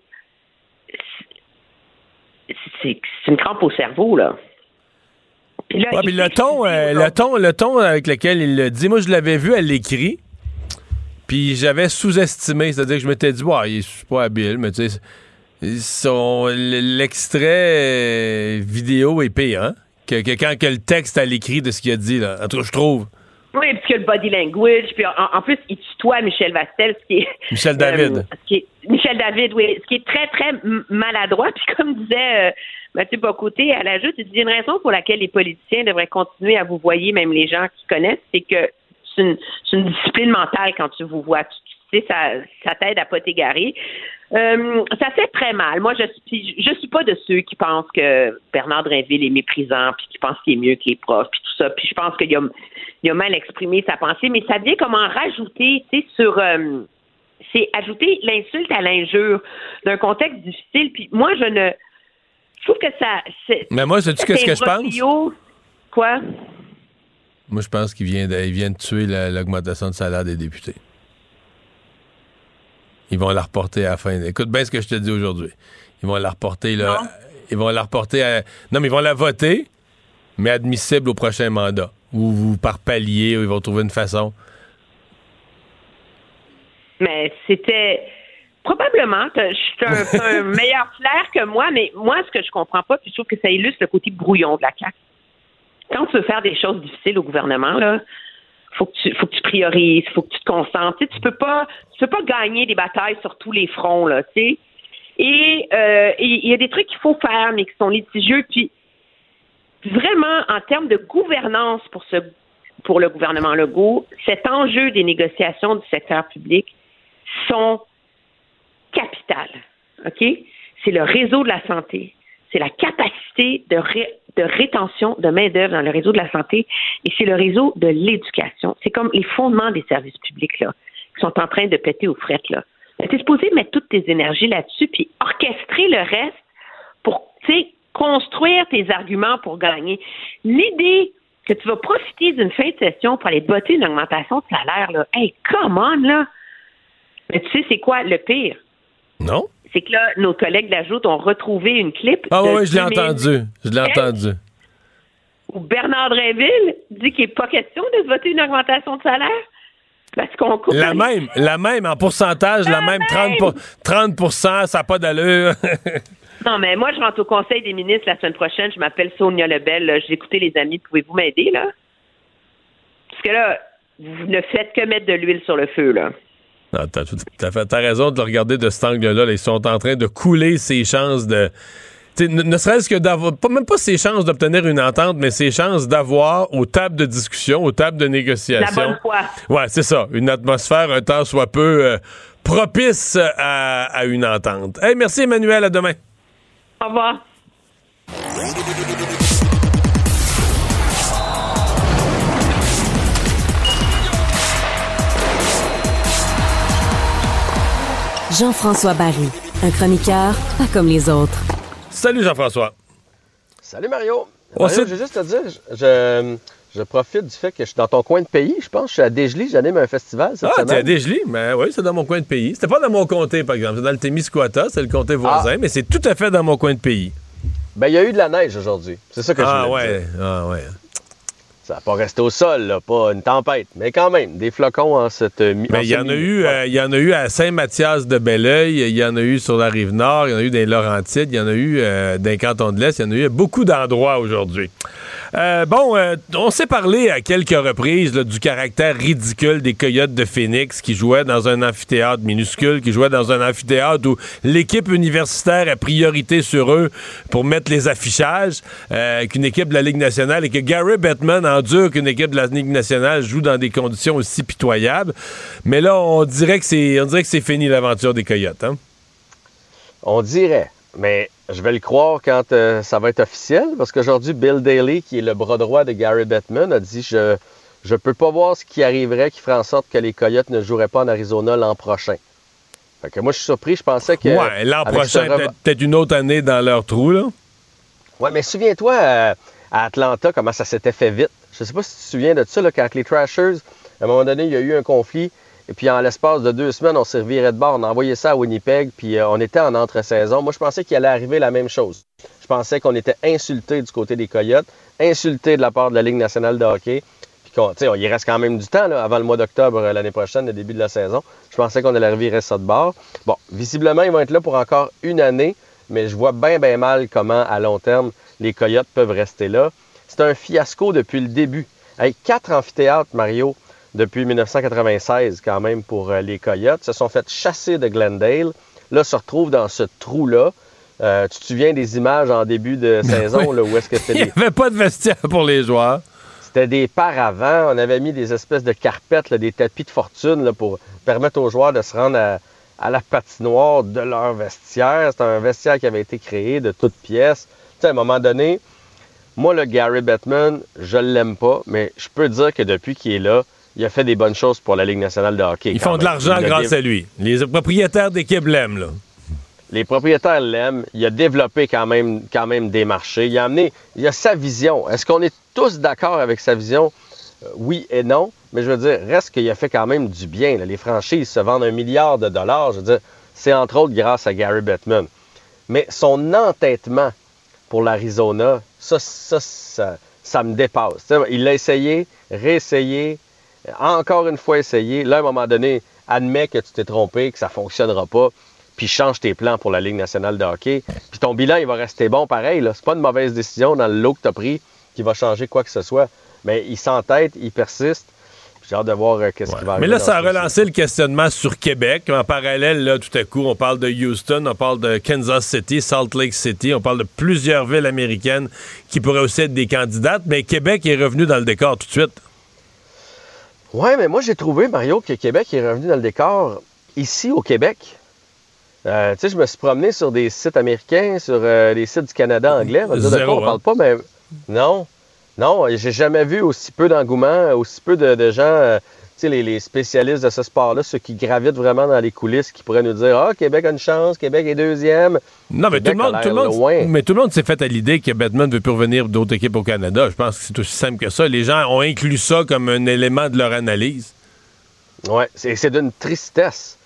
c'est une crampe au cerveau là. le ton, euh, le ton, le ton avec lequel il le dit, moi je l'avais vu à l'écrit, puis j'avais sous-estimé, c'est-à-dire que je m'étais dit, ouais, il est pas habile, mais tu sais, l'extrait vidéo est pire, hein, que, quand que le texte à l'écrit de ce qu'il a dit là. En tout cas, je trouve. Oui, puis que le body language, puis en, plus, il tutoie Michel Vastel, ce qui est... Michel David. Euh, ce qui est, Michel David, oui, ce qui est très, très maladroit. Puis comme disait euh, Mathieu Bocoté, à l'ajout, il dit une raison pour laquelle les politiciens devraient continuer à vous voyer, même les gens qui connaissent, c'est que c'est une, une, discipline mentale quand tu vous vois. Tu, sais, ça, ça t'aide à pas t'égarer. Euh, ça fait très mal. Moi, je suis, je suis pas de ceux qui pensent que Bernard Drinville est méprisant, puis qui pensent qu'il est mieux que les profs, puis tout ça. Puis je pense qu'il a, il a mal exprimé sa pensée, mais ça vient comme en rajouter, tu sais, sur, euh, c'est ajouter l'insulte à l'injure d'un contexte difficile. Puis moi, je ne. Je trouve que ça. Mais moi, sais-tu qu'est-ce que je pense? Quoi? Moi, je pense qu'il vient, de, vient de tuer l'augmentation de salaire des députés. Ils vont la reporter à la fin. Écoute bien ce que je te dis aujourd'hui. Ils vont la reporter là. Ils vont la reporter à. Non, mais ils vont la voter, mais admissible au prochain mandat. Ou, par palier, ou ils vont trouver une façon? Mais c'était probablement, je suis un, meilleur flair que moi, mais moi, ce que je comprends pas, puis je trouve que ça illustre le côté brouillon de la CAQ. Quand tu veux faire des choses difficiles au gouvernement, là, faut que tu faut que tu priorises, faut que tu te concentres. Tu, sais, tu peux pas tu peux pas gagner des batailles sur tous les fronts là, tu sais. Et euh, il y a des trucs qu'il faut faire mais qui sont litigieux. Puis vraiment en termes de gouvernance pour ce pour le gouvernement Legault, cet enjeu des négociations du secteur public sont capitales. OK? C'est le réseau de la santé, c'est la capacité de, rétention de main-d'œuvre dans le réseau de la santé et c'est le réseau de l'éducation. C'est comme les fondements des services publics là, qui sont en train de péter aux frettes. Là. Tu es supposé mettre toutes tes énergies là-dessus puis orchestrer le reste pour construire tes arguments pour gagner. L'idée que tu vas profiter d'une fin de session pour aller botter une augmentation de salaire, là, hey, come on, là! Mais tu sais, c'est quoi le pire? Non c'est que là, nos collègues d'Ajoute ont retrouvé une clip. Ah oui, je l'ai entendu. Je l'ai entendu. Où Bernard Dréville dit qu'il n'est pas question de voter une augmentation de salaire. Parce qu'on coupe. La même, la même, en pourcentage, la, même, 30, 30 ça n'a pas d'allure. non, mais moi, je rentre au Conseil des ministres la semaine prochaine. Je m'appelle Sonia Lebel. J'ai écouté les amis. Pouvez-vous m'aider, là? Parce que là, vous ne faites que mettre de l'huile sur le feu, là. T'as as, raison de le regarder de cet angle-là. Ils sont en train de couler ses chances de. ne, serait-ce que d'avoir, même pas ses chances d'obtenir une entente, mais ses chances d'avoir aux tables de discussion, aux tables de négociation. La bonne foi. Ouais, c'est ça. Une atmosphère un temps soit peu euh, propice à, à, une entente. Hey, merci Emmanuel, à demain. Au revoir. Jean-François Barry, un chroniqueur pas comme les autres. Salut Jean-François. Salut Mario. Mario je vais juste te dire, je, je, profite du fait que je suis dans ton coin de pays. Je pense je suis à Desjely, j'anime un festival cette ah, t'es à Desjely? Mais ben oui, c'est dans mon coin de pays. C'était pas dans mon comté, par exemple. C'est dans le Témiscouata, c'est le comté voisin, ah. mais c'est tout à fait dans mon coin de pays. Ben, il y a eu de la neige aujourd'hui. C'est ça que je ah, voulais ouais. dire. Ah ouais. Ça n'a pas resté au sol, là, pas une tempête, mais quand même, des flocons en cette Mais il y en a eu, euh, il y en a eu à Saint-Mathias de Belleuil, il y en a eu sur la rive nord, il y en a eu dans les Laurentides, il y en a eu euh, dans les cantons de l'Est, il y en a eu à beaucoup d'endroits aujourd'hui. Euh, bon, euh, on s'est parlé à quelques reprises du caractère ridicule des Coyotes de Phoenix qui jouaient dans un amphithéâtre minuscule, qui jouaient dans un amphithéâtre où l'équipe universitaire a priorité sur eux pour mettre les affichages qu'une équipe de la Ligue nationale et que Gary Bettman endure qu'une équipe de la Ligue nationale joue dans des conditions aussi pitoyables. Mais là, on dirait que c'est, on dirait que c'est fini l'aventure des Coyotes. Hein? On dirait. Mais je vais le croire quand euh, ça va être officiel, parce qu'aujourd'hui, Bill Daly, qui est le bras droit de Gary Bettman, a dit je je peux pas voir ce qui arriverait qui ferait en sorte que les Coyotes ne joueraient pas en Arizona l'an prochain. Fait que moi, je suis surpris. Je pensais que. Ouais, l'an prochain, peut-être une autre année dans leur trou, là. Ouais, mais souviens-toi euh, à Atlanta comment ça s'était fait vite. Je sais pas si tu te souviens de ça, quand les Trashers, à un moment donné, il y a eu un conflit et puis, en l'espace de deux semaines, on servirait de bord. On a envoyé ça à Winnipeg, puis euh, on était en entre-saison. Moi, je pensais qu'il allait arriver la même chose. Je pensais qu'on était insulté du côté des Coyotes, insulté de la part de la Ligue nationale de hockey. Puis qu'on, sais, il reste quand même du temps avant le mois d'octobre euh, l'année prochaine, le début de la saison. Je pensais qu'on allait arriver ça de bord. Bon, visiblement, ils vont être là pour encore une année, mais je vois bien, bien mal comment, à long terme, les Coyotes peuvent rester là. C'est un fiasco depuis le début. Avec quatre amphithéâtres, Mario, depuis 1996 quand même pour euh, les Coyotes. Se sont fait chasser de Glendale. Là, se retrouvent dans ce trou-là. Euh, tu te souviens des images en début de saison là, où est-ce que c'était Il n'y avait pas de vestiaire pour les joueurs. C'était des paravents. On avait mis des espèces de carpettes, des tapis de fortune pour permettre aux joueurs de se rendre à, la patinoire de leur vestiaire. C'était un vestiaire qui avait été créé de toutes pièces. Tu sais, à un moment donné, moi, le Gary Bettman, je l'aime pas, mais je peux dire que depuis qu'il est là, il a fait des bonnes choses pour la Ligue nationale de hockey. Ils font de l'argent grâce à lui. Les propriétaires d'équipe l'aiment, là. Les propriétaires l'aiment. Il a développé quand même, quand même des marchés. Il a amené, il a sa vision. Est-ce qu'on est tous d'accord avec sa vision? Euh, oui et non. Mais je veux dire, reste qu'il a fait quand même du bien. Les franchises se vendent un milliard de dollars. Je veux dire, c'est entre autres grâce à Gary Bettman. Mais son entêtement pour l'Arizona, ça ça, ça, me dépasse. il l'a essayé, réessayé, encore une fois essayé. Là, à un moment donné, admets que tu t'es trompé, que ça ne fonctionnera pas, puis change tes plans pour la Ligue nationale de hockey. Puis ton bilan, il va rester bon pareil. Ce n'est pas une mauvaise décision dans le lot que tu as pris qui va changer quoi que ce soit. Mais il s'entête, il persiste. J'ai hâte de voir euh, qu'est-ce qui va arriver. Mais là, ça a relancé le questionnement sur Québec. En parallèle, là, tout à coup, on parle de Houston, on parle de Kansas City, Salt Lake City, on parle de plusieurs villes américaines qui pourraient aussi être des candidates. Mais Québec est revenu dans le décor tout de suite. Oui, mais moi, j'ai trouvé, Mario, que Québec est revenu dans le décor ici, au Québec. Euh, tu sais, je me suis promené sur des sites américains, sur euh, des sites du Canada anglais. On de quoi on parle hein? pas, mais non. Non, j'ai jamais vu aussi peu d'engouement, aussi peu de, gens, euh, tu sais, les, spécialistes de ce sport-là, ceux qui gravitent vraiment dans les coulisses, qui pourraient nous dire Ah, Québec a une chance, Québec est deuxième. Non, mais tout le monde, tout le monde, mais tout le monde s'est fait à l'idée que Batman veut plus revenir d'autres équipes au Canada. Je pense que c'est aussi simple que ça. Les gens ont inclus ça comme un élément de leur analyse. Oui, c'est d'une tristesse.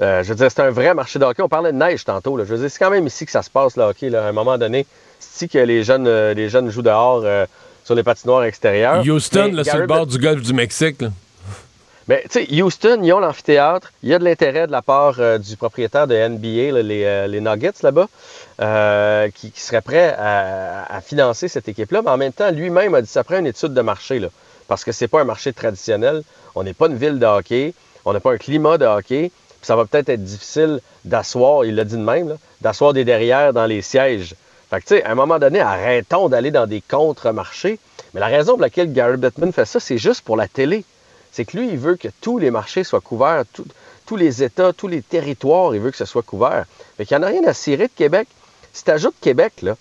Euh, je veux dire, c'est un vrai marché de hockey. On parlait de neige tantôt. Je veux dire, c'est quand même ici que ça se passe, le hockey. À un moment donné, c'est ici que les jeunes, euh, les jeunes jouent dehors sur les patinoires extérieures. Houston, là, sur le bord du golfe du Mexique. Mais tu sais, Houston, ils ont l'amphithéâtre. Il y a de l'intérêt de la part euh, du propriétaire de NBA, les, euh, les, Nuggets là-bas, euh, qui, serait prêt à, financer cette équipe-là. Mais en même temps, lui-même a dit ça prend une étude de marché, là, parce que c'est pas un marché traditionnel. On n'est pas une ville de hockey. On n'a pas un climat de hockey. Puis ça va peut-être être difficile d'asseoir, il l'a dit de même, d'asseoir des derrières dans les sièges fait que, tu sais, à un moment donné, arrêtons d'aller dans des contre-marchés. Mais la raison pour laquelle Gary Bettman fait ça, c'est juste pour la télé. C'est que lui, il veut que tous les marchés soient couverts, tous les États, tous les territoires, il veut que ce soit couvert. Fait qu'il n'y en a rien à cirer de Québec. Si tu ajoutes Québec, là,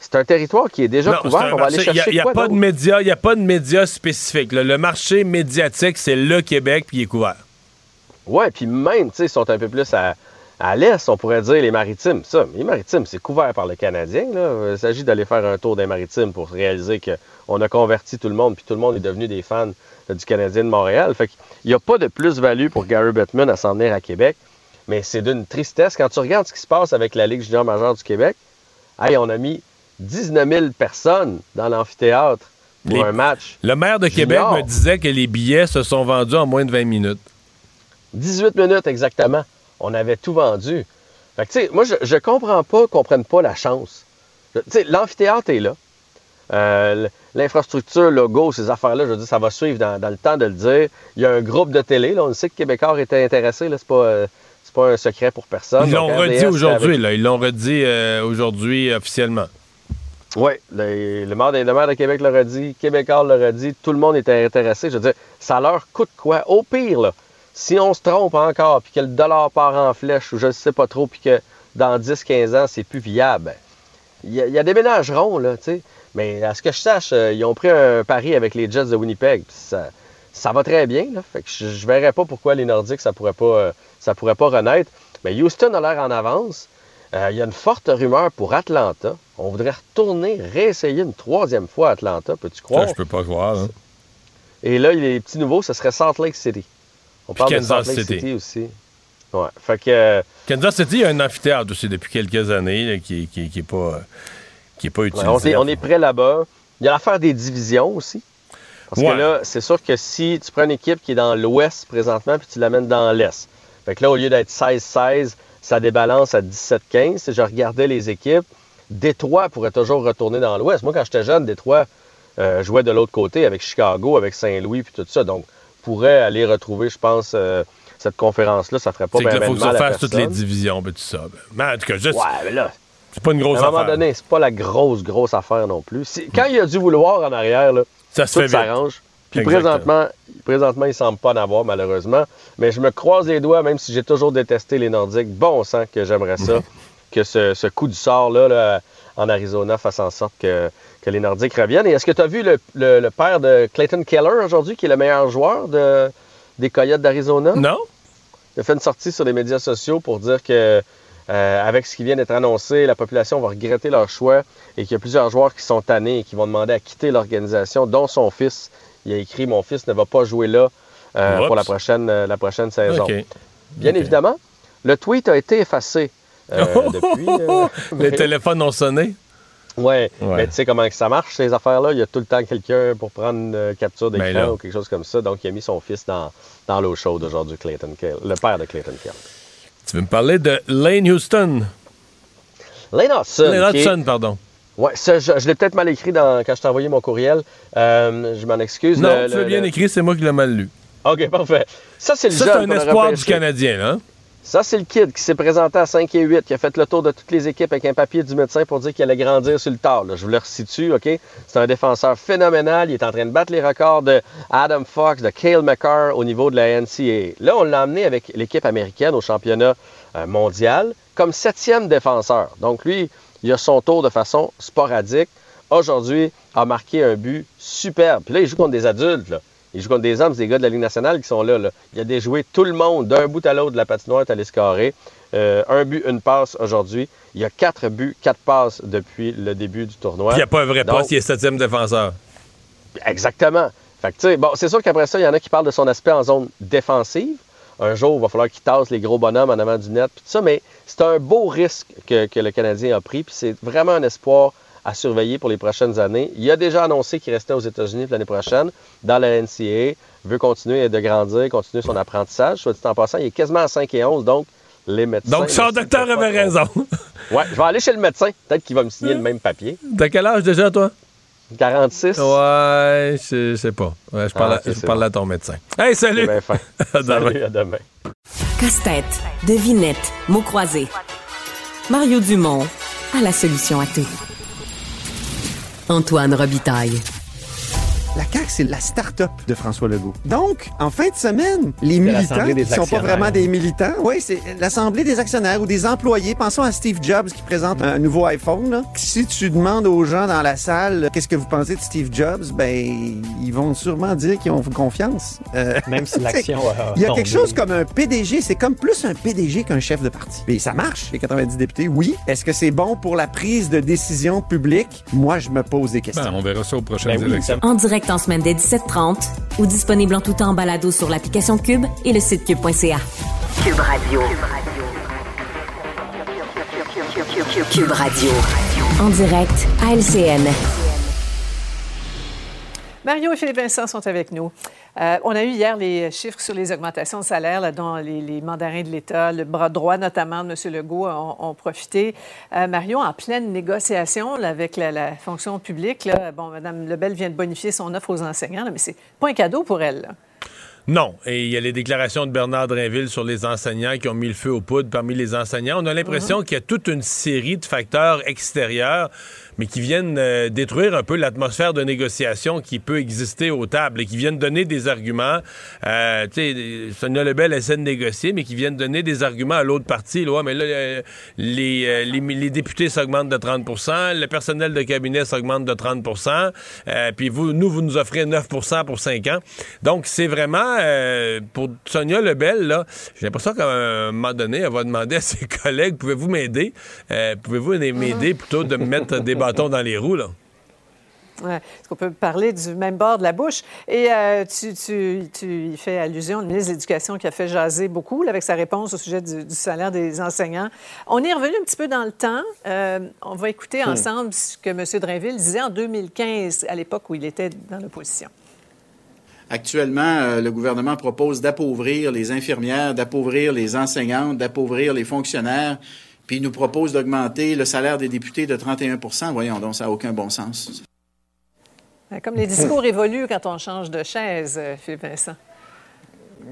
c'est un territoire qui est déjà couvert. On va aller chercher Il n'y a, pas de médias, il a pas de médias spécifiques. Le marché médiatique, c'est le Québec, puis il est couvert. Ouais, puis même, tu sais, ils sont un peu plus à, à l'est, on pourrait dire les maritimes. Ça, les maritimes, c'est couvert par le Canadien. Il s'agit d'aller faire un tour des maritimes pour réaliser qu'on a converti tout le monde, puis tout le monde est devenu des fans du Canadien de Montréal. Fait qu'il n'y a pas de plus-value pour Gary Bettman à s'en venir à Québec. Mais c'est d'une tristesse. Quand tu regardes ce qui se passe avec la Ligue junior majeure du Québec, hey, on a mis 19 000 personnes dans l'amphithéâtre pour un match. Le maire de Québec me disait que les billets se sont vendus en moins de 20 minutes. 18 minutes exactement on avait tout vendu. Fait que, tu sais, moi, je, je comprends pas qu'on prenne pas la chance. Tu sais, l'amphithéâtre est là. Euh, l'infrastructure, le logo, ces affaires-là, je veux dire, ça va suivre dans, le temps de le dire. Il y a un groupe de télé, là, on sait que Québécois était intéressé, là, c'est pas, euh, pas un secret pour personne. Ils l'ont redit aujourd'hui, là, ils l'ont redit euh, aujourd'hui officiellement. Oui, le, le, maire de, le, maire de, Québec l'a redit, Québécois l'a redit, tout le monde était intéressé. Je veux dire, ça leur coûte quoi? Au pire, là, si on se trompe encore, puis que le dollar part en flèche, ou je ne sais pas trop, puis que dans 10-15 ans, c'est plus viable, il y, a des ménagerons, là, tu sais. Mais à ce que je sache, euh, ils ont pris un pari avec les Jets de Winnipeg. Ça, ça va très bien, là. Fait que je, ne verrais pas pourquoi les Nordiques, ça pourrait pas, euh, ça pourrait pas renaître. Mais Houston a l'air en avance. Euh, il y a une forte rumeur pour Atlanta. On voudrait retourner, réessayer une troisième fois Atlanta, peux-tu croire? Ça, je peux pas croire. Hein. Et là, les petits nouveaux, ce serait Salt Lake City. On parle Kansas de Salt Lake City. aussi. Ouais. Fait que, euh, Kansas City a un amphithéâtre aussi depuis quelques années qui n'est qui, pas, qui est pas utilisé. on, est, prêt là-bas. Il y a l'affaire des divisions aussi. Parce que là, c'est sûr que si tu prends une équipe qui est dans l'ouest présentement puis tu l'amènes dans l'est, fait que là, au lieu d'être 16-16, ça débalance à 17-15. Si je regardais les équipes, Détroit pourrait toujours retourner dans l'ouest. Moi, quand j'étais jeune, Détroit euh, jouait de l'autre côté avec Chicago, avec Saint-Louis puis tout ça. Donc, pourrait aller retrouver, je pense, euh, cette conférence-là. Ça ferait pas bien mal. Il faut que ça fasse toutes les divisions, ben, tout ça. Mais en tout cas, juste. Ouais, mais là. C'est pas une grosse affaire. À un moment donné, c'est pas la grosse, grosse affaire non plus. Quand il a dû vouloir en arrière, là, ça se tout s'arrange. Puis présentement, présentement, il semble pas en avoir, malheureusement. Mais je me croise les doigts, même si j'ai toujours détesté les Nordiques. Bon sang que j'aimerais ça, que ce, coup du sort-là, en Arizona fasse en sorte que, que les Nordiques reviennent. Et est-ce que tu as vu le, le, père de Clayton Keller aujourd'hui, qui est le meilleur joueur de, des Coyotes d'Arizona? Non. Il a fait une sortie sur les médias sociaux pour dire que euh, avec ce qui vient d'être annoncé, la population va regretter leur choix et qu'il y a plusieurs joueurs qui sont tannés et qui vont demander à quitter l'organisation, dont son fils. Il a écrit Mon fils ne va pas jouer là euh, pour la prochaine, euh, la prochaine saison. Bien évidemment, le tweet a été effacé depuis. Les téléphones ont sonné. Ouais, mais tu sais comment ça marche, ces affaires-là? Il y a tout le temps quelqu'un pour prendre une capture d'écran ben ou quelque chose comme ça. Donc, il a mis son fils dans, dans l'eau chaude aujourd'hui, Clayton Kell, le père de Clayton Kell. Tu veux me parler de Lane Houston? Lane Hudson. Lane Hudson, pardon. Oui, je, je l'ai peut-être mal écrit quand je t'ai envoyé mon courriel. Euh, je m'en excuse. Non, tu l'as bien écrit, c'est moi qui l'ai mal lu. OK, parfait. Ça, c'est le Ça, c'est un espoir du Canadien, là. Hein? Ça, c'est le kid qui s'est présenté à 5 et 8, qui a fait le tour de toutes les équipes avec un papier du médecin pour dire qu'il allait grandir sur le tard. Je vous le resitue, OK? C'est un défenseur phénoménal. Il est en train de battre les records de Adam Fox, de Cale McCarr au niveau de la NCAA. Là, on l'a amené avec l'équipe américaine au championnat euh, mondial comme septième défenseur. Donc, lui, il a son tour de façon sporadique. Aujourd'hui, a marqué un but superbe. Puis là, il joue contre des adultes. Il joue contre des hommes, des gars de la Ligue nationale qui sont là. Il a déjoué tout le monde d'un bout à l'autre de la patinoire, se carrer. Euh, un but, une passe aujourd'hui. Il y a quatre buts, quatre passes depuis le début du tournoi. Il n'y a pas un vrai passe, il est septième défenseur. Exactement. Fait bon, c'est sûr qu'après ça, il y en a qui parlent de son aspect en zone défensive. Un jour, il va falloir qu'il tasse les gros bonhommes en avant du net, puis tout ça, mais c'est un beau risque que, que le Canadien a pris, puis c'est vraiment un espoir à surveiller pour les prochaines années. Il a déjà annoncé qu'il restait aux États-Unis l'année prochaine dans la NCAA, veut continuer de grandir, continuer son apprentissage. Soit dit en passant, il est quasiment à 5 et 11, donc les médecins. Donc son docteur avait raison. ouais, je vais aller chez le médecin. Peut-être qu'il va me signer le même papier. T'as quel âge déjà, toi? 46. Ouais, je sais pas. je parle, ah, à, je parle à, ton médecin. Hey, salut! à demain. Salut, à demain. Casse-tête, devinette, mots croisés. Mario Dumont a la solution à tout. Antoine Robitaille. La CAQ, c'est la start-up de François Legault. Donc, en fin de semaine, les militants, qui ne sont pas vraiment des militants, oui, c'est l'Assemblée des actionnaires ou des employés. Pensons à Steve Jobs qui présente un nouveau iPhone. Là. Si tu demandes aux gens dans la salle qu'est-ce que vous pensez de Steve Jobs, ben, ils vont sûrement dire qu'ils ont confiance. Euh, Même si l'action Il y a quelque chose comme un PDG. C'est comme plus un PDG qu'un chef de parti. Mais ça marche, les 90 députés, oui. Est-ce que c'est bon pour la prise de décision publique? Moi, je me pose des questions. Ben, on verra ça aux prochaines ben élections. En direct en semaine dès 17h30 ou disponible en tout temps en balado sur l'application Cube et le site cube.ca. Cube Radio. Cube Radio. En direct à LCN. Mario et Philippe Vincent sont avec nous. Euh, on a eu hier les chiffres sur les augmentations de salaire là, dont les, mandarins de l'État, le bras droit notamment de M. Legault ont, profité. Euh, Mario, en pleine négociation avec la, fonction publique, bon, Mme Lebel vient de bonifier son offre aux enseignants, mais c'est pas un cadeau pour elle. Non. Et il y a les déclarations de Bernard Drinville sur les enseignants qui ont mis le feu aux poudres parmi les enseignants. On a l'impression uh-huh. qu'il y a toute une série de facteurs extérieurs mais qui viennent euh, détruire un peu l'atmosphère de négociation qui peut exister aux tables et qui viennent donner des arguments. Euh, tu sais, Sonia Lebel essaie de négocier, mais qui viennent donner des arguments à l'autre partie. Là, mais là, euh, les, les, députés s'augmentent de 30% le personnel de cabinet s'augmente de 30% puis vous, nous, vous nous offrez 9% pour 5 ans. Donc, c'est vraiment, pour Sonia Lebel, là, j'ai l'impression qu'à un moment donné, elle va demander à ses collègues, pouvez-vous m'aider? pouvez-vous m'aider plutôt de me mettre des bâton dans les roues, là. Ouais. Est-ce qu'on peut parler du même bord de la bouche? Et euh, tu, tu, tu, y fais allusion au ministre de l'Éducation qui a fait jaser beaucoup avec sa réponse au sujet du, salaire des enseignants. On est revenu un petit peu dans le temps. Euh, on va écouter hmm. ensemble ce que M. Drainville disait en 2015, à l'époque où il était dans l'opposition. Actuellement, euh, le gouvernement propose d'appauvrir les infirmières, d'appauvrir les enseignantes, d'appauvrir les fonctionnaires puis il nous propose d'augmenter le salaire des députés de 31% Voyons donc, ça n'a aucun bon sens. Comme les discours évoluent quand on change de chaise, euh, Philippe Vincent.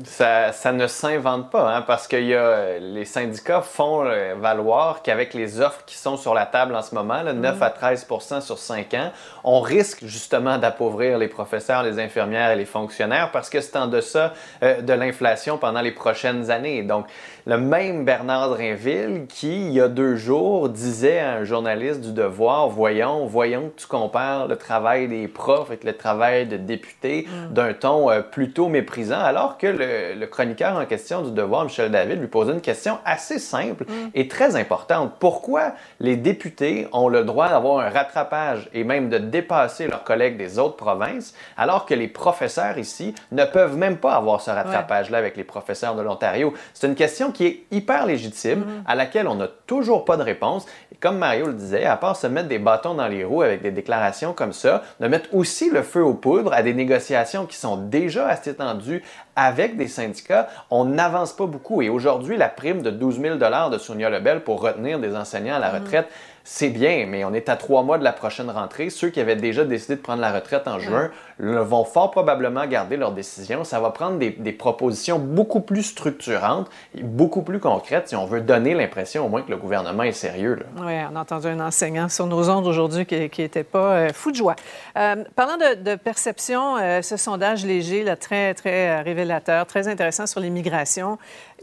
Ça, ça, ne s'invente pas, hein, parce que y a, les syndicats font euh, valoir qu'avec les offres qui sont sur la table en ce moment, là, 9 mm. à 13% sur 5 ans, on risque justement d'appauvrir les professeurs, les infirmières et les fonctionnaires parce que c'est en deçà euh, de l'inflation pendant les prochaines années. Donc, le même Bernard Drinville qui, il y a deux jours, disait à un journaliste du Devoir, voyons, voyons que tu compares le travail des profs avec le travail de députés mm. d'un ton euh, plutôt méprisant, alors que le, chroniqueur en question du Devoir, Michel David, lui posait une question assez simple mm. et très importante. Pourquoi les députés ont le droit d'avoir un rattrapage et même de dépasser leurs collègues des autres provinces, alors que les professeurs ici ne peuvent même pas avoir ce rattrapage-là avec les professeurs de l'Ontario? C'est une question qui est hyper légitime, mm-hmm. à laquelle on n'a toujours pas de réponse. Et comme Mario le disait, à part se mettre des bâtons dans les roues avec des déclarations comme ça, de mettre aussi le feu aux poudres à des négociations qui sont déjà assez tendues avec des syndicats, on n'avance pas beaucoup. Et aujourd'hui, la prime de 12 000 de Sonia Lebel pour retenir des enseignants à la mm-hmm. retraite, c'est bien, mais on est à trois mois de la prochaine rentrée. Ceux qui avaient déjà décidé de prendre la retraite en juin vont fort probablement garder leur décision. Ça va prendre des, propositions beaucoup plus structurantes et beaucoup plus concrètes si on veut donner l'impression au moins que le gouvernement est sérieux. Oui, on a entendu un enseignant sur nos ondes aujourd'hui qui n'était pas euh, fou de joie. Euh, parlant de, perception, euh, ce sondage léger, là, très, très révélateur, très intéressant sur l'immigration,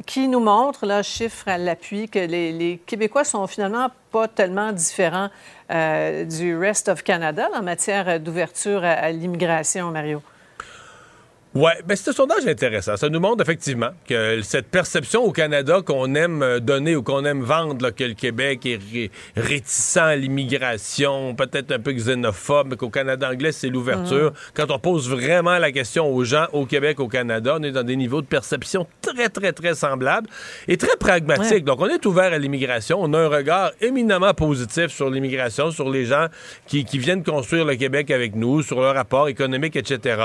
qui nous montre, là, chiffre à l'appui, que les, les Québécois sont finalement pas tellement différent euh, du rest of Canada en matière d'ouverture à l'immigration, Mario? Oui, ben c'est un sondage intéressant. Ça nous montre effectivement que cette perception au Canada qu'on aime euh, donner ou qu'on aime vendre, que le Québec est réticent à l'immigration, peut-être un peu xénophobe, mais qu'au Canada anglais, c'est l'ouverture. Mm. Quand on pose vraiment la question aux gens au Québec, au Canada, on est dans des niveaux de perception très, très, très semblables et très pragmatiques. Donc, on est ouvert à l'immigration. On a un regard éminemment positif sur l'immigration, sur les gens qui, qui viennent construire le Québec avec nous, sur leur rapport économique, etc.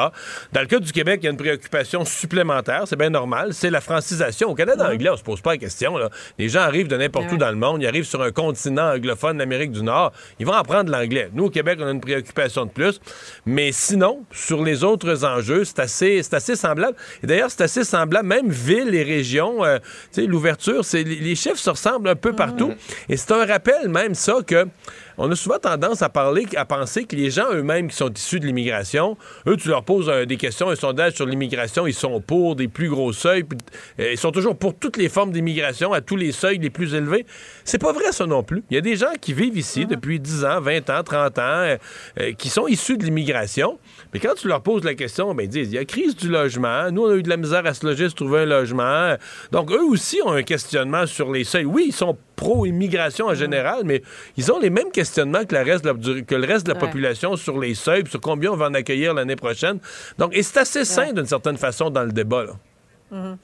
Dans le cas du Québec, il y a une préoccupation supplémentaire, c'est bien normal, c'est la francisation. Au Canada anglais, on se pose pas la question. Les gens arrivent de n'importe où dans le monde, ils arrivent sur un continent anglophone d'Amérique du Nord, ils vont apprendre l'anglais. Nous, au Québec, on a une préoccupation de plus. Mais sinon, sur les autres enjeux, c'est assez, assez semblable. Et d'ailleurs, c'est assez semblable, même villes et régions, euh, l'ouverture, les chiffres se ressemblent un peu partout. Et c'est un rappel même ça que on a souvent tendance à parler, à penser que les gens eux-mêmes qui sont issus de l'immigration, eux, tu leur poses euh, des questions, un sondage sur l'immigration, ils sont pour des plus gros seuils, euh, ils sont toujours pour toutes les formes d'immigration, à tous les seuils les plus élevés. C'est pas vrai, ça non plus. Il y a des gens qui vivent ici depuis 10 ans, 20 ans, 30 ans, euh, qui sont issus de l'immigration, mais quand tu leur poses la question, ben, ils disent, il y a crise du logement, nous, on a eu de la misère à se loger, se trouver un logement. Donc, eux aussi ont un questionnement sur les seuils. Oui, ils sont pro-immigration en général, mais ils ont les mêmes questionnements que, reste que le reste de la population sur les seuils, sur combien on va en accueillir l'année prochaine. Donc, et c'est assez sain d'une certaine façon dans le débat. Là. Mm-hmm.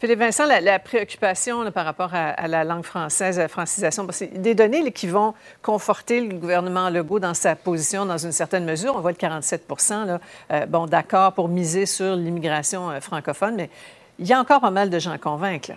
Philippe Vincent, la, préoccupation par rapport à, la langue française, à la francisation, c'est des données qui vont conforter le gouvernement Legault dans sa position dans une certaine mesure. On voit le 47 là, euh, bon, d'accord pour miser sur l'immigration euh, francophone, mais il y a encore pas mal de gens à convaincre.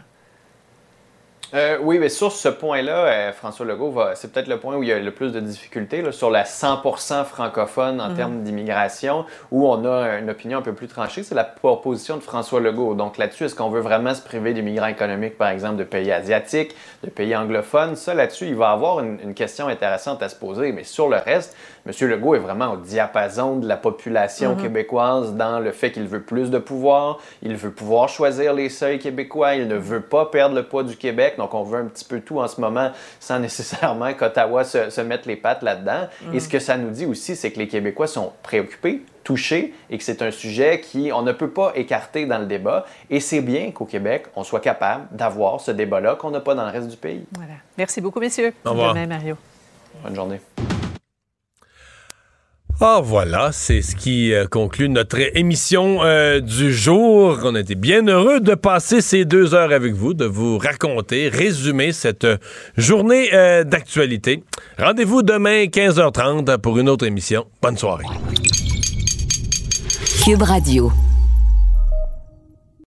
Euh, oui, mais sur ce point-là, euh, François Legault, c'est peut-être le point où il y a le plus de difficultés, sur la 100% francophone en mhm. termes d'immigration, où on a une opinion un peu plus tranchée, c'est la proposition de François Legault. Donc là-dessus, est-ce qu'on veut vraiment se priver d'immigrants économiques, par exemple, de pays asiatiques, de pays anglophones? Ça, là-dessus, il va avoir une, une, question intéressante à se poser. Mais sur le reste, M. Legault est vraiment au diapason de la population mhm. québécoise dans le fait qu'il veut plus de pouvoir, il veut pouvoir choisir les seuils québécois, il ne veut pas perdre le poids du Québec. Donc, on veut un petit peu tout en ce moment sans nécessairement qu'Ottawa se, mette les pattes là-dedans. Et ce que ça nous dit aussi, c'est que les Québécois sont préoccupés, touchés et que c'est un sujet qui on ne peut pas écarter dans le débat. Et c'est bien qu'au Québec, on soit capable d'avoir ce débat-là qu'on n'a pas dans le reste du pays. Voilà. Merci beaucoup, messieurs. Au revoir. Mario. Bonne journée. Ah voilà, c'est ce qui euh, conclut notre émission euh, du jour. On a été bien heureux de passer ces deux heures avec vous, de vous raconter, résumer cette euh, journée d'actualité. Rendez-vous demain 15h30 pour une autre émission. Bonne soirée. Cube Radio.